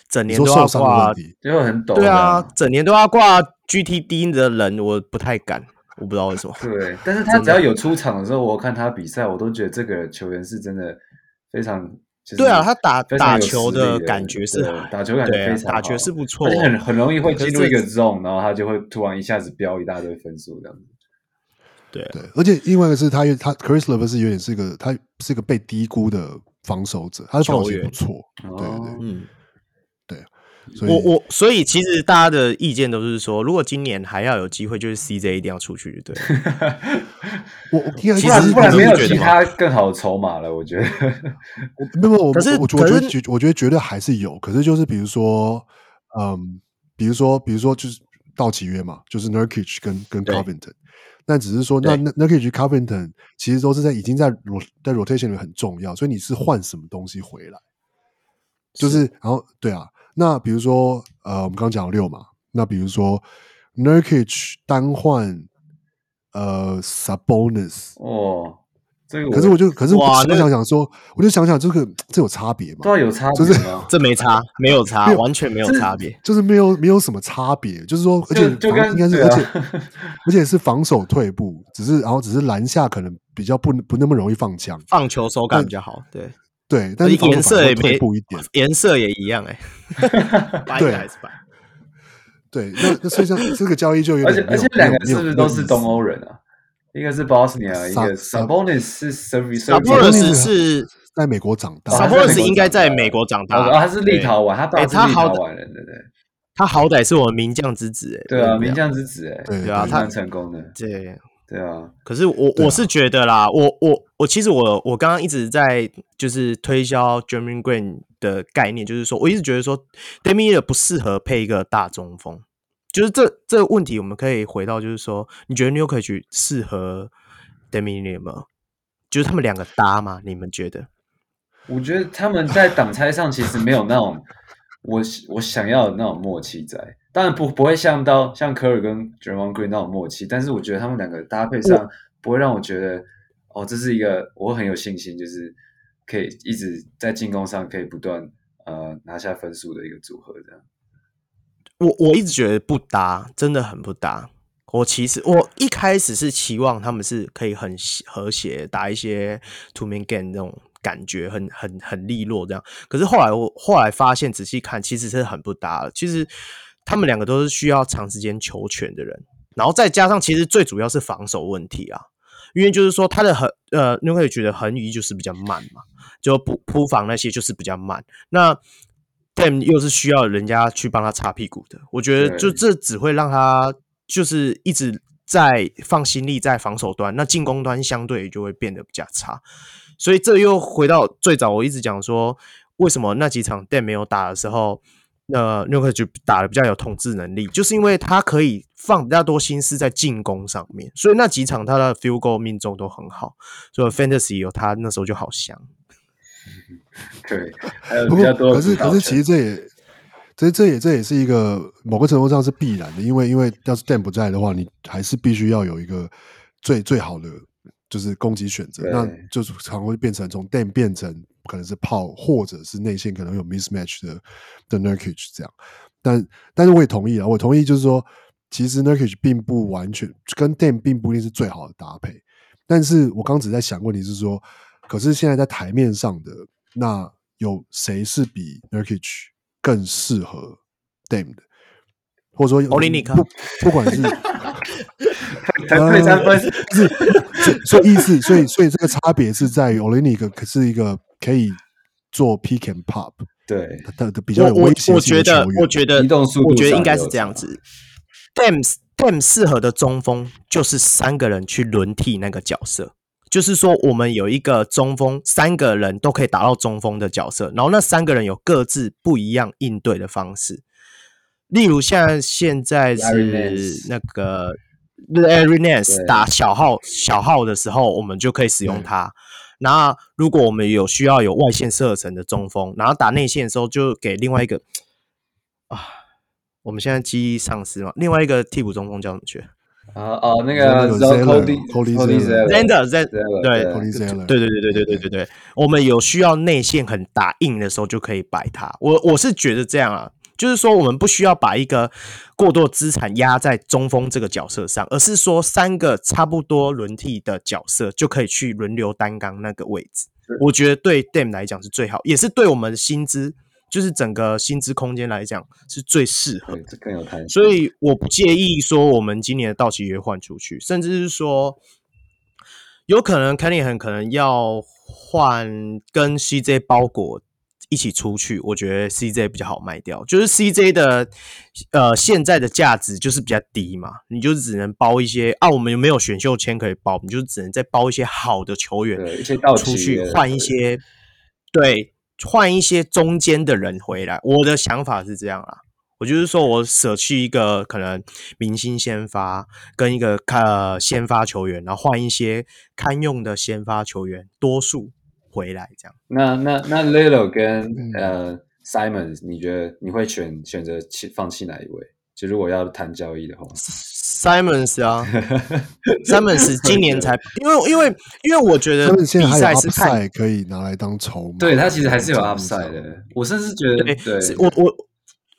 B: 整年都要挂，
C: 因为很抖。
B: 对啊，整年都要挂 GTD 的人，我不太敢。我不知道为什么。
C: 对，但是 他只要有出场的时候，我看他比赛，我都觉得这个球员是真的非常。
B: 对啊，他打打球的感觉是
C: 打球感觉非常，
B: 打球是不错，
C: 而且很很容易会进入一个 zone，然后他就会突然一下子飙一大堆分数这样子。
B: 对
A: 对，而且另外一个是他，他 Chris LeVert 是有点是一个，他是一个被低估的防守者，他的防守也不错。对对对，嗯，
B: 我我所以其实大家的意见都是说，如果今年还要有机会，就是 CJ 一定要出去，对。
A: 我我其
C: 实不然没有其他更好的筹码了，我觉得。
A: 我没有，我可是我觉得我觉得绝对还是有，可是就是比如说，嗯，比如说比如说就是到期约嘛，就是 Nurkic 跟跟 Covington。那只是说，那那那可以去 Covington，其实都是在已经在在 rotation 里面很重要，所以你是换什么东西回来？就是，然后对啊，那比如说呃，我们刚刚讲六嘛，那比如说 Nurkic 单换呃 Sabonis
C: 哦。
A: 这个可是我就，可是我想想说，我就想想这个这有差别吗？
C: 对，有差别，
A: 就是
B: 这没差，没有差，完全没有差别，
A: 就是没有没有什么差别，就是说，而且应该是，而且而且是防守退步，只是然后只是篮下可能比较不不那么容易放枪，
B: 放球手感比较好，对
A: 对，但是
B: 颜色也
A: 退步一点，
B: 颜色也一样哎，白还是白？
A: 对，那那所以像 这个交易就有点，
C: 而且而且两个是不是都是东欧人啊？一个是 Bosnia，一个 Sabonis 是
B: Sabonis 是
A: 在美国长大
B: ，Sabonis 应该在美国长大，
C: 他是立陶宛，他爸是立陶宛人，对不对？
B: 他好歹是我们名将之子，哎，
C: 对啊，名将之子，哎，
A: 对
B: 啊，他
C: 蛮成功的，
B: 对，
C: 对啊。
B: 可是我我是觉得啦，我我我其实我我刚刚一直在就是推销 Jerami Grant 的概念，就是说我一直觉得说 Damian Lillard 不适合配一个大中锋。就是这这个问题，我们可以回到，就是说，你觉得 Nurkic 适合 Damian Lillard 吗？就是他们两个搭吗？你们觉得？
C: 我觉得他们在挡拆上其实没有那种我我想要的那种默契在，当然不不会像到像 Curry 跟 Draymond Green 那种默契，但是我觉得他们两个搭配上不会让我觉得哦，这是一个我很有信心，就是可以一直在进攻上可以不断呃拿下分数的一个组合这样。
B: 我我一直觉得不搭，真的很不搭。我其实我一开始是期望他们是可以很和谐打一些 two man game 那种感觉，很很很利落这样。可是后来我后来发现，仔细看其实是很不搭的。其实他们两个都是需要长时间求权的人，然后再加上其实最主要是防守问题啊。因为就是说他的横呃，你会觉得横移就是比较慢嘛，就扑扑防那些就是比较慢。那 Dam 又是需要人家去帮他擦屁股的，我觉得就这只会让他就是一直在放心力在防守端，那进攻端相对就会变得比较差。所以这又回到最早我一直讲说，为什么那几场 Dam 没有打的时候，呃，Nurkic 就打的比较有统治能力，就是因为他可以放比较多心思在进攻上面，所以那几场他的 Field Goal 命中都很好，所以 Fantasy 有他那时候就好香。
C: 对，还有比较多。
A: 可是可是，其实这也，这这也这也是一个某个程度上是必然的，因为因为要是 Dame 不在的话，你还是必须要有一个最最好的就是攻击选择，那就是常会变成从 Dame 变成可能是炮，或者是内线可能有 mismatch 的的 Nurkic 这样。但但是我也同意啊，我同意就是说，其实 Nurkic 并不完全跟 Dame 并不一定是最好的搭配。但是我刚只在想问题是说。可是现在在台面上的那有谁是比 Nurkic 更适合 Dame 的，或者说
B: Olynyk
A: 不不管是
C: 退三分，
A: 是所以意思，所以所以这个差别是在于 Olynyk 可是一个可以做 pick and pop，
C: 对。
A: 的的比较有威胁
B: 我觉得，我觉得，
C: 移动速度，
B: 我觉得应该是这样子。Dame Dame 适合的中锋就是三个人去轮替那个角色，就是说我们有一个中锋，三个人都可以打到中锋的角色，然后那三个人有各自不一样应对的方式。例如像现在是那个 Larry Nance 打小号小号的时候，我们就可以使用它。那如果我们有需要有外线射程的中锋，然后打内线的时候，就给另外一个啊，我们现在记忆丧失嘛。另外一个替补中锋叫什么去？
C: 啊哦，那个 Cody
B: Zeller Zeller 对对对对对对对对对，我们有需要内线很打硬的时候，就可以摆他。我我是觉得这样啊。就是说，我们不需要把一个过多资产压在中锋这个角色上，而是说三个差不多轮替的角色就可以去轮流担纲那个位置。我觉得对 Dame 来讲是最好，也是对我们的薪资，就是整个薪资空间来讲是最适合。
C: 更有弹性。
B: 所以我不介意说我们今年的到期约换出去，甚至是说有可能 Kenny 很可能要换跟 CJ 包裹。一起出去，我觉得 CJ 比较好卖掉。就是 CJ 的呃现在的价值就是比较低嘛，你就只能包一些啊，我们有没有选秀签可以包？你就只能再包一些好的球员出去换一些，对，换一些中间的人回来。我的想法是这样啦，我就是说我舍弃一个可能明星先发跟一个呃先发球员，然后换一些堪用的先发球员，多数。回来这样，
C: 那那那 Lillard 跟、嗯、呃 Simons，你觉得你会选选择弃放弃哪一位？就如果要谈交易的话
B: ，Simons 啊，Simons 今年才因为因为因为我觉得比赛是太
A: 可以拿来当筹码，
C: 对他其实还是有 upside 的。我甚至觉得，对，对
B: 我我。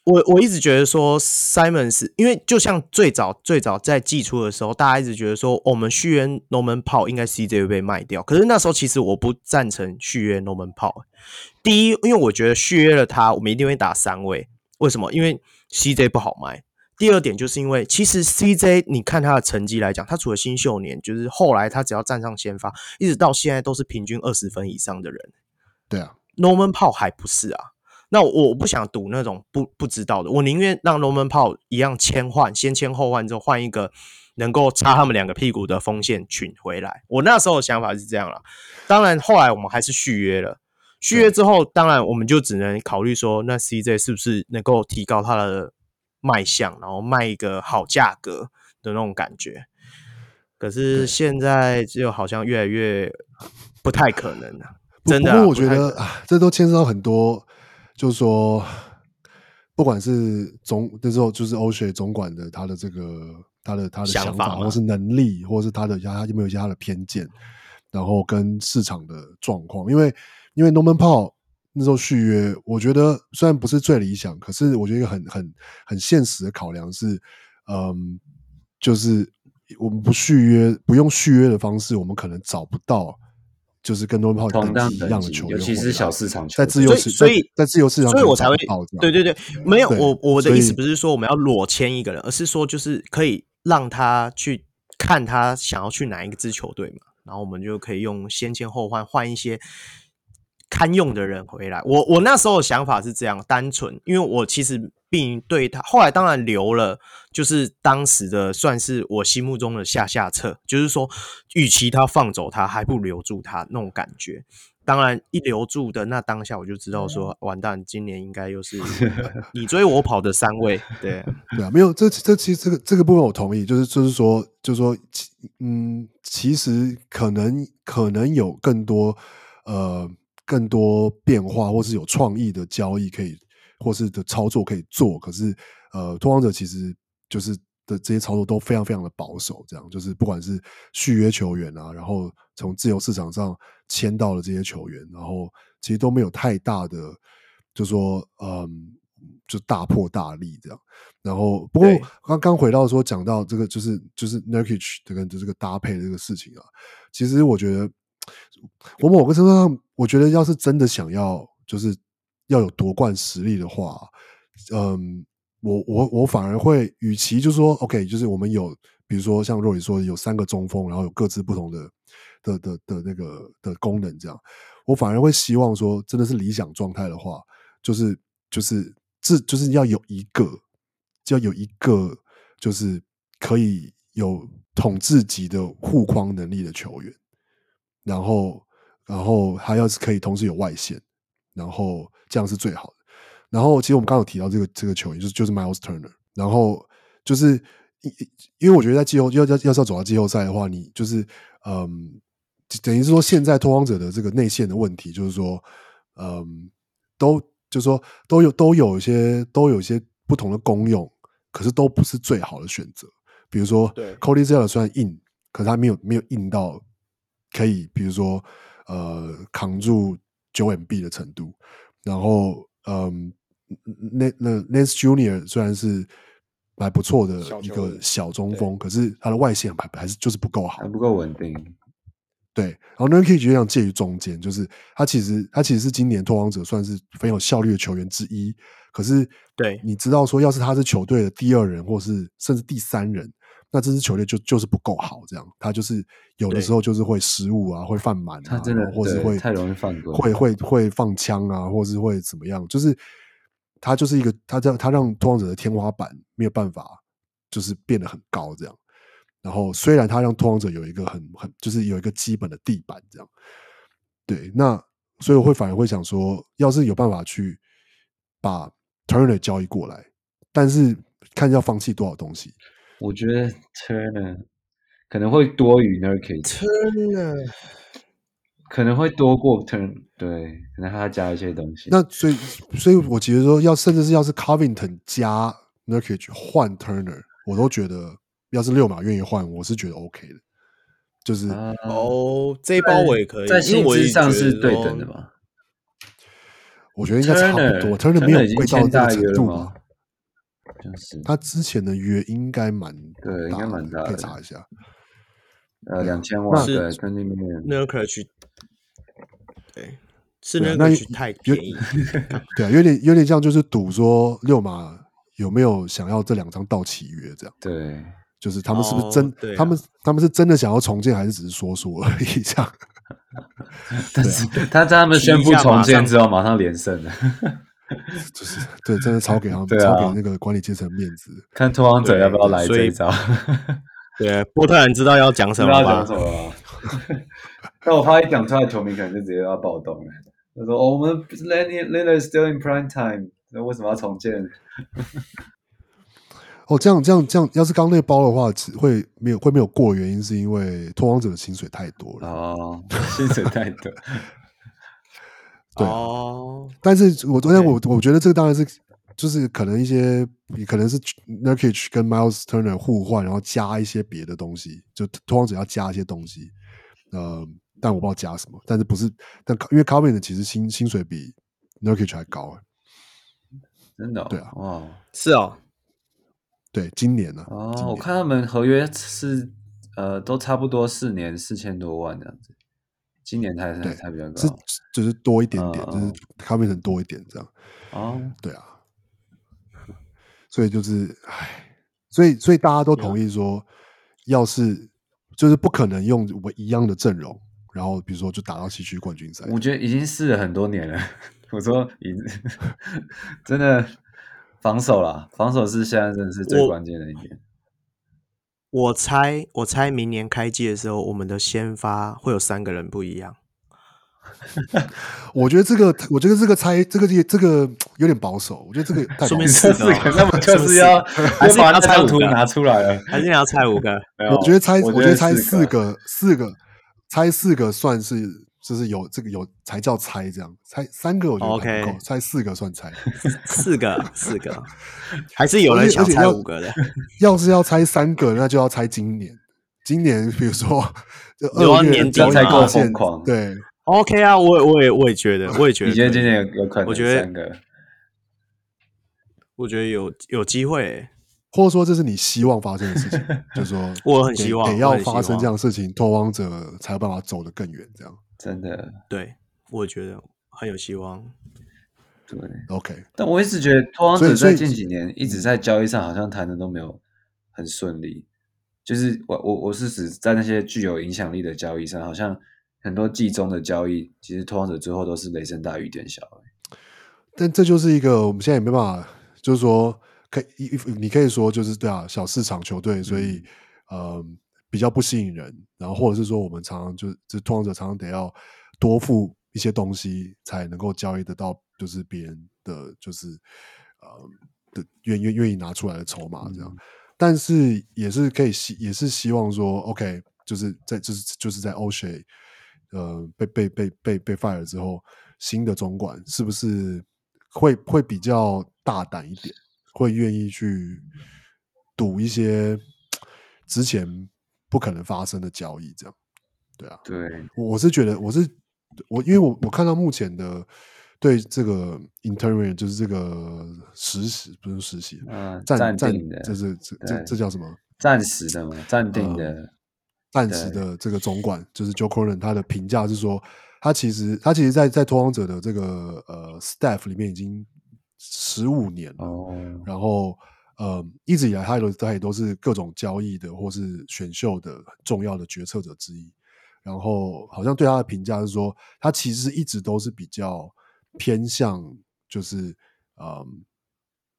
B: 我我一直觉得说，Simons，因为就像最早最早在季初的时候，大家一直觉得说，我们续约 Norman Powell 应该 CJ 会被卖掉。可是那时候其实我不赞成续约 Norman Powell。第一，因为我觉得续约了他，我们一定会打三位。为什么？因为 CJ 不好卖。第二点就是因为其实 CJ，你看他的成绩来讲，他除了新秀年，就是后来他只要站上先发，一直到现在都是平均二十分以上的人。
A: 对啊
B: ，Norman Powell 还不是啊。那我不想赌那种不不知道的，我宁愿让 Norman Powell 一样签换，先签后换之后换一个能够插他们两个屁股的锋线群回来。我那时候的想法是这样了。当然后来我们还是续约了，续约之后，当然我们就只能考虑说，那 CJ 是不是能够提高他的卖相，然后卖一个好价格的那种感觉。可是现在就好像越来越不太可能了，真的。
A: 不过我觉得啊，这都牵涉到很多。就是说，不管是总那时候，就是欧雪总管的他的这个他的他的想法，或是能力，或是他的他有没有一些他的偏见，然后跟市场的状况。因为因为 Norman Powell 那时候续约，我觉得虽然不是最理想，可是我觉得一个很很很现实的考量是，嗯，就是我们不续约，不用续约的方式，我们可能找不到。就是跟多炮等级一样的球员，
C: 尤其是小市场球
A: 在自由市，
B: 所以
A: 在自由市场，
B: 所以我才会对对对，没有我我的意思不是说我们要裸签一个人，而是说就是可以让他去看他想要去哪一个支球队嘛，然后我们就可以用先签后换换一些堪用的人回来。我我那时候的想法是这样单纯，因为我其实。并对他后来当然留了，就是当时的算是我心目中的下下策，就是说，与其他放走他，还不如留住他那种感觉。当然一留住的那当下，我就知道说，完蛋，今年应该又是 你追我跑的三位。对
A: 对啊，没有这这其实这个这个部分我同意，就是就是说就是说，嗯，其实可能可能有更多呃更多变化，或是有创意的交易可以。或是的操作可以做，可是呃，拓荒者其实就是的这些操作都非常非常的保守，这样就是不管是续约球员啊，然后从自由市场上签到了这些球员，然后其实都没有太大的，就说嗯，就大破大立这样。然后不过刚刚回到说讲到这个就是就是 Nurkic 这个这个搭配的这个事情啊，其实我觉得我某个程度上，我觉得要是真的想要。就是要有夺冠实力的话，嗯，我我我反而会，与其就是说，OK，就是我们有，比如说像若雨说有三个中锋，然后有各自不同的的的的那个的功能，这样，我反而会希望说，真的是理想状态的话，就是就是这就是要有一个，就要有一个，就是可以有统治级的护框能力的球员，然后。然后他要是可以同时有外线，然后这样是最好的。然后其实我们刚刚有提到这个这个球员就是就是 Miles Turner。然后就是因因为我觉得在季后要要要是要走到季后赛的话，你就是嗯，等于是说现在拓荒者的这个内线的问题，就是说嗯，都就是说都有都有一些都有一些不同的功用，可是都不是最好的选择。比如说，Cody Zeller 虽然硬，可是他没有没有硬到可以，比如说。呃，扛住九 MB 的程度，然后，嗯，那那 Nance Junior 虽然是还不错的一个小中锋，可是他的外线还还是就是不够好，
C: 还不够稳定。
A: 对，然后 Nurkic 就这样介于中间，就是他其实他其实是今年拓荒者算是很有效率的球员之一，可是，对，你知道说，要是他是球队的第二人，或是甚至第三人。那这支球队就就是不够好，这样他就是有的时候就是会失误啊，会犯满啊，或是会
C: 太容易犯规，
A: 会会会放枪啊，或是会怎么样？就是他就是一个他这样他让拓荒者的天花板没有办法就是变得很高这样。然后虽然他让拓荒者有一个很很就是有一个基本的地板这样，对，那所以我会反而会想说，要是有办法去把 Turner 交易过来，但是看要放弃多少东西。
C: 我觉得 Turner 可能会多于
B: Nurkic，Turner
C: 可能会多过 Turner，对，可能还要加一些东西。
A: 那所以，所以我觉得说，要甚至是要是 Covington 加 Nurkic 换 Turner，我都觉得，要是六马愿意换，我是觉得 OK 的。就是
B: 哦，这一包我也可以，
C: 在薪资上是对等的嘛？
A: 我觉得应该差不多，Turner 没有贵到这个程度吗？就是他之前的约应该蛮
C: 对，应该蛮大的，
A: 可以查一下。
C: 呃，两千万对，跟那
B: 边那个可去，对，是那个太便宜，
A: 对啊，有点有点像就是赌说六马有没有想要这两张到期约这样。
C: 对，
A: 就是他们是不是真？他们他们是真的想要重建，还是只是说说而已？这样。
C: 但是他在他们宣布重建之后，马上连胜了。
A: 就是对，真的超给他们，超给那个管理阶层面子。
C: 看拓荒者要不要来这一招？
B: 对，波特兰知道要讲什么吧？
C: 但我怕一讲出来，球迷可能就直接要暴动了。他说：“我们 Lillard still in prime time，那为什么要重建？”
A: 哦，这样这样这样，要是刚那个包的话，会没有会没有过，原因是因为拓荒者的薪水太多了。
C: 哦，薪水太多。
A: 对。哦，但是我昨天我我觉得这个当然是就是可能一些可能是 Nurkic 跟 Miles Turner 互换，然后加一些别的东西，就拓荒者要加一些东西，呃，但我不知道加什么，但是不是，但因为 Covington 其实薪薪水比 Nurkic 还高，
C: 真的、哦，
A: 对啊，
C: 哦，
B: 是哦，
A: 对，今年呢、啊，
C: 哦，
A: 年
C: 我看他们合约是呃都差不多四年四千多万这样子。今年才才才比较高，是
A: 就是多一点点，就是 Covington 多一点这样。
C: 哦，
A: 对啊，所以就是，唉，所以所以大家都同意说，要是就是不可能用我一样的阵容，然后比如说就打到西区冠军赛。
C: 我觉得已经试了很多年了。我说，已 真的防守啦，防守是现在真的是最关键的一点。
B: 我猜，我猜明年开机的时候，我们的先发会有三个人不一样。
A: 我觉得这个，我觉得这个猜，这个这个有点保守。我觉得这个 太。
C: 说明四个，那么就是要
B: 还是把那张图
C: 拿出来了？
B: 还是你要猜五个？
A: 我觉得猜，我觉得猜四个，四个猜四个算是。就是有这个有才叫猜，这样猜三个我觉得不够，猜四个算猜，
B: 四个四个，还是有人想猜五个的。
A: 要是要猜三个，那就要猜今年。今年比如说，就二月
B: 年底
C: 才够疯狂。
A: 对
B: ，OK 啊，我我也我也觉得，我也觉得，
C: 你觉得今年有可能？我觉得，
B: 我觉得有有机会。
A: 或者说这是你希望发生的事情，就是说
B: 我很希望，
A: 得要发生这样的事情，拓荒者才有办法走得更远。这样
C: 真的，
B: 对，我觉得很有希望。
C: 对
A: ，OK。
C: 但我一直觉得拓荒者在近几年一直在交易上好像谈的都没有很顺利。就是我我我是指在那些具有影响力的交易上，好像很多季中的交易，其实拓荒者最后都是雷声大雨点小。
A: 但这就是一个我们现在也没办法，就是说可以，你可以说就是对啊，小市场球队，所以、嗯、呃比较不吸引人，然后或者是说我们常常就就拓荒者常常得要多付一些东西才能够交易得到，就是别人的就是呃的愿愿愿意拿出来的筹码这样。嗯但是也是可以希也是希望说，OK，就是在就是就是在 O'Shea 呃被被被被被 fire 之后，新的总管是不是会会比较大胆一点，会愿意去赌一些之前不可能发生的交易，这样，对啊，
C: 对，
A: 我是觉得我是我因为我我看到目前的。对这个 interim 就是这个实习，不是实习，
C: 嗯，
A: 暂
C: 暂定的，
A: 这是这这这叫什么？
C: 暂时的嘛，暂定的，
A: 呃、暂时的这个总管就是 Joe Cronin，他的评价是说，他其实他其实在在拓荒者的这个呃 staff 里面已经十五年了，哦，然后呃一直以来他都他也都是各种交易的或是选秀的重要的决策者之一，然后好像对他的评价是说，他其实一直都是比较。偏向就是，嗯，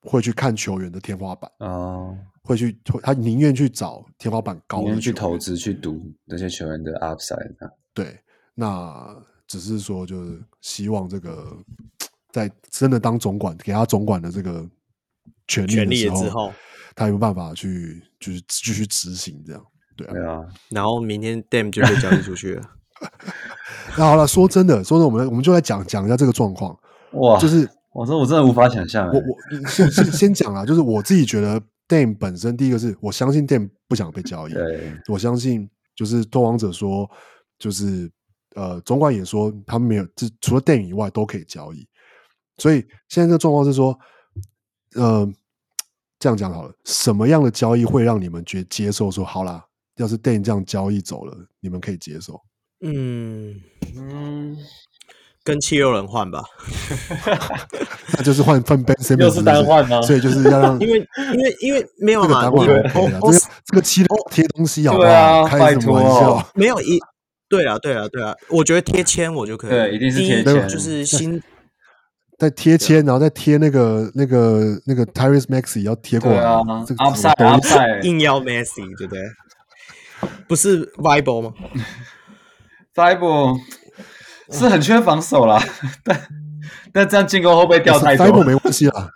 A: 会去看球员的天花板啊，
C: 哦、
A: 会去他宁愿去找天花板高的，
C: 去投资去赌那些球员的 upside。
A: 对，那只是说就是希望这个在真的当总管给他总管的这个权力的时候，之后他有办法去就是继续执行这样，对啊，
C: 对啊，
B: 然后明天 Dame 就被交易出去了。
A: 那好了，说真的，说真的，我们我们就来讲讲一下这个状况。
C: 哇，
A: 就是
C: 我说我真的无法想象。
A: 我我先先先讲啊，就是我自己觉得 Dame 本身，第一个是我相信 Dame 不想被交易。我相信就是拓王者说，就是呃，总管也说他们没有，就除了 Dame 以外都可以交易。所以现在这个状况是说，呃，这样讲好了，什么样的交易会让你们觉接受？说好啦，要是 Dame 这样交易走了，你们可以接受？
B: 嗯嗯，跟七六人换吧，
A: 那就是换换 Ben Simmons，
C: 又是单换吗？
A: 所以就是要让，
B: 因为因为因为没有嘛，
A: 这个这个七六贴东西好不好？
C: 啊，
A: 开什么玩笑？
B: 没有一，对啊对啊对啊，我觉得贴签我就可以，
C: 对，一定是贴签，
B: 就是新
A: 再贴签，然后再贴那个那个那个 Tyrese Maxey 要贴过来
C: ，upside upside
B: 硬要 Maxey 对不对？不是 Viable 吗
C: ？Fiber 是很缺防守啦，但但这样进攻会不会掉太多
A: ？Fiber 没关系啦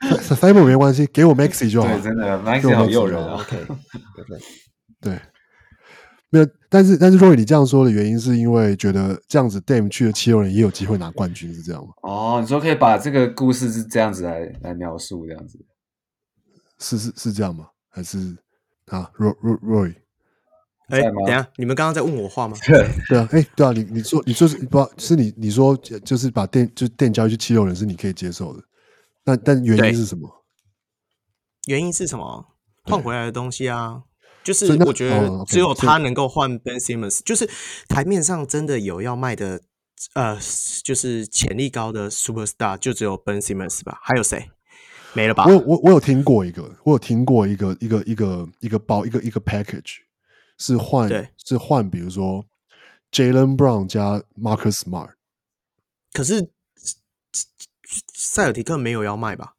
A: ，Fiber 没关系，给我 Maxey 就好。
C: 对，真的 Maxey 好诱人啊。
B: OK，
A: 对，没有，但是但是，Roy，你这样说的原因是因为觉得这样子 Dame 去了七六人也有机会拿冠军，是这样吗？
C: 哦，你说可以把这个故事是这样子来来描述，这样子
A: 是是是这样吗？还是啊，Roy Roy？
B: 哎，等下，你们刚刚在问我话吗？
A: 对 对啊，哎，对啊，你你说你说是不？是你你说就是把电就电交易去七六人是你可以接受的，但但原因是什么？
B: 原因是什么？换回来的东西啊，就是我觉得只有他能够换 Ben Simmons，就是台面上真的有要卖的，呃，就是潜力高的 Superstar，就只有 Ben Simmons 吧？还有谁？没了吧？
A: 我我我有听过一个，我有听过一个一个一个一个包一个一个 package。是换对是换，比如说 Jaylen Brown 加 Marcus Smart，
B: 可是塞尔提克没有要卖吧？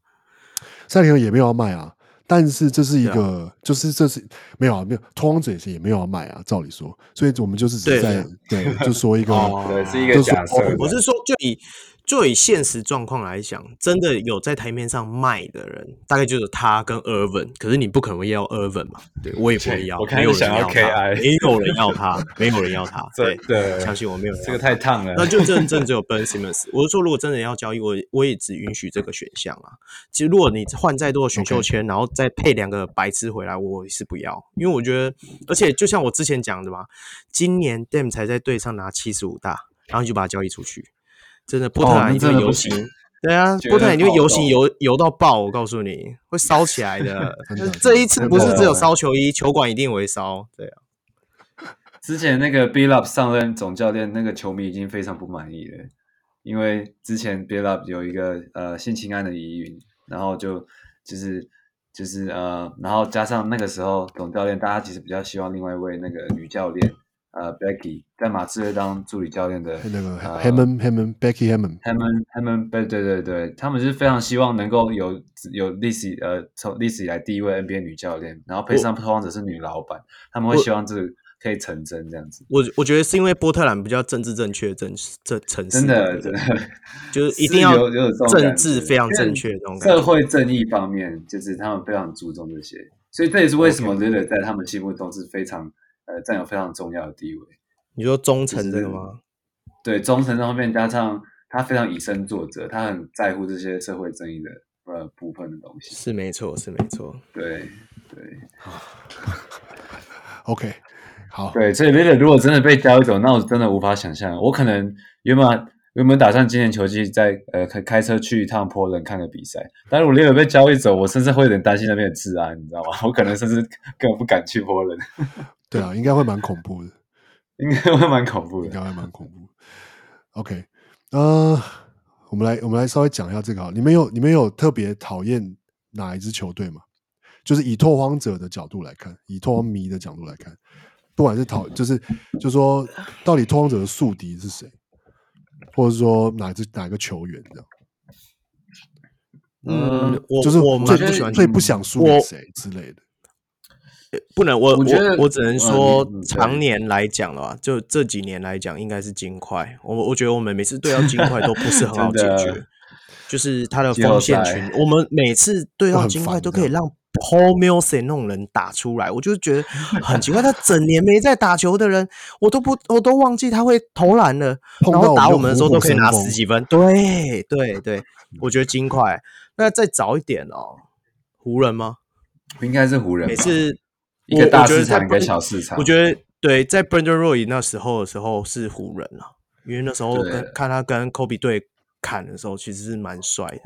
A: 塞尔提克也没有要卖啊。但是这是一个，啊、就是这是没有啊，没有拓荒者也是也没有要卖啊。照理说，所以我们就是只在对，对，对，就说一个，
C: 哦、对，是一个假设。
B: 我是说，就以。就以现实状况来讲，真的有在台面上卖的人，大概就是他跟 Irvin。可是你不可能要 Irvin 嘛？对，我也不会要，没有人要他，没有人要他，没有人要他。对对，相信我没有人要。
C: 这个太烫了。
B: 那就真正只有 Ben Simmons。我是说，如果真的要交易，我我也只允许这个选项啊。其实，如果你换再多的选秀签，然后再配两个白痴回来，我是不要，因为我觉得，而且就像我之前讲的嘛，今年 Dame 才在队上拿七十五大，然后就把他交易出去。真的，波特兰一定会游行，哦、对啊，波特兰一定会游行游游到爆，我告诉你，会烧起来的。这一次不是只有烧球衣，球馆一定会烧。对啊，
C: 之前那个 Billups 上任总教练，那个球迷已经非常不满意了。因为之前 Build Up 有一个呃性侵案的疑云，然后就就是就是呃，然后加上那个时候总教练，大家其实比较希望另外一位那个女教练。呃，Becky 在马刺队当助理教练的
A: 那个 Hammond Hammond Becky
C: Hammond Hammond Hammond 对对对对，他们是非常希望能够有有历史呃从历史以来第一位 NBA 女教练，然后配上拓荒者是女老板，他们会希望这个可以成真这样子。
B: 我我觉得是因为波特兰比较政治正确，正这城市
C: 真的真的
B: 就是一定要政治非常正确这种
C: 社会正义方面，就是他们非常注重这些，所以这也是为什么 Lillard 在他们心目中是非常。呃，占有非常重要的地位。
B: 你说忠诚这个吗？
C: 对，忠诚这方面加上他非常以身作则，他很在乎这些社会正义的呃部分的东西。
B: 是没错，是没错。
C: 对对。
A: OK，好。
C: 对，所以 Lillard 如果真的被交易走，那我真的无法想象。我可能原本原本打算今年球季再呃开开车去一趟波伦看个比赛，但是我 Lillard 被交易走，我甚至会有点担心那边的治安，你知道吗？我可能甚至根本不敢去波伦。
A: 对啊，应该会蛮恐怖的，
C: 应该会蛮恐怖的，
A: 应该会蛮恐怖。OK，呃，我们来我们来稍微讲一下这个啊，你们有你们有特别讨厌哪一支球队吗？就是以拓荒者的角度来看，以拓荒迷的角度来看，不管是讨就是就是说，到底拓荒者的宿敌是谁，或者说哪支哪个球员这样？
B: 嗯，
A: 就是
B: 我
A: 最不喜欢最不想输给谁之类的。
B: 不能，我我我，只能说，
C: 嗯、
B: 常年来讲的话，就这几年来讲，应该是金块。我我觉得我们每次对到金块都不是很好解决，就是他的锋线群，我们每次对到金块都可以让 Paul Millsap 那种人打出来，我就觉得很奇怪。他整年没在打球的人，我都不我都忘记他会投篮了，然后打我们的时候都可以拿十几分。对对对，我觉得金块。那再早一点哦，湖人吗？
C: 应该是湖人。
B: 每次。
C: 一个大市场，一个小市场。
B: 我觉得对，在 Brandon Roy 那时候的时候是湖人啊，因为那时候跟看他跟 Kobe 队砍的时候，其实是蛮帅的。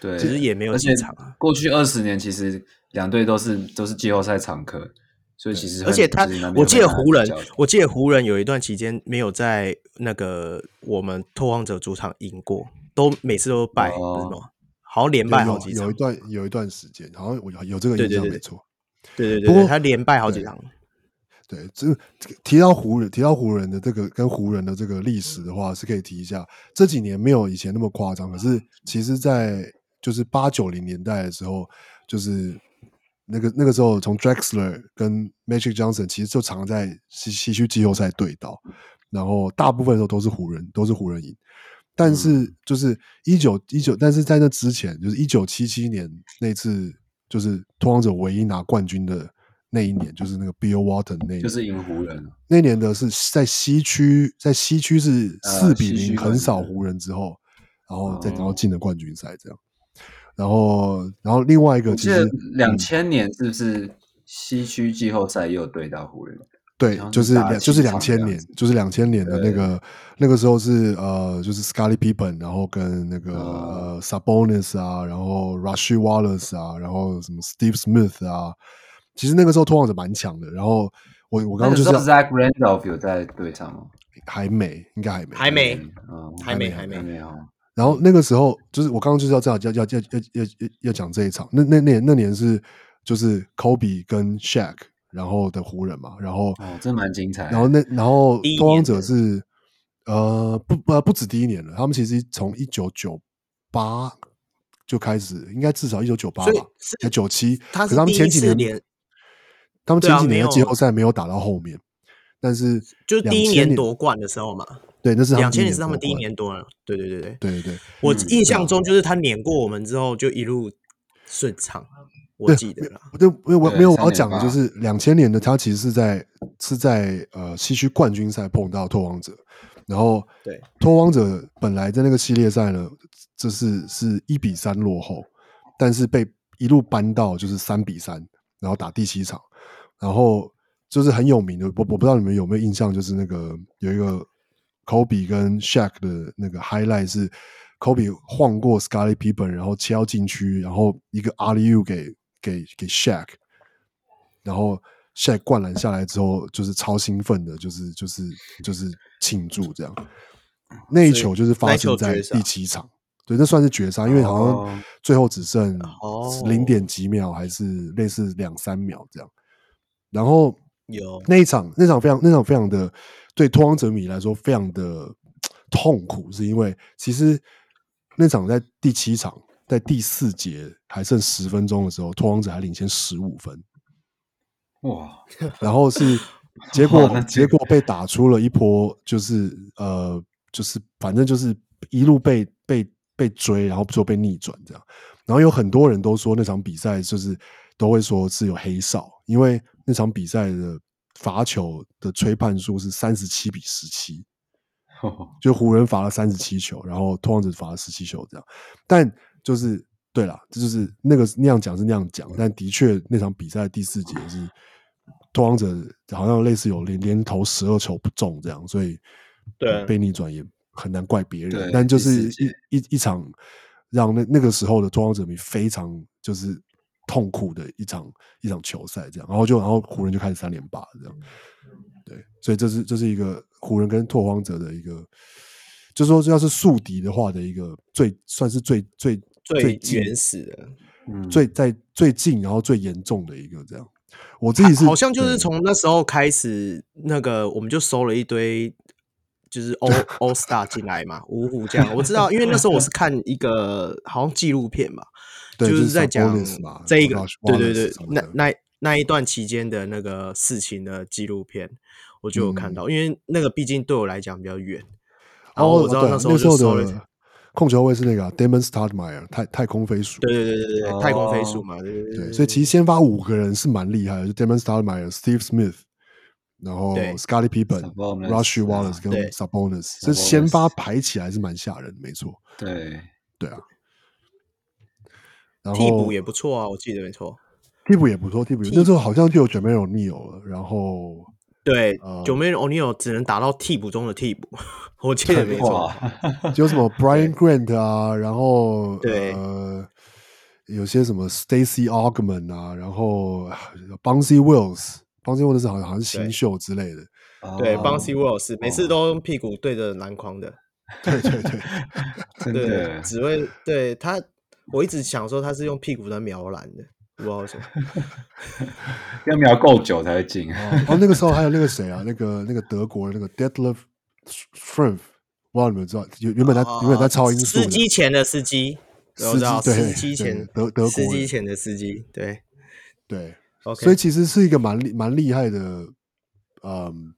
C: 对，
B: 其实也没有进场啊。
C: 过去二十年，其实两队都是都是季后赛常客，所以其实
B: 而且他，我记得湖人，我记得湖人有一段期间没有在那个我们拓荒者主场赢过，都每次都败，好像连败好几场。
A: 有一段有一段时间，好像有有这个印象，没错。
B: 对对对，不过他连败好几场。
A: 对，这个提到湖人，提到湖人的这个跟湖人的这个历史的话，是可以提一下。这几年没有以前那么夸张，可是其实，在就是八九零年代的时候，就是那个那个时候，从 Drexler 跟 Magic Johnson 其实就常在西西区季后赛对到，然后大部分的时候都是湖人，都是湖人赢。但是就是一九一九，但是在那之前，就是一九七七年那次。就是拓荒者唯一拿冠军的那一年，就是那个 Bill Walton 那一年，
C: 就是赢湖人。
A: 那年的是在西区，在西区是四比零横扫湖人之后，然后再然后进了冠军赛这样。然后，然后另外一个其实
C: 两千年是不是西区季后赛又对到湖人？
A: 对，就是两就是两千年，就是两千年的那个那个时候是呃，就是 Scottie Pippen，然后跟那个呃 Sabonis 啊，然后 Rasheed Wallace 啊，然后什么 Steve Smith 啊，其实那个时候拓荒者蛮强的。然后我我刚刚就是
C: Zach Randolph 有在队上吗？
A: 还没，应该还没，
B: 还没，嗯，还没，还没，
C: 还没有。
A: 然后那个时候就是我刚刚就是要这样要要要要要要讲这一场，那那那那年是就是 Kobe 跟 Shaq。然后的湖人嘛，然后
C: 哦，这蛮精彩。
A: 然后那然后拓荒者是呃不不不止第一年了，他们其实从一九九八就开始，应该至少一九九八吧，才九七。可是他们前几年，他们前几年的季后赛没有打到后面，但是
B: 就第一年夺冠的时候嘛，
A: 对，那是
B: 两千年是他们第一年夺了，对对对对
A: 对对对。
B: 我印象中就是他碾过我们之后就一路顺畅。我记得了，
A: 对，没有我没有我要讲的就是两千年的他其实是在是在呃西区冠军赛碰到拓荒者，然后
B: 对
A: 拓荒者本来在那个系列赛呢，这是是一比三落后，但是被一路扳到就是三比三，然后打第七场，然后就是很有名的，我我不知道你们有没有印象，就是那个有一个 Kobe 跟 Shaq 的那个 highlight 是 Kobe 晃过 Scottie Pippen，然后切到禁区，然后一个 alley-oop 给。给给 Shaq，然后 Shaq 灌篮下来之后，就是超兴奋的，就是就是就是庆祝这样。那一球就是发生在第七场，对，那算是绝杀，因为好像最后只剩零点几秒，还是类似两三秒这样。然后有那一场，那场非常，那场非常的对拓荒者迷来说非常的痛苦，是因为其实那场在第七场，在第四节还剩十分钟的时候，拓荒者还领先十五分。哇！然后是 结果，结果被打出了一波，就是呃，就是反正就是一路被被被追，然后最后被逆转这样。然后有很多人都说那场比赛就是都会说是有黑哨，因为那场比赛的罚球的吹判数是三十七比十七，就湖人罚了三十七球，然后拓荒者罚了十七球这样。但就是对了，这就是那个那样讲是那样讲，但的确那场比赛第四节是。拓荒者好像类似有连连投十二球不中这样，所以对被逆转也很难怪别人。但就是一一一场让那那个时候的拓荒者迷非常就是痛苦的一场一场球赛这样，然后就然后湖人就开始三连霸这样。对，所以这是这是一个湖人跟拓荒者的一个，就是说要是宿敌的话的一个最算是最最
B: 最原始的，
A: 嗯，最在最近然后最严重的一个这样。我自己是
B: 好像就是从那时候开始，那个我们就收了一堆，就是 All All Star 进来嘛，五虎将。我知道，因为那时候我是 看一个好像纪录片嘛，就是在讲这一个，对对对，那那那一段期间的那个事情的纪录片，我就有看到，因为那个毕竟对我来讲比较远，然后我知道那时候就收了。
A: 控球位是那个啊 Damon Stoudemire 太太空飞鼠，
B: 对对对对对，太空飞鼠嘛，对对对。
A: 所以其实先发五个人是蛮厉害的，就 Damon Stoudemire、Steve Smith，然后 Scottie Pippen、Rasheed Wallace 跟 Sabonis，这先发排起来是蛮吓人，没错。
C: 对。
A: 对啊，
B: 然后替补也不错啊，我记得没错，
A: 替补也不错，替补。那时候好像就有 Jermaine O'Neal 了，然后。
B: 对，Jermaine O'Neal 只能打到替补中的替补，我记得没错。
A: 有什么 Brian Grant 啊，然后对，呃，有些什么 Stacey Augmon 啊，然后 Bouncy Wells，Bouncy Wells 好像好像是新秀之类的。
B: 对，Bouncy Wells 每次都用屁股对着篮筐的。
A: 对对对，
B: 对，只会对他，我一直想说他是用屁股在瞄篮的。不知道什么，
C: 要瞄够久才会进。
A: 哦，那个时候还有那个谁啊？那个那个德国的那个 Detlef Schrempf，不知道你们知道？原原本在原本在超音速，
B: 司机前的司机，
A: 司机对，
B: 司机前
A: 德德国
B: 司机前的司机，对
A: 对。所以其实是一个蛮厉蛮厉害的，嗯，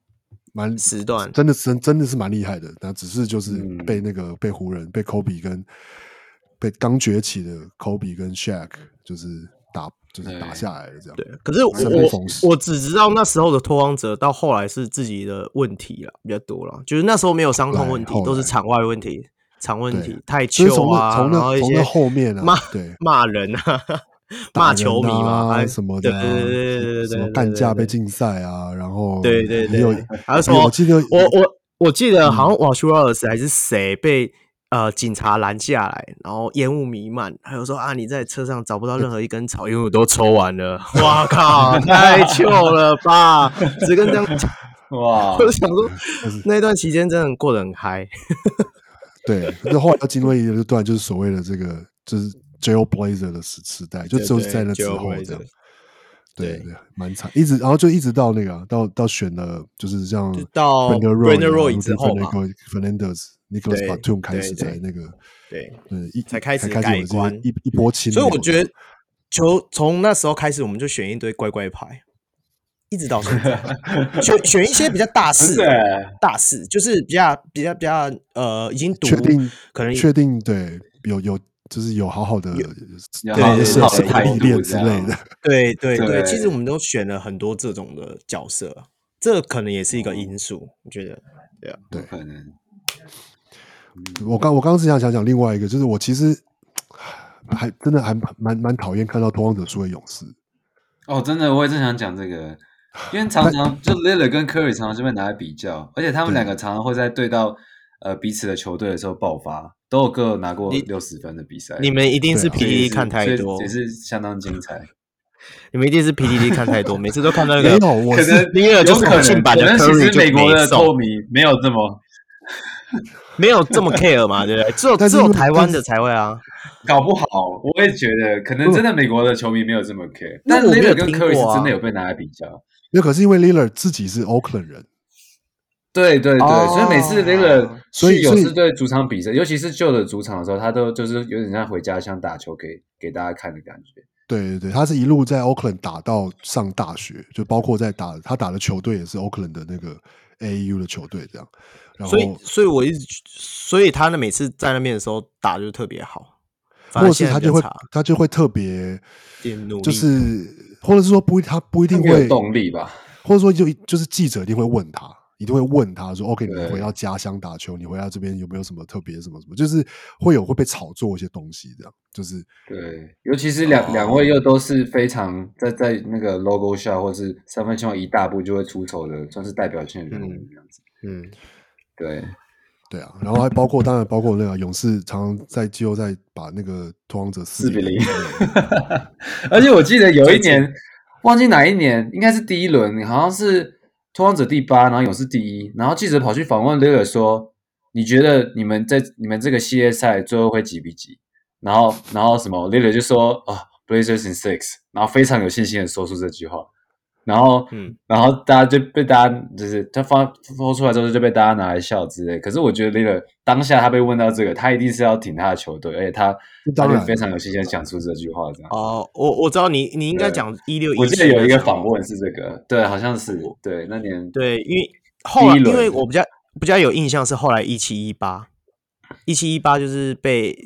A: 蛮
B: 时段，
A: 真的真真的是蛮厉害的。那只是就是被那个被湖人被 Kobe 跟被刚崛起的 Kobe 跟 Shaq 就是。打就是打下来了这样。
B: 对，可是我我我只知道那时候的拓荒者到后来是自己的问题了比较多了，就是那时候没有伤痛问题，都是场外问题，场问题太糗啊，然后一些
A: 后面啊，
B: 骂
A: 对。
B: 骂人啊，骂球迷嘛，还
A: 什么的，
B: 对对对对
A: 什么干架被禁赛啊，然后
B: 对对对，
A: 有
B: 还有什么？我
A: 记得
B: 我我我记得好像瓦舒尔斯还是谁被。呃，警察拦下来，然后烟雾弥漫，还有说啊，你在车上找不到任何一根草，因为我都抽完了。哇靠，太糗了吧！只跟这样讲，哇！我就想说，那段期间真的过得很嗨。
A: 对，那后来要经过一个段，就是所谓的这个，就是 Jailblazer 的时时代，就就是在那之后这样。对对，蛮惨，一直然后就一直到那个，到到选了，就是这样
B: 到 Roy 之后嘛
A: ，Fernandez。Nicholas Batum 开始在那个
B: 对
A: 对一
B: 才开始改观
A: 一一波。清，
B: 所以我觉得球从那时候开始，我们就选一堆乖乖牌，一直到现在。选选一些比较大 事大事，就是比较比较比较呃，已经
A: 确定
B: 可能
A: 确定对有有就是有好好的对
C: 是好的
A: 历练之类的，
B: 对对对，其实我们都选了很多这种的角色，这可能也是一个因素，我觉得对啊，
A: 对。
C: 可能。
A: 我刚我刚刚是想讲讲另外一个，就是我其实还真的还蛮蛮讨厌看到拓荒者输给勇士。
C: 哦，真的，我也正想讲这个，因为常常就 Lillard 跟 Curry 常常就被拿来比较，而且他们两个常常会在对到呃彼此的球队的时候爆发，都有各有拿过六十分的比赛。
B: 你们一定是 PTT 看太多，
C: 也是相当精彩。
B: 你们一定是 PTT 看太多，每次都看到那个。
A: 没有，我是
B: Lillard 就是可能，
C: 可能其实美国的球迷没有这么。
B: 没有这么 care 嘛，对不对？只有只有台湾的才会啊。
C: 搞不好，我也觉得可能真的美国的球迷没有这么 care。但 Lillard 跟 Curry 是真的有被拿来比较。
A: 那可是因为 Lillard 自己是 Oakland 人。
C: 对对对，所以每次 Lillard 去勇士队主场比赛，尤其是旧的主场的时候，他都就是有点像回家乡打球给给大家看的感觉。
A: 对对对，他是一路在 Oakland 打到上大学，就包括在打他打的球队也是 Oakland 的那个 AAU 的球队这样。
B: 所以，所以我一直，所以他呢每次在那边的时候打就特别好，
A: 或者是他就会他就会特别，就是或者是说不他不一定会
C: 有动力吧，
A: 或者说就就是记者一定会问他。一定会问他说：“OK，你回到家乡打球，你回到这边有没有什么特别什么什么？就是会有会被炒作一些东西，这样就是
C: 对。尤其是两两位又都是非常在在那个 logo 下或是三分线一大步就会出丑的，算是代表性人物这样子。嗯，对
A: 对啊。然后还包括当然包括那个勇士常常在季后赛把那个拓荒者四比零，
C: 而且我记得有一年忘记哪一年，应该是第一轮，好像是。”拓荒者第八，然后勇士第一，然后记者跑去访问 Lillard 说：“你觉得你们在你们这个系列赛最后会几比几？”然后，然后什么 Lillard 就说：“啊，Blazers in six。”然后非常有信心的说出这句话。然后，嗯，然后大家就被大家就是他发说出来之后就被大家拿来笑之类。可是我觉得 Lillard 当下他被问到这个，他一定是要挺他的球队，而且他他就非常有信心讲出这句话。这样。
B: 哦，我我知道你你应该讲一六一，
C: 我记得有一个访问是这个，对，好像是对那年
B: 对，因为后来因为我比较比较有印象是后来一七一八。一七一八就是被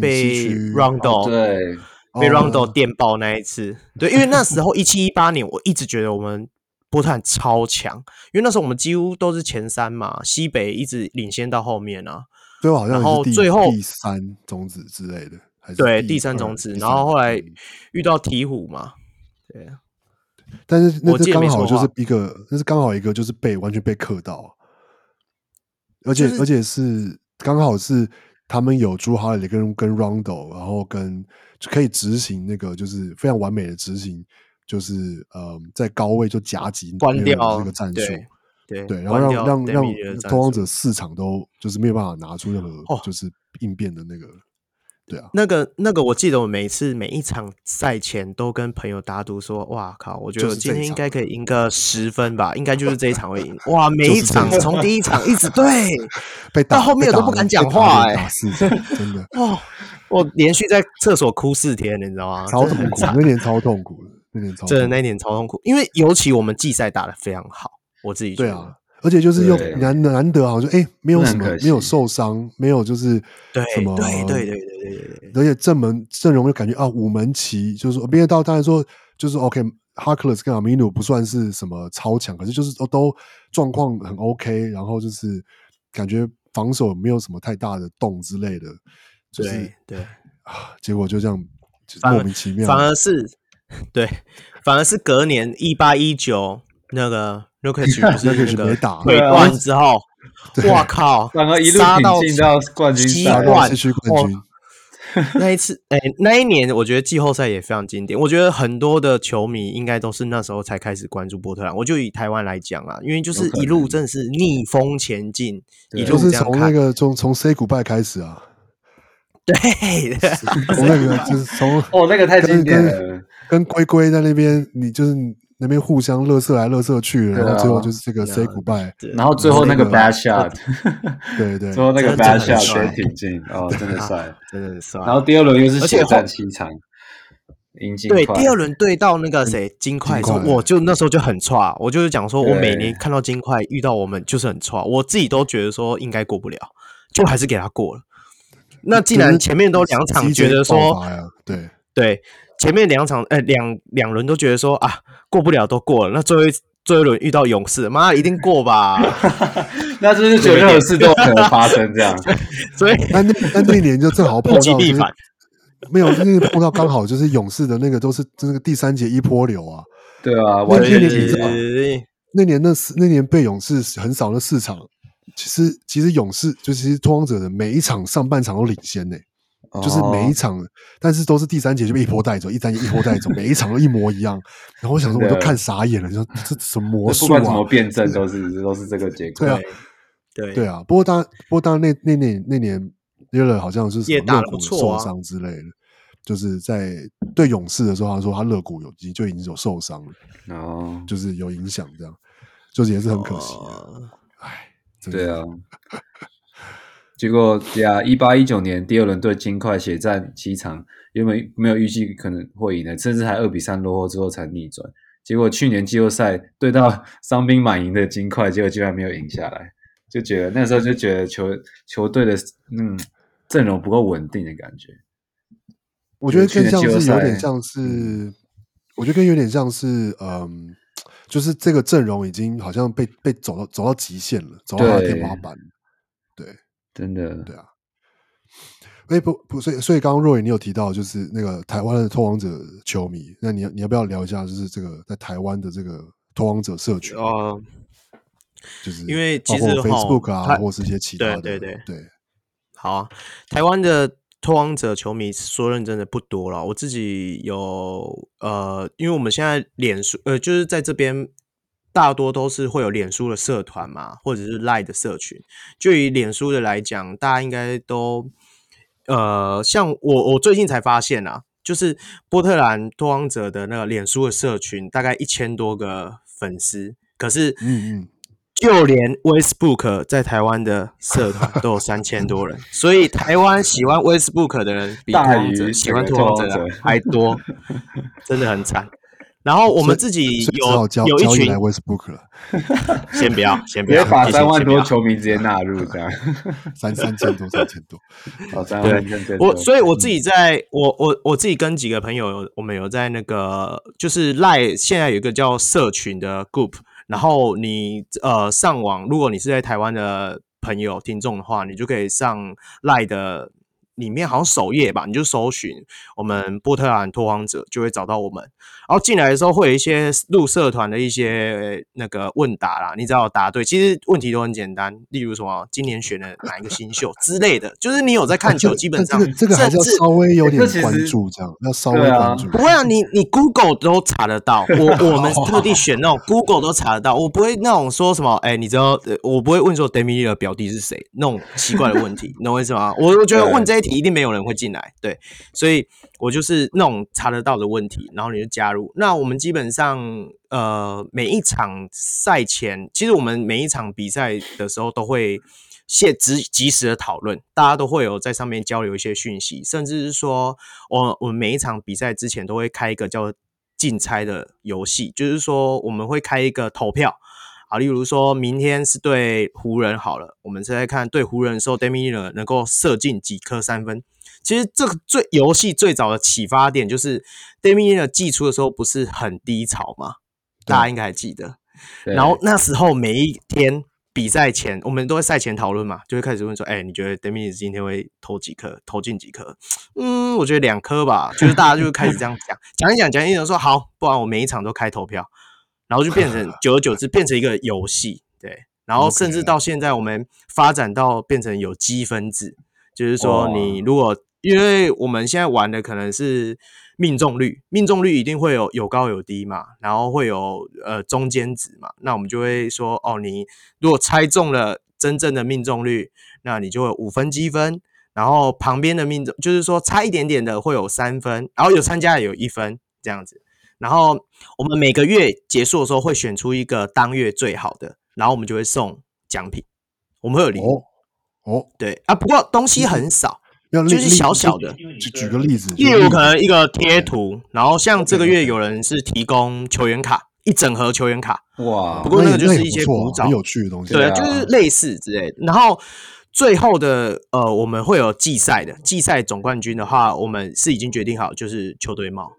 B: 被 Rondo
C: 对。
B: 被 Rondo 电爆那一次，哦、对，因为那时候一七一八年，我一直觉得我们波特兰超强，因为那时候我们几乎都是前三嘛，西北一直领先到后面啊。
A: 最后好像
B: 然后最后
A: 第三种子之类的，还是
B: 对第三种子，然后后来遇到鹈鹕嘛，对。
A: 但是那是刚好就是一个，那是刚好一个就是被完全被克到，而且、就是、而且是刚好是。他们有朱哈里跟跟 Rondo，然后跟可以执行那个就是非常完美的执行，就是呃在高位就夹击
B: 关掉
A: 那个战术，
B: 对对，
A: 对，然后让让让拓荒者市场都就是没有办法拿出任何就是应变的那个。哦对啊，
B: 那个那个，我记得我每次每一场赛前都跟朋友打赌说，哇靠，我觉得我今天应该可以赢个十分吧，应该就是这一场会赢。哇，每一场从第一场一直对，
A: 被打
B: 到后面我都不敢讲话哎、
A: 欸，真的。
B: 哦，我连续在厕所哭四天，你知道吗？
A: 超痛苦，那年超痛苦的，那年超真的
B: 那年超痛苦，因为尤其我们季赛打得非常好，我自己觉得。对啊
A: 而且就是又难难得，好像哎，没有什么，没有受伤，没有就是什么，
B: 对对对对对对。
A: 而且正门阵容又感觉啊，五门齐，就是说，别人到当然说，就是 OK，Harkless 跟阿米努不算是什么超强，可是就是都都状况很 OK，然后就是感觉防守没有什么太大的洞之类的，就是
B: 对，对
A: 啊，结果就这样莫名其妙，
B: 反而是对，反而是隔年一八一九那个。就可以去，不是那个腿断之后，哇靠！
C: 反而一路挺进到冠
A: 军赛，冠军。
B: 那一次，哎，那一年我觉得季后赛也非常经典。我觉得很多的球迷应该都是那时候才开始关注波特兰。我就以台湾来讲啊，因为就是一路真的是逆风前进，一路
A: 就是从那个从从 C 股败开始啊。
B: 对，
A: 从那个就是从
C: 哦，那个太经典了，
A: 跟龟龟在那边，你就是。那边互相乐色来乐色去，然后最后就是这个 say goodbye，
C: 然后最后那个 bad shot，
A: 对对，
C: 最后那个 bad shot 谁挺进哦，真的帅，
B: 真的帅。
C: 然后第二轮又是血战七场，赢金块。
B: 对，第二轮对到那个谁金块的时候，我就那时候就很差，我就是讲说，我每年看到金块遇到我们就是很差，我自己都觉得说应该过不了，就还是给他过了。那既然前面都两场觉得说，
A: 对。
B: 对。前面两场，哎、欸，两两轮都觉得说啊，过不了都过了。那最后一最后一轮遇到勇士，妈一定过吧？
C: 那就是觉得任何事都可能发生这样。
B: 所以，
A: 那那那那年就正好碰到、就是，没有那个碰到刚好就是勇士的那个都是那个第三节一波流啊。
C: 对啊，
A: 那年你知道，那年那四那年被勇士横扫了四场，其实其实勇士就其实拓荒者的每一场上半场都领先呢、欸。就是每一场，但是都是第三节就被一波带走，一三节一波带走，每一场都一模一样。然后我想说，我都看傻眼了，你说这什么魔术啊？
C: 不管怎么辩证，都是都是这个结果。
A: 对啊，
B: 对
A: 对啊，不过当不过当那那年那年 Lillard 好像是什么肋骨受伤之类的，就是在对勇士的时候，他说他肋骨有已经就已经有受伤了，
C: 哦，
A: 就是有影响，这样就是也是很可惜。哎，
C: 对啊。结果呀，一八一九年第二轮对金块血战七场，因为没有预计可能会赢的，甚至还二比三落后之后才逆转。结果去年季后赛对到伤兵满营的金块，结果居然没有赢下来，就觉得那时候就觉得球球队的嗯阵容不够稳定的感觉。
A: 我觉得更像是有点像是，我觉得更有点像是嗯，就是这个阵容已经好像被被走到走到极限了，走到天花板。对。
C: 真的，
A: 对啊，哎、欸、不不，所以所以刚刚若雨你有提到就是那个台湾的拓荒者球迷，那你你要不要聊一下，就是这个在台湾的这个拓荒者社群啊、呃，就是因为其实 Facebook 啊，或是一些其他的，
B: 对对对，
A: 对
B: 好啊，台湾的拓荒者球迷说认真的不多了，我自己有呃，因为我们现在脸书呃，就是在这边。大多都是会有脸书的社团嘛，或者是 Line 的社群。就以脸书的来讲，大家应该都呃，像我，我最近才发现啊，就是波特兰拓荒者的那个脸书的社群，大概一千多个粉丝。可是，嗯嗯，就连 Facebook 在台湾的社团都有三千多人，所以台湾喜欢 Facebook 的人比拓荒者喜欢拓荒者还多，真的很惨。然后我们自己有有一群，先不要，先不要，
C: 别把三万多球迷直接纳入这样，
A: 三三千多，三千多，
C: 好，三万多。
B: 我所以我自己在我我我自己跟几个朋友，我们有在那个就是 Line 现在有一个叫社群的 group，然后你呃上网，如果你是在台湾的朋友听众的话，你就可以上 Line 的。里面好像首页吧，你就搜寻我们波特兰拓荒者，就会找到我们。然后进来的时候会有一些入社团的一些那个问答啦，你只要答对，其实问题都很简单，例如什么今年选了哪一个新秀 之类的，就是你有在看球，基本上
A: 这个还是要稍微有点关注，这样要稍微关注。
B: 不会啊，你你 Google 都查得到，我我们特地选那种 Google 都查得到，我不会那种说什么，哎，你知道，我不会问说 Damian 的表弟是谁那种奇怪的问题，你懂我意思吗？我我觉得问这一题。一定没有人会进来，对，所以我就是那种查得到的问题，然后你就加入。那我们基本上，呃，每一场赛前，其实我们每一场比赛的时候都会现即即时的讨论，大家都会有在上面交流一些讯息，甚至是说，我我们每一场比赛之前都会开一个叫竞猜的游戏，就是说我们会开一个投票。啊，例如说明天是对湖人好了，我们是在看对湖人的时候，Damian Lillard 能够射进几颗三分。其实这个最游戏最早的启发点就是 Damian Lillard 季初的时候不是很低潮吗？大家应该还记得。然后那时候每一天比赛前，我们都会赛前讨论嘛，就会开始问说：“哎、欸，你觉得 Damian 今天会投几颗？投进几颗？”嗯，我觉得两颗吧。就是大家就会开始这样讲，讲一讲，讲一讲，说好，不然我每一场都开投票。然后就变成 久而久之变成一个游戏，对。然后甚至到现在，我们发展到变成有积分制，就是说你如果因为我们现在玩的可能是命中率，命中率一定会有有高有低嘛，然后会有呃中间值嘛，那我们就会说哦，你如果猜中了真正的命中率，那你就会有五分积分，然后旁边的命中就是说差一点点的会有三分，然后有参加的有一分这样子。然后我们每个月结束的时候会选出一个当月最好的，然后我们就会送奖品，我们会有礼物。
A: 哦，
B: 对啊，不过东西很少，就是小小的。
A: 举举个例子，
B: 例如可能一个贴图，然后像这个月有人是提供球员卡，一整盒球员卡。哇，不过那个就是一些古早、
A: 很有趣的东西，
B: 对，就是类似之类的。然后最后的呃，我们会有季赛的，季赛总冠军的话，我们是已经决定好，就是球队帽。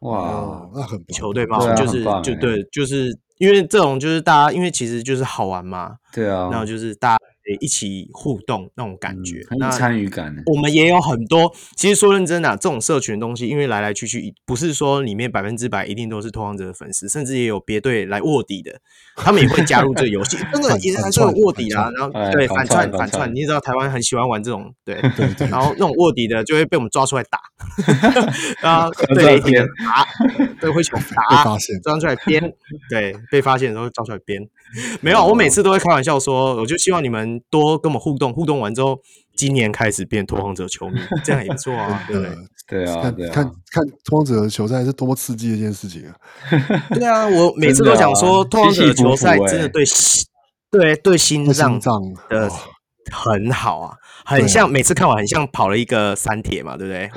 A: 哇，那很
B: 球队帽就是就对，就是因为这种就是大家，因为其实就是好玩嘛，
C: 对啊，
B: 然后就是大家可一起互动那种感觉，
C: 很有参与感。
B: 我们也有很多，其实说认真的、啊，这种社群的东西，因为来来去去，不是说里面百分之百一定都是拓荒者的粉丝，甚至也有别队来卧底的，他们也会加入这个游戏，真的也还是有卧底啊。然后对反串反串，你知道台湾很喜欢玩这种，对对对。然后那种卧底的就会被我们抓出来打，然后对雷霆打，对灰熊 打，抓出来编，对被发现的时候抓出来编。没有，我每次都会开玩笑说，我就希望你们多跟我们互动，互动完之后，今年开始变拓荒者球迷，这样也不错啊。对
C: 对啊，
A: 看看看拓荒者的球赛是多么刺激的一件事情啊！
B: 对啊，我每次都讲说，拓荒者的球赛真的对心，对对心脏的很好啊，很像每次看完很像跑了一个三铁嘛，对不对？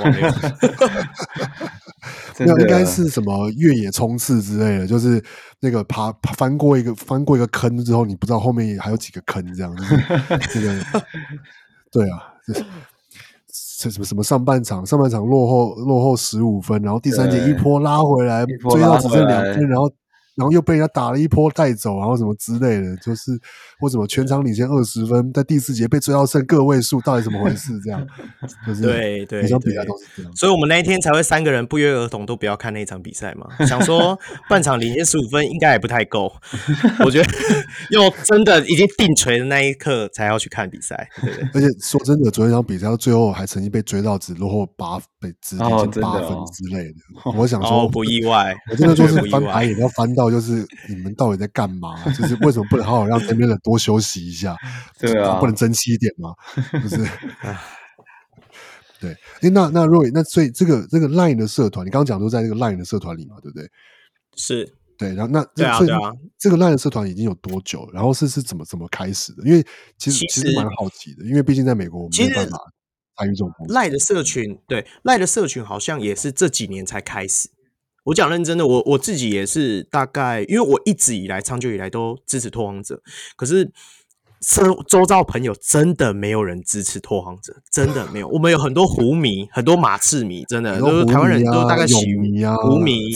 A: 那应该是什么越野冲刺之类的，就是那个爬翻过一个翻过一个坑之后，你不知道后面还有几个坑，这样子。这个对啊，这什么什么上半场上半场落后落后十五分，然后第三节一波拉回来，追到只剩两分，然后。然后又被人家打了一波带走，然后什么之类的，就是或什么全场领先二十分，在第四节被追到剩个位数，到底怎么回事？这样，就是对对，每场比赛都是这样。
B: 所以我们那一天才会三个人不约而同都不要看那场比赛嘛，想说半场领先十五分应该也不太够，我觉得要真的已经定锤的那一刻才要去看比赛。对对，
A: 而且说真的，昨天场比赛到最后还曾经被追到只落后八，被只领先八分之类的。哦哦、我想说、哦、
B: 不意外，
A: 我真的就是翻白眼要翻到。就是你们到底在干嘛？就是为什么不能好好让身边人多休息一下？
C: 对啊，
A: 不能争气一点吗？就是，对。哎，那那 Roy，那所以这个这个 Line 的社团，你刚刚讲都在这个 Line 的社团里嘛？对不对？
B: 是，
A: 对。然后那
B: 对啊，对啊。
A: 这个 Line 的社团已经有多久？然后是是怎么怎么开始的？因为其实其实蛮好奇的，因为毕竟在美国，我们没办法参与这种
B: Line 的社群。对，Line 的社群好像也是这几年才开始。我讲认真的，我我自己也是大概，因为我一直以来长久以来都支持拓荒者，可是周周遭朋友真的没有人支持拓荒者，真的没有。我们有很多湖迷，很多马刺迷，真的都是台湾人都大概喜湖迷、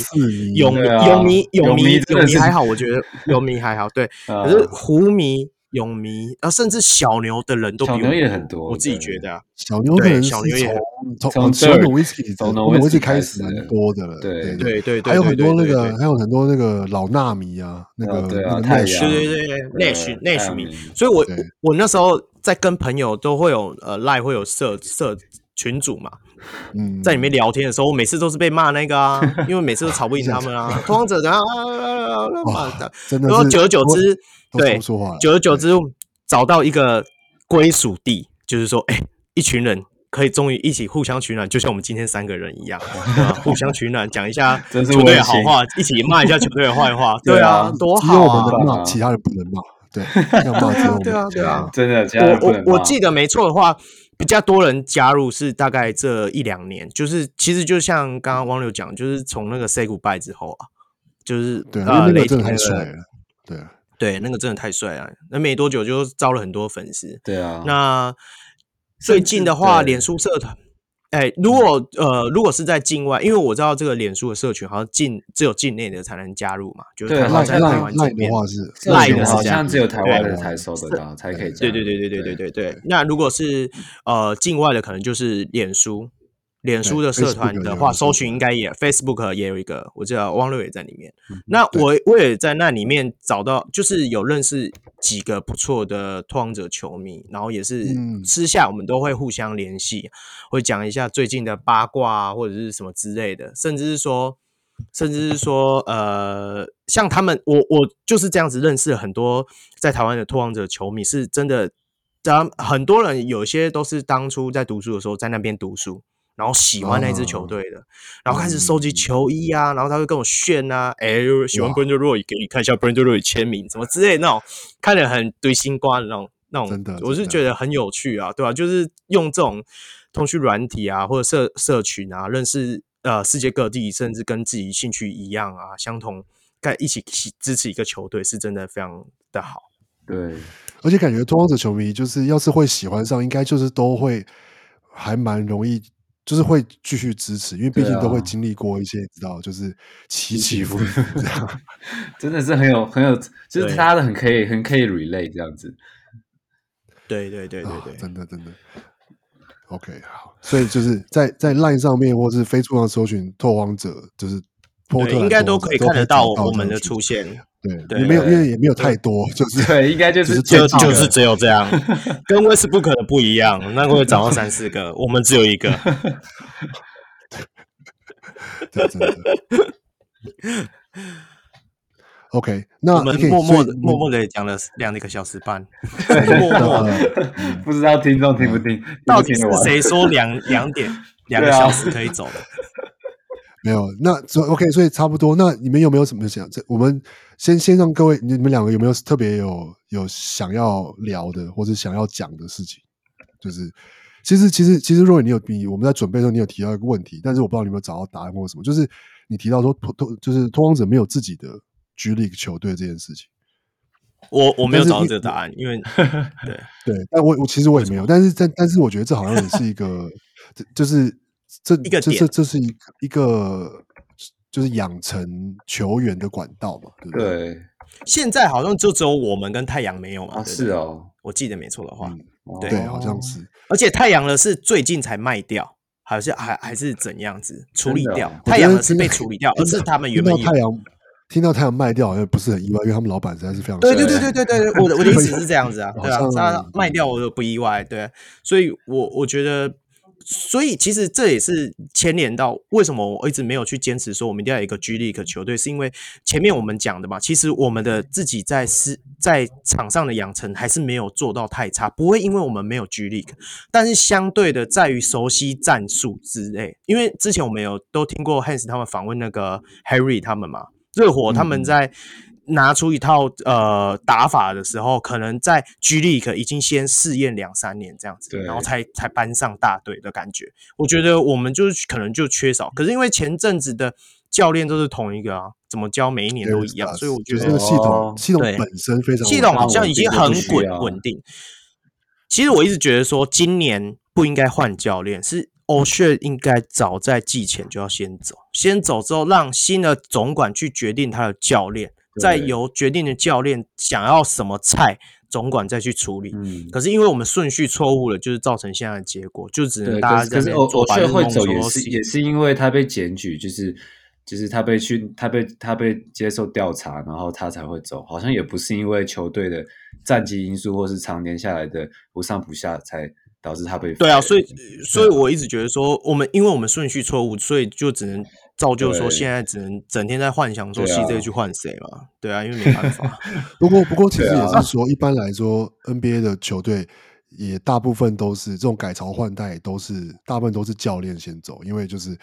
B: 勇迷、勇迷、勇迷、勇迷还好，我觉得勇迷还好，对，可是湖迷。泳迷啊，甚至小牛的人都比我多，
C: 也很多。
B: 我自己觉得啊，
A: 小牛的人小牛也从从小牛威士忌从威士忌开始蛮多的了。
B: 对对对，
A: 还有很多那个，还有很多那个老纳迷啊，那个那个
B: 对对对内许内许迷。所以我我那时候在跟朋友都会有呃赖会有设设群组嘛，嗯，在里面聊天的时候，我每次都是被骂那个啊，因为每次都吵不赢他们啊，拓荒者然后啊，
A: 真的，
B: 然后久而久之。对，久而久之找到一个归属地，就是说，哎、欸，一群人可以终于一起互相取暖，就像我们今天三个人一样，互相取暖，讲一下球队的好话，一起骂一下 球队的坏话，对啊，多好啊！
A: 我们能骂，其他人不能骂，对，要骂只有我们，
B: 对啊，对啊，
C: 真的，
B: 我我我记得没错的话，比较多人加入是大概这一两年，就是其实就像刚刚汪流讲，就是从那个 Say Goodbye 之后啊，就是
A: 对啊，雷霆太帅了，对
B: 啊。对，那个真的太帅了，那没多久就招了很多粉丝。
C: 对啊，
B: 那最近的话，脸书社团，哎，如果呃，如果是在境外，因为我知道这个脸书的社群好像境只有境内的才能加入嘛，就是台湾在台湾这边
A: 的话是
B: 赖的，
C: 好像只有台湾人才收得到，才可以加入。
B: 对对对对对对对对。那如果是呃境外的，可能就是脸书。脸书的社团的话，搜寻应该也 Facebook 也有一个，我知道汪六也在里面。嗯、那我我也在那里面找到，就是有认识几个不错的拓荒者球迷，然后也是私下我们都会互相联系，会讲一下最近的八卦啊，或者是什么之类的，甚至是说，甚至是说，呃，像他们，我我就是这样子认识很多在台湾的拓荒者球迷，是真的，当很多人有些都是当初在读书的时候在那边读书。然后喜欢那支球队的，然后开始收集球衣啊，然后他会跟我炫啊，哎，喜欢 Brandon Roy，给你看一下 Brandon Roy 签名，什么之类的那种，看着很堆心瓜的那种，那种，真的，我是觉得很有趣啊，对吧？就是用这种通讯软体啊，或者社社群啊，认识呃世界各地，甚至跟自己兴趣一样啊，相同，在一起支持一个球队，是真的非常的好。
C: 对，
A: 而且感觉拓荒者球迷就是要是会喜欢上，应该就是都会还蛮容易。就是会继续支持，因为毕竟都会经历过一些，你知道，就是起起伏伏这样，
C: 真的是很有很有，就是大家都很可以很可以 relate 这样子。
B: 对对对对对，
A: 真的真的。OK，好，所以就是在在 Line 上面或是 Facebook 上搜寻拓荒者，就是波特
B: 应该都可以看得到我们的出现。
A: 对，也没有，因为也没有太多，就是
C: 对，应该就是
B: 就就是只有这样，跟 Westbrook 的不一样，那会找到三四个，我们只有一个。
A: 对，真的。OK，那
B: 我们默默的默默的讲了两个小时半，默默的，
C: 不知道听众听不听？
B: 到底是谁说两两点两个小时可以走的？
A: 没有，那所 OK，所以差不多。那你们有没有什么想？这我们先先让各位，你们两个有没有特别有有想要聊的，或者想要讲的事情？就是其实其实其实，若你有比我们在准备的时候，你有提到一个问题，但是我不知道你有没有找到答案或者什么。就是你提到说拓拓，就是拓荒者没有自己的 G League 球队这件事情。
B: 我我没有找到这个答案，因为对
A: 对，但我我其实我也没有，但是但但是我觉得这好像也是一个，就是。这
B: 一个这，
A: 这这是一一个就是养成球员的管道嘛，对不对？
C: 对。
B: 现在好像就只有我们跟太阳没有嘛？
C: 啊，是哦，
B: 我记得没错的话，
A: 对，对，好像是。
B: 而且太阳的是最近才卖掉，好像还还是怎样子处理掉？太阳的是被处理掉，而是他们原本
A: 太阳听到太阳卖掉好像不是很意外，因为他们老板实在是非常
B: 对对对对对对，我的我的意思是这样子啊，对啊，他卖掉我都不意外，对，所以我我觉得。所以其实这也是牵连到为什么我一直没有去坚持说我们一定要有一个 G League 球队，是因为前面我们讲的嘛，其实我们的自己在是在场上的养成还是没有做到太差，不会因为我们没有 G League，但是相对的在于熟悉战术之类，因为之前我们有都听过 Hans 他们访问那个 Harry 他们嘛，热火他们在。拿出一套呃打法的时候，可能在 G League 已经先试验两三年这样子，然后才才搬上大队的感觉。我觉得我们就是可能就缺少，可是因为前阵子的教练都是同一个啊，怎么教每一年都一样，所以我觉得
A: 这个系统系统本身非常
B: 系统好像已经很稳稳定。其实我一直觉得说，今年不应该换教练，是 O'Shea 应该早在季前就要先走，先走之后让新的总管去决定他的教练。再由决定的教练想要什么菜，总管再去处理。嗯，可是因为我们顺序错误了，就是造成现在的结果，就只能大家在那边做。
C: 可是会走也是也是因为他被检举，就是就是他被去他被他被接受调查，然后他才会走。好像也不是因为球队的战绩因素，或是常年下来的不上不下，才导致他被。
B: 对啊，所以所以我一直觉得说，我们因为我们顺序错误，所以就只能。造就说现在只能整天在幻想说 CJ 去换谁嘛？对啊，因为没办法。
A: 不过不过其实也是说，一般来说 NBA 的球队也大部分都是这种改朝换代，都是大部分都是教练先走，因为就是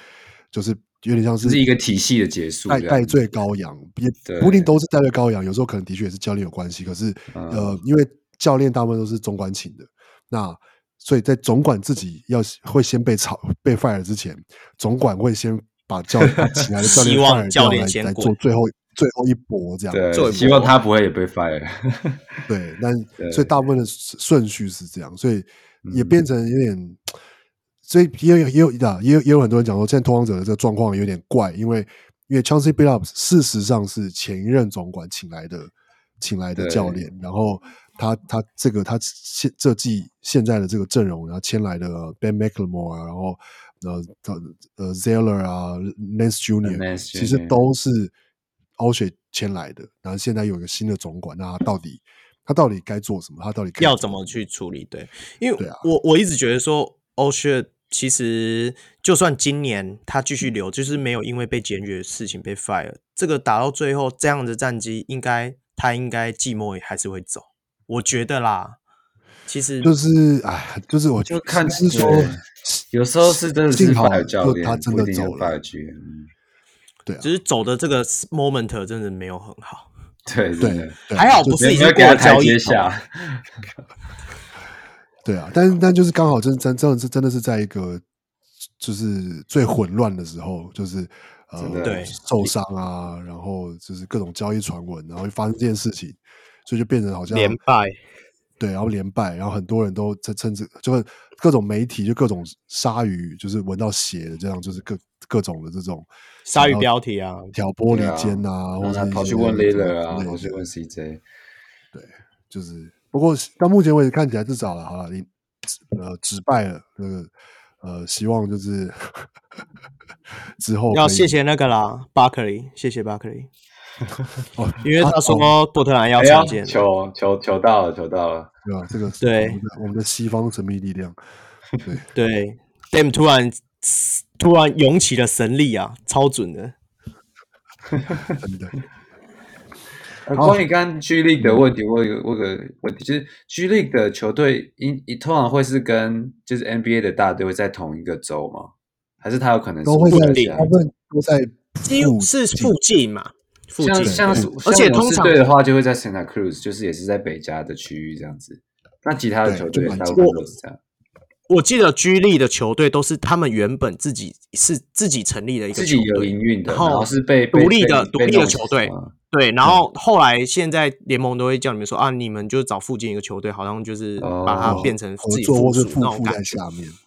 A: 就是有点像是
C: 是一个体系的结束，
A: 代罪羔羊也不一定都是代罪羔羊，有时候可能的确也是教练有关系。可是呃，因为教练大部分都是总管请的，那所以在总管自己要会先被炒被 fire 之前，总管会先。把教练请来的教练
B: 教练先
A: 来做最后最后一搏，这样
C: 对，希望他不会也被 fire。
A: 对，但 所以大部分的顺序是这样，所以也变成有点，所以也有也有也有也有很多人讲说，现在拓荒者的这个状况有点怪，因为因为 Chauncey Billups 事实上是前一任总管请来的请来的教练，然后他他这个他现这季现在的这个阵容，然后签来的 Ben McLemore 啊，然后。呃，呃，Zeller 啊，Nance Junior，其实都是 O'Shea 签来的。然后现在有一个新的总管，那他到底他到底该做什么？他到底
B: 要怎么去处理？对，因为我我一直觉得说 O'Shea 其实就算今年他继续留，就是没有因为被检举的事情被 fire，这个打到最后这样的战绩，应该他应该季末还是会走。我觉得啦。其实
A: 就是哎，就是我
C: 就看
A: 是说，
C: 有时候是真的是教练
A: 他真的走了，对，啊。
B: 只是走的这个 moment 真的没有很好，
C: 对对，
B: 还好不是已经过了交易下，
A: 对啊，但但就是刚好真真真的是真的是在一个就是最混乱的时候，就是呃对受伤啊，然后就是各种交易传闻，然后发生这件事情，所以就变成好像
B: 连败。
A: 对，然后连败，然后很多人都在趁着，就是各种媒体就各种鲨鱼，就是闻到血的这样，就是各各种的这种
B: 鲨鱼标题啊，
A: 挑拨离间啊，或者
C: 跑去问 Lillard 啊，跑去问 CJ，
A: 对，就是不过到目前为止看起来至少了，好了，你呃止败了，这个呃希望就是 之后
B: 要谢谢那个啦，巴克利，谢谢巴克利。哦，因为他说波特兰要重建，
C: 求求求到了，求到了，
A: 对吧？这个
B: 对
A: 我们的西方神秘力量，对
B: 对，Dame 突然突然涌起了神力啊，超准的，
A: 真的。
C: 关于刚刚 G League 的问题，我有我有个问题，就是 G League 的球队，因通常会是跟就是 NBA 的大队会在同一个州吗？还是他有可能是
A: 都会在他们都在
B: 几乎是附近嘛？附近
C: 像像而且通常对的话就会在 Santa Cruz，就是也是在北加的区域这样子。那其他的球队大部分都是这样。
B: 我记得 G League 的球队都是他们原本自己是自己成立的一个球队，
C: 自己有营运的，然后是被
B: 独立的独立的球队。对，然后后来现在联盟都会叫你们说啊，你们就找附近一个球队，好像就是把它变成自己附属那种感觉。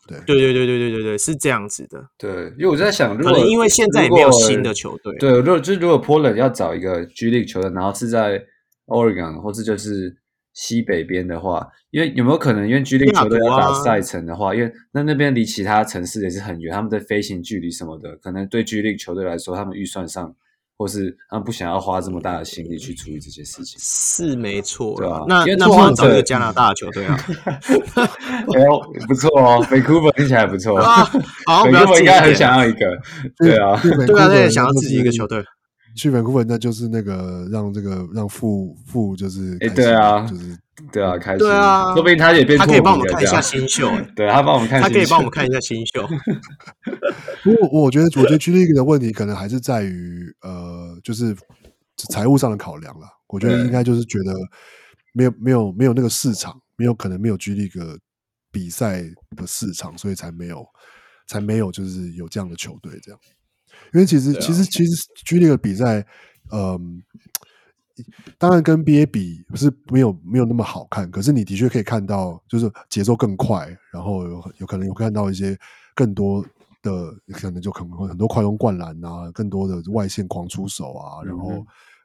B: 对，对对对对对对对，是这样子的。
C: 对，因为我在想，可
B: 能因为现在也没有新的球队。
C: 对，如果就是如果 Portland 要找一个 G League 球队，然后是在 Oregon 或者就是西北边的话，因为有没有可能，因为 G League 球队要打赛程的话，因为那那边离其他城市也是很远，他们的飞行距离什么的，可能对 G League 球队来说，他们预算上。或是他们不想要花这么大的心力去处理这些事情，
B: 是没错，
C: 对吧？
B: 那那不能找一个加拿大的球队啊？
C: 哦，不错哦，Vancouver 听起来不错
B: 啊。好，Vancouver
C: 应该很想要一个，对啊，
B: 对啊，他也想要自己一个球队。
A: 去 Vancouver 那就是那个让这个让富富就是
C: 哎，对啊，就是对啊，开心，对啊，说不定他也变，
B: 他可以帮我们看一下新秀，
C: 对他帮我们看，
B: 他可以帮我们看一下新秀。
A: 不过我觉得，我觉得 G League 的问题可能还是在于呃，就是财务上的考量了。我觉得应该就是觉得没有没有没有那个市场，没有可能没有 G League 比赛的市场，所以才没有才没有就是有这样的球队这样。因为其实、啊、其实其实 G League 的比赛，嗯、呃，当然跟 NBA 比是没有没有那么好看，可是你的确可以看到，就是节奏更快，然后有有可能有看到一些更多的，可能就可能会很多快攻灌篮啊，更多的外线狂出手啊，然后、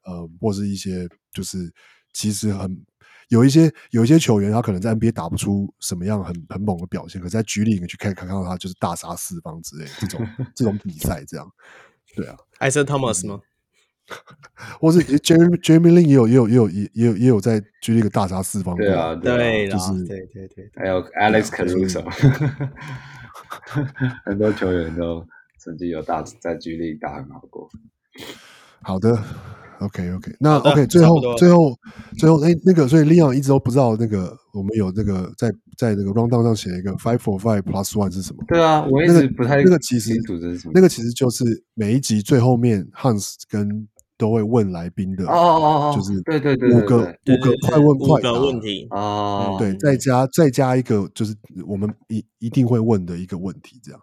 A: 嗯、呃，或是一些就是其实很有一些有一些球员，他可能在 NBA 打不出什么样很很猛的表现，可是在 G League 去看看到他就是大杀四方之类这种 这种比赛，这样对啊
B: ，Isaiah Thomas 吗？
A: 或是 Jeremy Jeremy Lin 也有也有也有也也有也有在 G League 大杀四方，
C: 对啊，对，
A: 就是
B: 对对对，
C: 还有 Alex Caruso，很多球员都曾经有大在 G League 打很好过。
A: 好的。OK OK，那 OK 最后最后最后哎，那个所以 Leon 一直都不知道那个我们有那个在在那个 rundown 上写一个 five for five plus one 是什么？
C: 对啊，我一直不太
A: 那个其实那个其实就是每一集最后面 Hans 跟都会问来宾的
C: 哦哦哦，
A: 就是
C: 对对对
A: 五个五个快问快答。
B: 问题。
C: 哦，
A: 对，再加再加一个就是我们一一定会问的一个问题这样，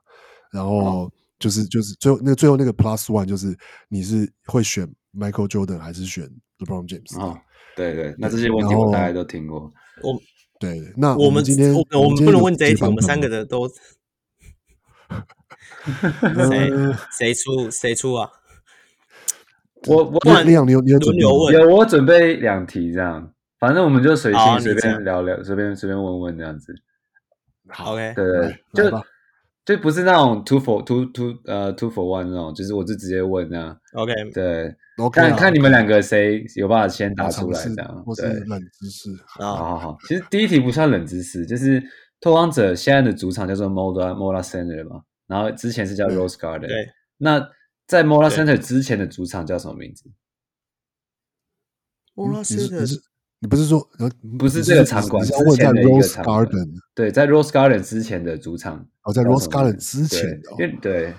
A: 然后就是就是最后那个最后那个 plus one 就是你是会选。Michael Jordan 还是选 LeBron James？
C: 哦，对对，那这些问题我大家都听过。
B: 我
A: 对，那
B: 我们
A: 今天
B: 我们不能问这一题，我们三个的都 谁谁出谁出啊？
C: 我我
A: 你有你有你有
B: 问
C: 有我准备两题这样，反正我们就随性随便聊聊，随便随便问问这样子。
B: 好，OK，
C: 对对，就。就不是那种 two for two two 呃 two for one 那种，就是我就直接问啊。
B: OK，
C: 对
A: ，OK，
C: 看看你们两个谁有办法先答出来这样。对，
A: 冷知识。
C: 好好好，其实第一题不算冷知识，就是拓荒者现在的主场叫做 Moda Moda Center 嘛，然后之前是叫 Rose Garden。
B: 对。
C: 那在 Moda Center 之前的主场叫什么名字
B: ？Moda Center。
A: 你不是说，
C: 不是这个场馆，之前的
A: Rose Garden。
C: 对，在 Rose Garden 之前的主场。
A: 哦，在 Rose Garden 之前的。
C: 对。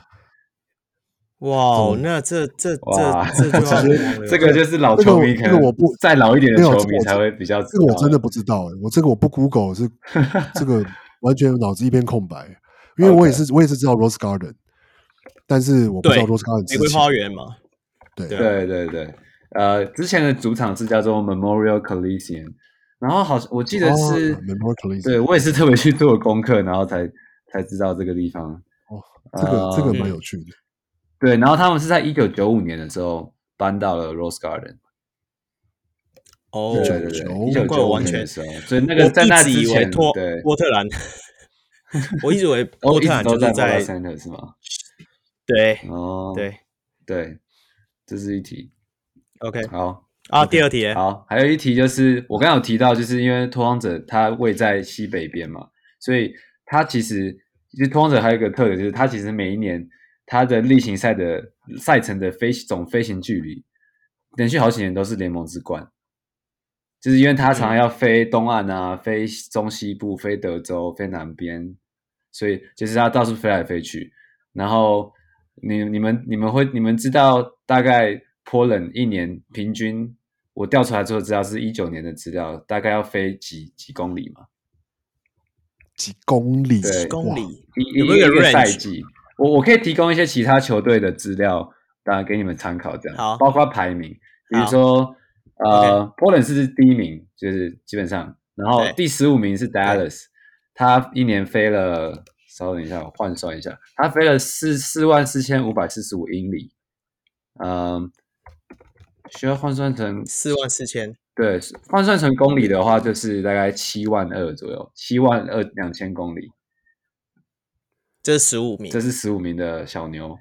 B: 哇，那这这这这
C: 这个就是老球迷，可能我不再老一点的球迷才会比较。
A: 这个我真的不知道，我这个我不 Google 是 这个完全脑子一片空白，因为我也是我也是知道 Rose Garden，但是我不知道 Rose Garden
B: 玫瑰花园嘛。
A: 对
C: 对对对。呃，之前的主场是叫做 Memorial Coliseum，然后好，我记得是
A: Memorial Coliseum，
C: 对，我也是特别去做功课，然后才才知道这个地方。
A: 哦，这个这个蛮有趣的。
C: 对，然后他们是在一九九五年的时候搬到了 Rose Garden。
B: 哦，
C: 对对对，一九
B: 难怪
C: 九五
B: 我完全
C: 年的时候，所以那个在那
B: 我一直
C: 之前，
B: 以为托
C: 对，
B: 波特兰，我一直以为
C: 哦，
B: 波特兰
C: 一直都在
B: 就是在
C: Center 是吗？
B: 对
C: 哦，
B: 对
C: 对，这是一题。
B: ，OK
C: 好
B: 啊，第二题，
C: 好，还有一题就是我刚刚有提到，就是因为拓荒者它位在西北边嘛，所以它其实其实拓荒者还有一个特点，就是它其实每一年它的例行赛的赛程的飞总飞行距离，连续好几年都是联盟之冠。就是因为他常常要飞东岸啊，飞中西部，飞德州，飞南边，所以就是他到处飞来飞去。然后你你们你们会你们知道大概 Portland 一年平均，我调出来之后知道是一九年的资料，大概要飞几几公里嘛？
A: 几公里？
C: 对
B: 几公里
C: 一
B: 有
C: 一
B: 个？
C: 赛季，我我可以提供一些其他球队的资料，当然给你们参考，这样
B: 好
C: 包括排名，比如
B: 好
C: 说呃
B: OK
C: Portland 是第一名，就是基本上，然
B: 后
C: 第十五名是 Dallas，他一年飞了，稍等一下，我换算一下，他飞了四四万四千五百四十五英里，嗯、需要换算成
B: 四万四千，
C: 对，换算成公里的话，就是大概七万二左右，七万二两千公里。
B: 这是十五名
C: 这，是十五名的小牛，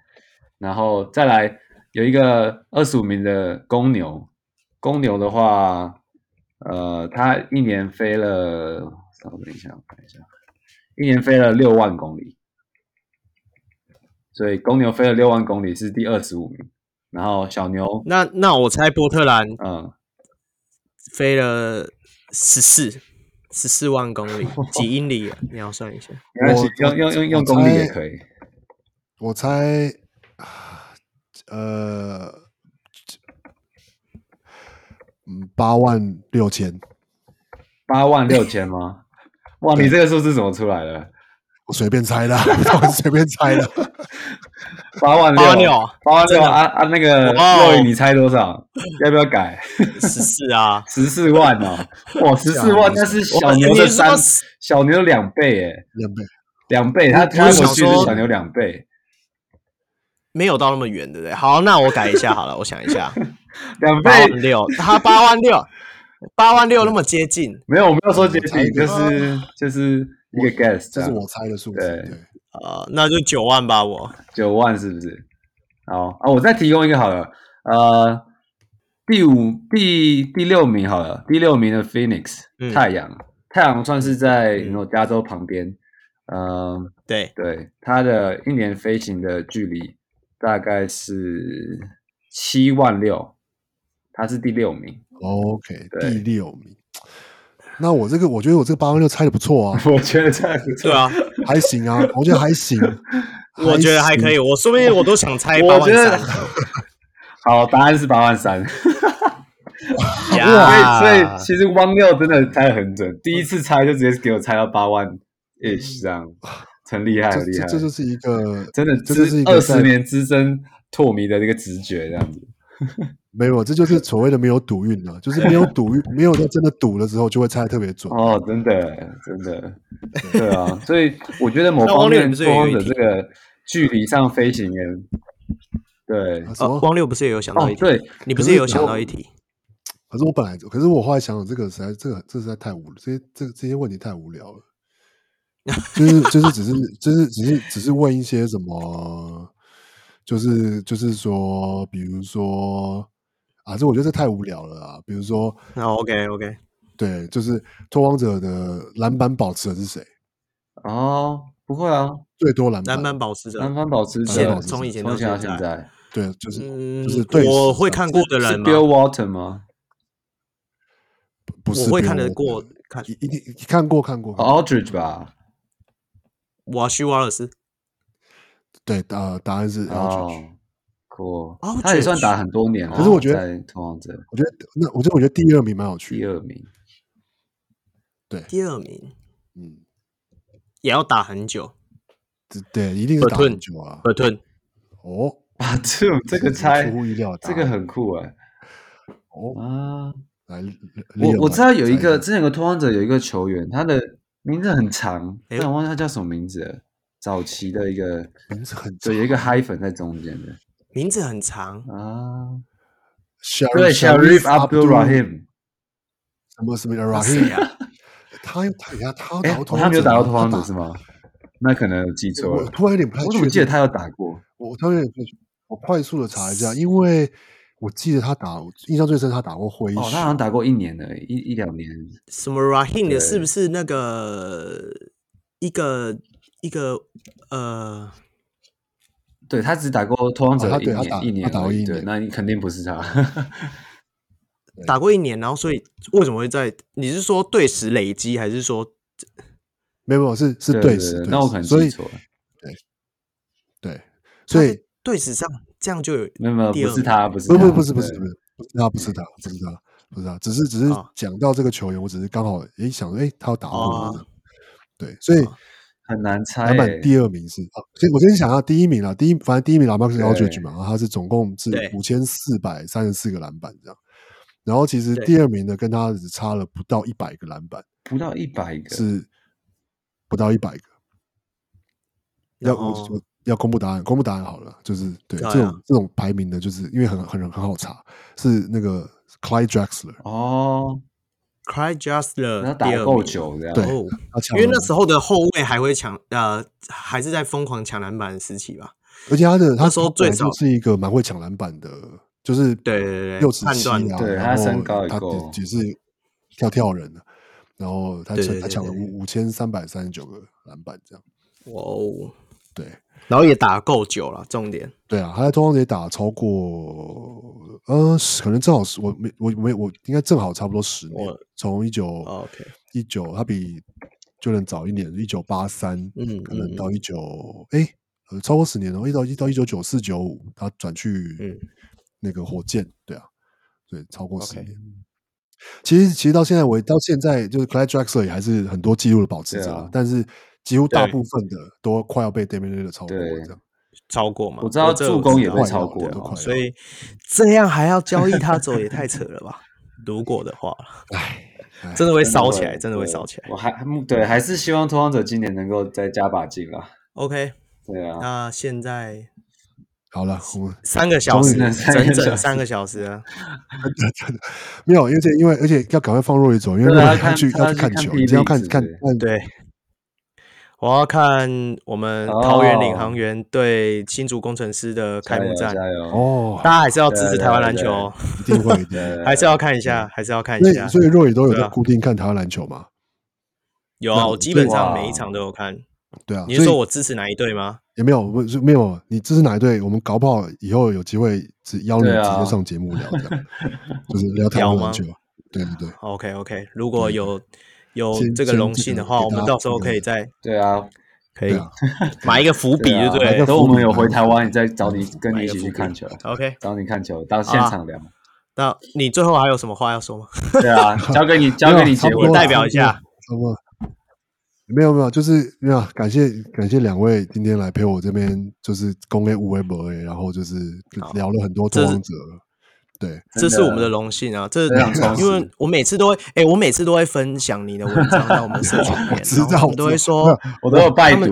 C: 然后再来有一个二十五名的公牛。公牛的话，呃，它一年飞了，稍等一下，我看一下，一年飞了六万公里，所以公牛飞了六万公里是第二十五名，然后小牛，
B: 那那我猜波特兰
C: 嗯，
B: 飞了十四十四万公里，几英里啊？你要算一下。
C: 没关系，
A: 我
C: 用用用用公里也可以，
A: 我猜，啊呃，嗯，八万六千，
C: 八万六千吗？哇，你这个数字怎么出来的？
A: 我随便猜的，我随便猜的。
C: 八 万
B: 八万六
C: 八万六啊啊！那个
B: 哇哦
C: 肉宇，你猜多少？要不要改？
B: 十四啊，
C: 十四万哦！哇，十四万那是小牛的三小牛两倍诶，
A: 两倍，
C: 两倍，他
B: 我
C: 他我去是
B: 想说
C: 小牛两倍，
B: 没有到那么远，对不对？好，那我改一下好了，我想一下，两
C: 倍
B: 万六，他八万六，八万六那么接近，
C: 没有，我没有说接近，就是就是一个 guess，
A: 这是我猜的数字。对。
B: 啊，呃，那就九万吧，我。
C: 九万是不是？好啊，我再提供一个好了，呃，第五、第第六名好了，第六名的 Phoenix、
B: 嗯
C: 太阳，太阳算是在加州旁边，嗯、
B: 对，
C: 对，它的一年飞行的距离大概是七万六，它是第六名
A: ，OK，
C: 对。
A: 第六名。那我这个，我觉得我这个八万六猜的不错啊，
C: 我觉得这样不错。
B: 对啊，
A: 还行啊，我觉得还行，
B: 我觉得还可以，我说不定我都想猜八万
C: 我觉得
B: 三，
C: 好，答案是八万三。
B: 呀。
C: 所以，所以其实汪六真的猜得很准，第一次猜就直接给我猜到八万 ish 这样，很厉害，很厉害。
A: 这这就是一个
C: 真的，
A: 这就是一个
C: 二
A: 在
C: 十年资深拓迷的这个直觉，这样子。
A: 没有，这就是所谓的没有赌运了，就是没有赌运，没有在真的赌的时候就会猜得特别准。
C: 哦，真的，真的，对啊。所以我觉得某
B: 那
C: 方面，这个距离上飞行员，对，
A: 啊什么？
B: 呃，汪六不是也有想到一题？
C: 哦对，
B: 你不是也有想到一题？
A: 可是我本来，可是我后来想想，这个实在，这个这实在太无，这些这这些问题太无聊了。就是就是只是就是只是只是问一些什么，就是就是说，比如说啊，这我觉得这太无聊了啊。比如说，
B: 那 OK OK，
A: 对，就是拓荒者的篮板保持者是谁？
C: 哦，不会啊，
A: 最多篮
B: 篮
A: 板，
B: 保持者
C: 篮板保持者
A: 现
B: 从以前到现在
C: 现在，
A: 对，就是、
B: 嗯
A: 就是对
B: 我会看过的
C: 是
B: 人吗
C: ？Bill Walton 吗？
A: 不是
B: 我
A: 会
B: 看得过，看
A: 一一定看过看过。看
C: 哦
A: 过
C: Aldridge 吧？
B: 瓦西瓦尔斯。
A: 对，呃，答案是 Aldridge。
C: 哦
B: ，cool，Aldridge
C: 他也算打很多年了。
A: 可是我觉得
C: 在拓荒者
A: 我觉得那我觉得我觉得第二名蛮有趣的。
C: 第二名，对
B: 第二名
A: 嗯，
B: 也要打很久。
A: 这对，一定是打很久啊。
B: 尔顿
A: 哦，
C: 啊，这这个猜
A: 出乎意料的答案，
C: 这个很酷哎
A: 哦。
C: 啊！
A: 来，
C: 我我知道有一个
A: 猜
C: 之前有个拓荒者有一个球员，他的名字很长，
B: 哎
C: 但我忘记他叫什么名字了。早期的一个，
A: 名字很
C: 对，有一个 hyphen 在中间的
B: 名字很长，
C: 啊。
A: Sharif
C: 对，Sharif Abdul Rahim，
A: 什么什么 Rahim 啊？他他他他打过，
C: 他没有打过拓荒者是吗？那可能有记错了。
A: 我突然有点不太
C: 我怎么记得他有打过？
A: 我突然有点我快速的查一下，因为我记得他打，印象最深他打过灰熊。
C: 哦，他好像打过一年的，一一两年。
B: 什么 Rahim 的是不是那个一个一个呃？
C: 对他只打过拓荒者一年，
A: 他打
C: 一年，
A: 打过一年，
C: 对，那你肯定不是他。
B: 打过一年，然后所以为什么会在？你是说队史累积，还是说
A: 没有？是是队史？
C: 那我可能记错了。
A: 对对，所以
B: 队史上这样就有
C: 没有没有？不是他，不是
A: 不不不是不是不是不是他不是他不是他不是他，只是只是讲到这个球员，我只是刚好诶想说诶他要打过，对，所以。
C: 很难猜。篮
A: 板第二名是啊，先我先想下第一名啊，第一反正第一名 LaMarcus Aldridge 嘛，他是总共是五千四百三十四个篮板这样，然后其实第二名的跟他只差了不到一百个篮板，
C: 不到一百个。
A: 是不到一百个。要我要公布答案，公布答案好了，就是对这种这种排名的，就是因为很很很好查，是那个 Clyde Drexler
B: 哦。
C: 打够久这样，
A: 对，
B: 因为那时候的后卫还会抢，呃，还是在疯狂抢篮板的时期吧。
A: 而且他的他说最早是一个蛮会抢篮板的，就是
B: 对对对，
A: 六尺七啊，
C: 对他身高也够，
A: 他只是跳跳人的，然后他抢他抢了五五千三百三十九个篮板这样。
B: 哇哦，
A: 对。
B: 然后也打够久了，重点。
A: 对啊，他在拓荒者也打超过，呃，可能正好是我没我没我应该正好差不多十年，从一九一九，他比就能早一年，一九八三，嗯，可能到一九，哎，超过十年了，一到一到一九九四九五，他转去那个火箭，对啊，对，超过十年。其实其实到现在为到现在，就是 Clyde Drexler 也还是很多记录的保持者，但是。几乎大部分的都快要被 Damian Lillard 超过，这样
B: 超过嘛？
C: 我知道助攻也会超过，
B: 所以这样还要交易他走也太扯了吧？如果的话，唉，真的会烧起来，真的会烧起来。
C: 我还对，还是希望拓荒者今年能够再加把劲啊。
B: OK，
C: 对啊。
B: 那现在
A: 好了，我们
B: 三个小时，整整三个小时啊！
A: 没有，因为因为而且要赶快放若雨走，因为若雨要去要去看球，你要看看看
B: 对。我要看我们桃园领航员对新竹工程师的开幕战哦，大家还是要支持台湾篮球，
A: 一定会的，
B: 还是要看一下，还是要看一下。
A: 所以若雨都有在固定看台湾篮球吗？
B: 有啊，我基本上每一场都有看。
A: 对啊，
B: 你是说我支持哪一队吗？
A: 也没有，不是没有，你支持哪一队？我们搞不好以后有机会只邀你直接上节目聊，就是聊台湾篮球。对对对
B: ，OK OK，如果有。有这个荣幸的话，我们到时候可以再
C: 对啊，
B: 可以 买一个伏笔，对不对？
C: 等 我们有回台湾，你再找你跟你一起去看球。
B: OK，
C: 找你看球到现场聊。
B: 那你最后还有什么话要说吗？
C: 对啊，交给你，交给你结尾，
B: 代表一下。
A: 没有没有，就是没有。感谢感谢两位今天来陪我这边，就是公 A 五 A 博 A，然后就是聊了很多拓荒者。对，
B: 这是我们的荣幸啊！这因为我每次都会，哎，我每次都会分享你的文章在我们社群里 面，
A: 知道，
B: 我都会说，
C: 我都有拜读。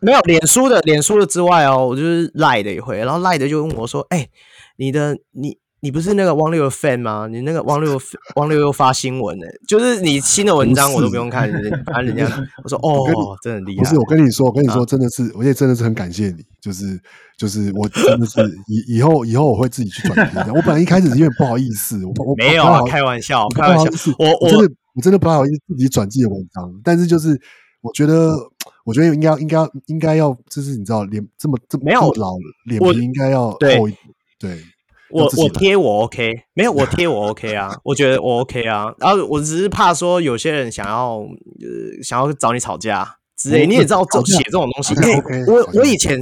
B: 没有脸书的，脸书的之外哦，我就是赖的也会，然后赖的就问我说，哎，你的你。你不是那个汪六的 fan 吗？你那个汪六汪六又发新闻呢，就是你新的文章我都不用看，看人家。我说 哦，真的厉害。
A: 不是，我跟你说，我跟你说，真的是，我也真的是很感谢你，就是就是我真的是 以以后以后我会自己去转贴。我本来一开始是有点不好意思，我我
B: 没有啊，开玩笑，开玩笑。我我
A: 真的我真的不好意思自己转自己的文章，但是就是我觉得我觉得应该应该应该要，就是你知道脸这么这么没有老脸皮应该要厚一点，对。
B: 我我贴我 OK，没有我贴我 OK 啊，我觉得我 OK 啊，然后我只是怕说有些人想要呃想要找你吵架之类，你也知道写这种东西，因为我我以前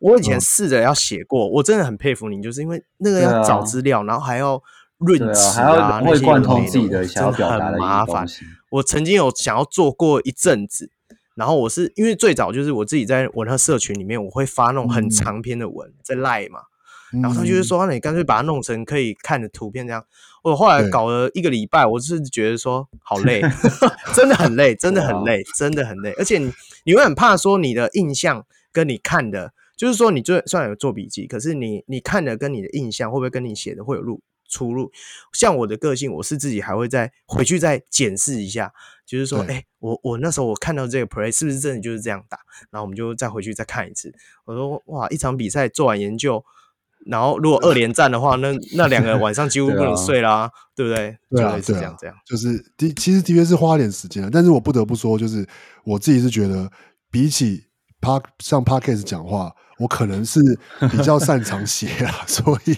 B: 我以前试着要写过，我真的很佩服你，就是因为那个要找资料，然后还要润词啊，那些真的很麻烦。我曾经有想要做过一阵子，然后我是因为最早就是我自己在我那社群里面，我会发那种很长篇的文在赖嘛。然后他就是说，那你干脆把它弄成可以看的图片这样。我后来搞了一个礼拜，我是觉得说好 累，真的很累，真的很累，真的很累。而且你你会很怕说你的印象跟你看的，就是说你就算有做笔记，可是你你看的跟你的印象会不会跟你写的会有路出入。像我的个性，我是自己还会再回去再检视一下，就是说，哎、欸，我我那时候我看到这个 play 是不是真的就是这样打？然后我们就再回去再看一次。我说，哇，一场比赛做完研究。然后，如果二连战的话，那那两个晚上几乎 不能睡啦，对，不对？
A: 对啊，
B: 是这样，这样
A: 就是的，其实的确是花点时间，但是我不得不说，就是我自己是觉得，比起 Park 上 Podcast 讲话，我可能是比较擅长写啊，所以。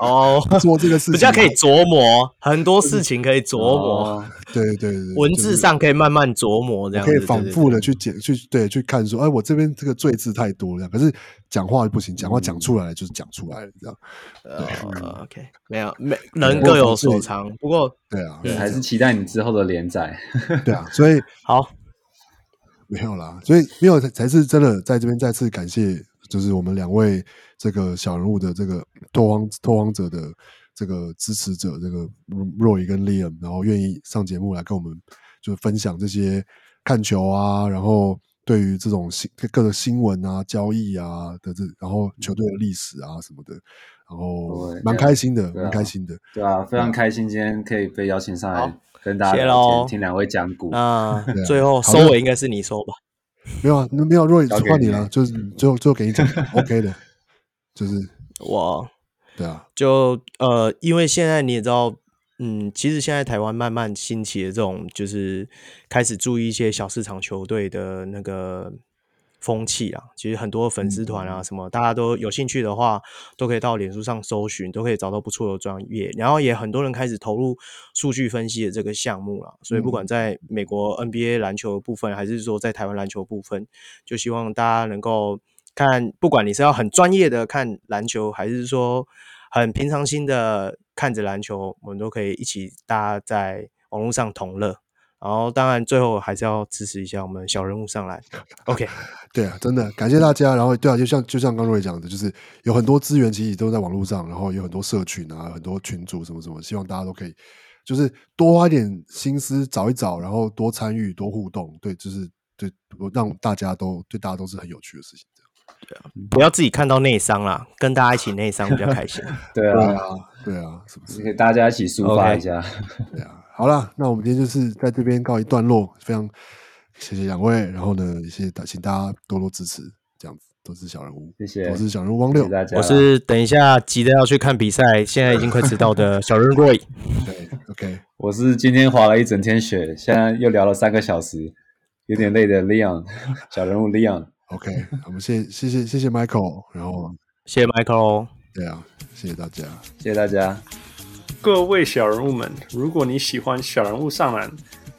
B: 哦，
A: 做这个事情
B: 比较可以琢磨，很多事情可以琢磨。
A: 对对对，
B: 文字上可以慢慢琢磨，这样
A: 可以反复的去解去对去看说，哎，我这边这个罪字太多了，可是讲话不行，讲话讲出来就是讲出来了，这样。
B: 呃，OK，没有，每 人各有所长，不过
A: 对啊，
C: 还是期待你之后的连载。
A: 对啊，所以
B: 好，
A: 没有啦，所以没有才是真的，在这边再次感谢。就是我们两位这个小人物的这个拓荒拓荒者的这个支持者，这个 Roy 跟 Liam，然后愿意上节目来跟我们就是分享这些看球啊，然后对于这种新各个新闻啊、交易啊的这，然后球队的历史啊什么的，然后蛮开心的，蛮开心的，
C: 对啊，非常开心今天可以被邀请上来跟大家聊天，听两位讲股。
B: 那 最后收尾应该是你收吧。
A: 没有啊，没有，Roy 换你了，就是最后最后给你讲，OK 的，就是
B: 我，
A: 对啊，
B: 就呃，因为现在你也知道，嗯，其实现在台湾慢慢兴起的这种，就是开始注意一些小市场球队的那个。风气啊，其实很多粉丝团啊，什么大家都有兴趣的话，都可以到脸书上搜寻，都可以找到不错的专业。然后也很多人开始投入数据分析的这个项目了。所以不管在美国 NBA 篮球的部分，还是说在台湾篮球部分，就希望大家能够看，不管你是要很专业的看篮球，还是说很平常心的看着篮球，我们都可以一起大家在网络上同乐。然后，当然，最后还是要支持一下我们小人物上来。OK，
A: 对啊，真的感谢大家。然后，对啊，就像就像刚刚讲的，就是有很多资源其实都在网络上，然后有很多社群啊，很多群组什么什么，希望大家都可以就是多花一点心思找一找，然后多参与、多互动。对，就是对，让大家都对大家都是很有趣的事情。
B: 对啊，不要自己看到内伤啦，跟大家一起内伤比较开心。
C: 对啊，
A: 对啊，是不是？
C: 给大家一起抒发一下。
A: Okay. 对啊。好了，那我们今天就是在这边告一段落，非常谢谢两位，然后呢，也谢谢大，请大家多多支持，这样子都是小人物，
C: 谢谢，
A: 我是小人物汪六，
B: 我是等一下急着要去看比赛，现在已经快迟到的 小人物 Roy，
A: 对，OK，
C: 我是今天滑了一整天雪，现在又聊了三个小时，有点累的 Leon，小人物 Leon，OK，
A: 我们谢谢谢谢谢 Michael，然后
B: 谢谢 Michael，
A: 对啊，谢谢大家，
C: 谢谢大家。
D: 各位小人物们，如果你喜欢小人物上篮，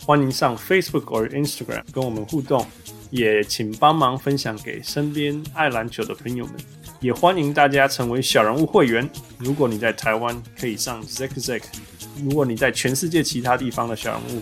D: 欢迎上 Facebook 或 Instagram 跟我们互动，也请帮忙分享给身边爱篮球的朋友们。也欢迎大家成为小人物会员。如果你在台湾，可以上 Zack Zack；如果你在全世界其他地方的小人物，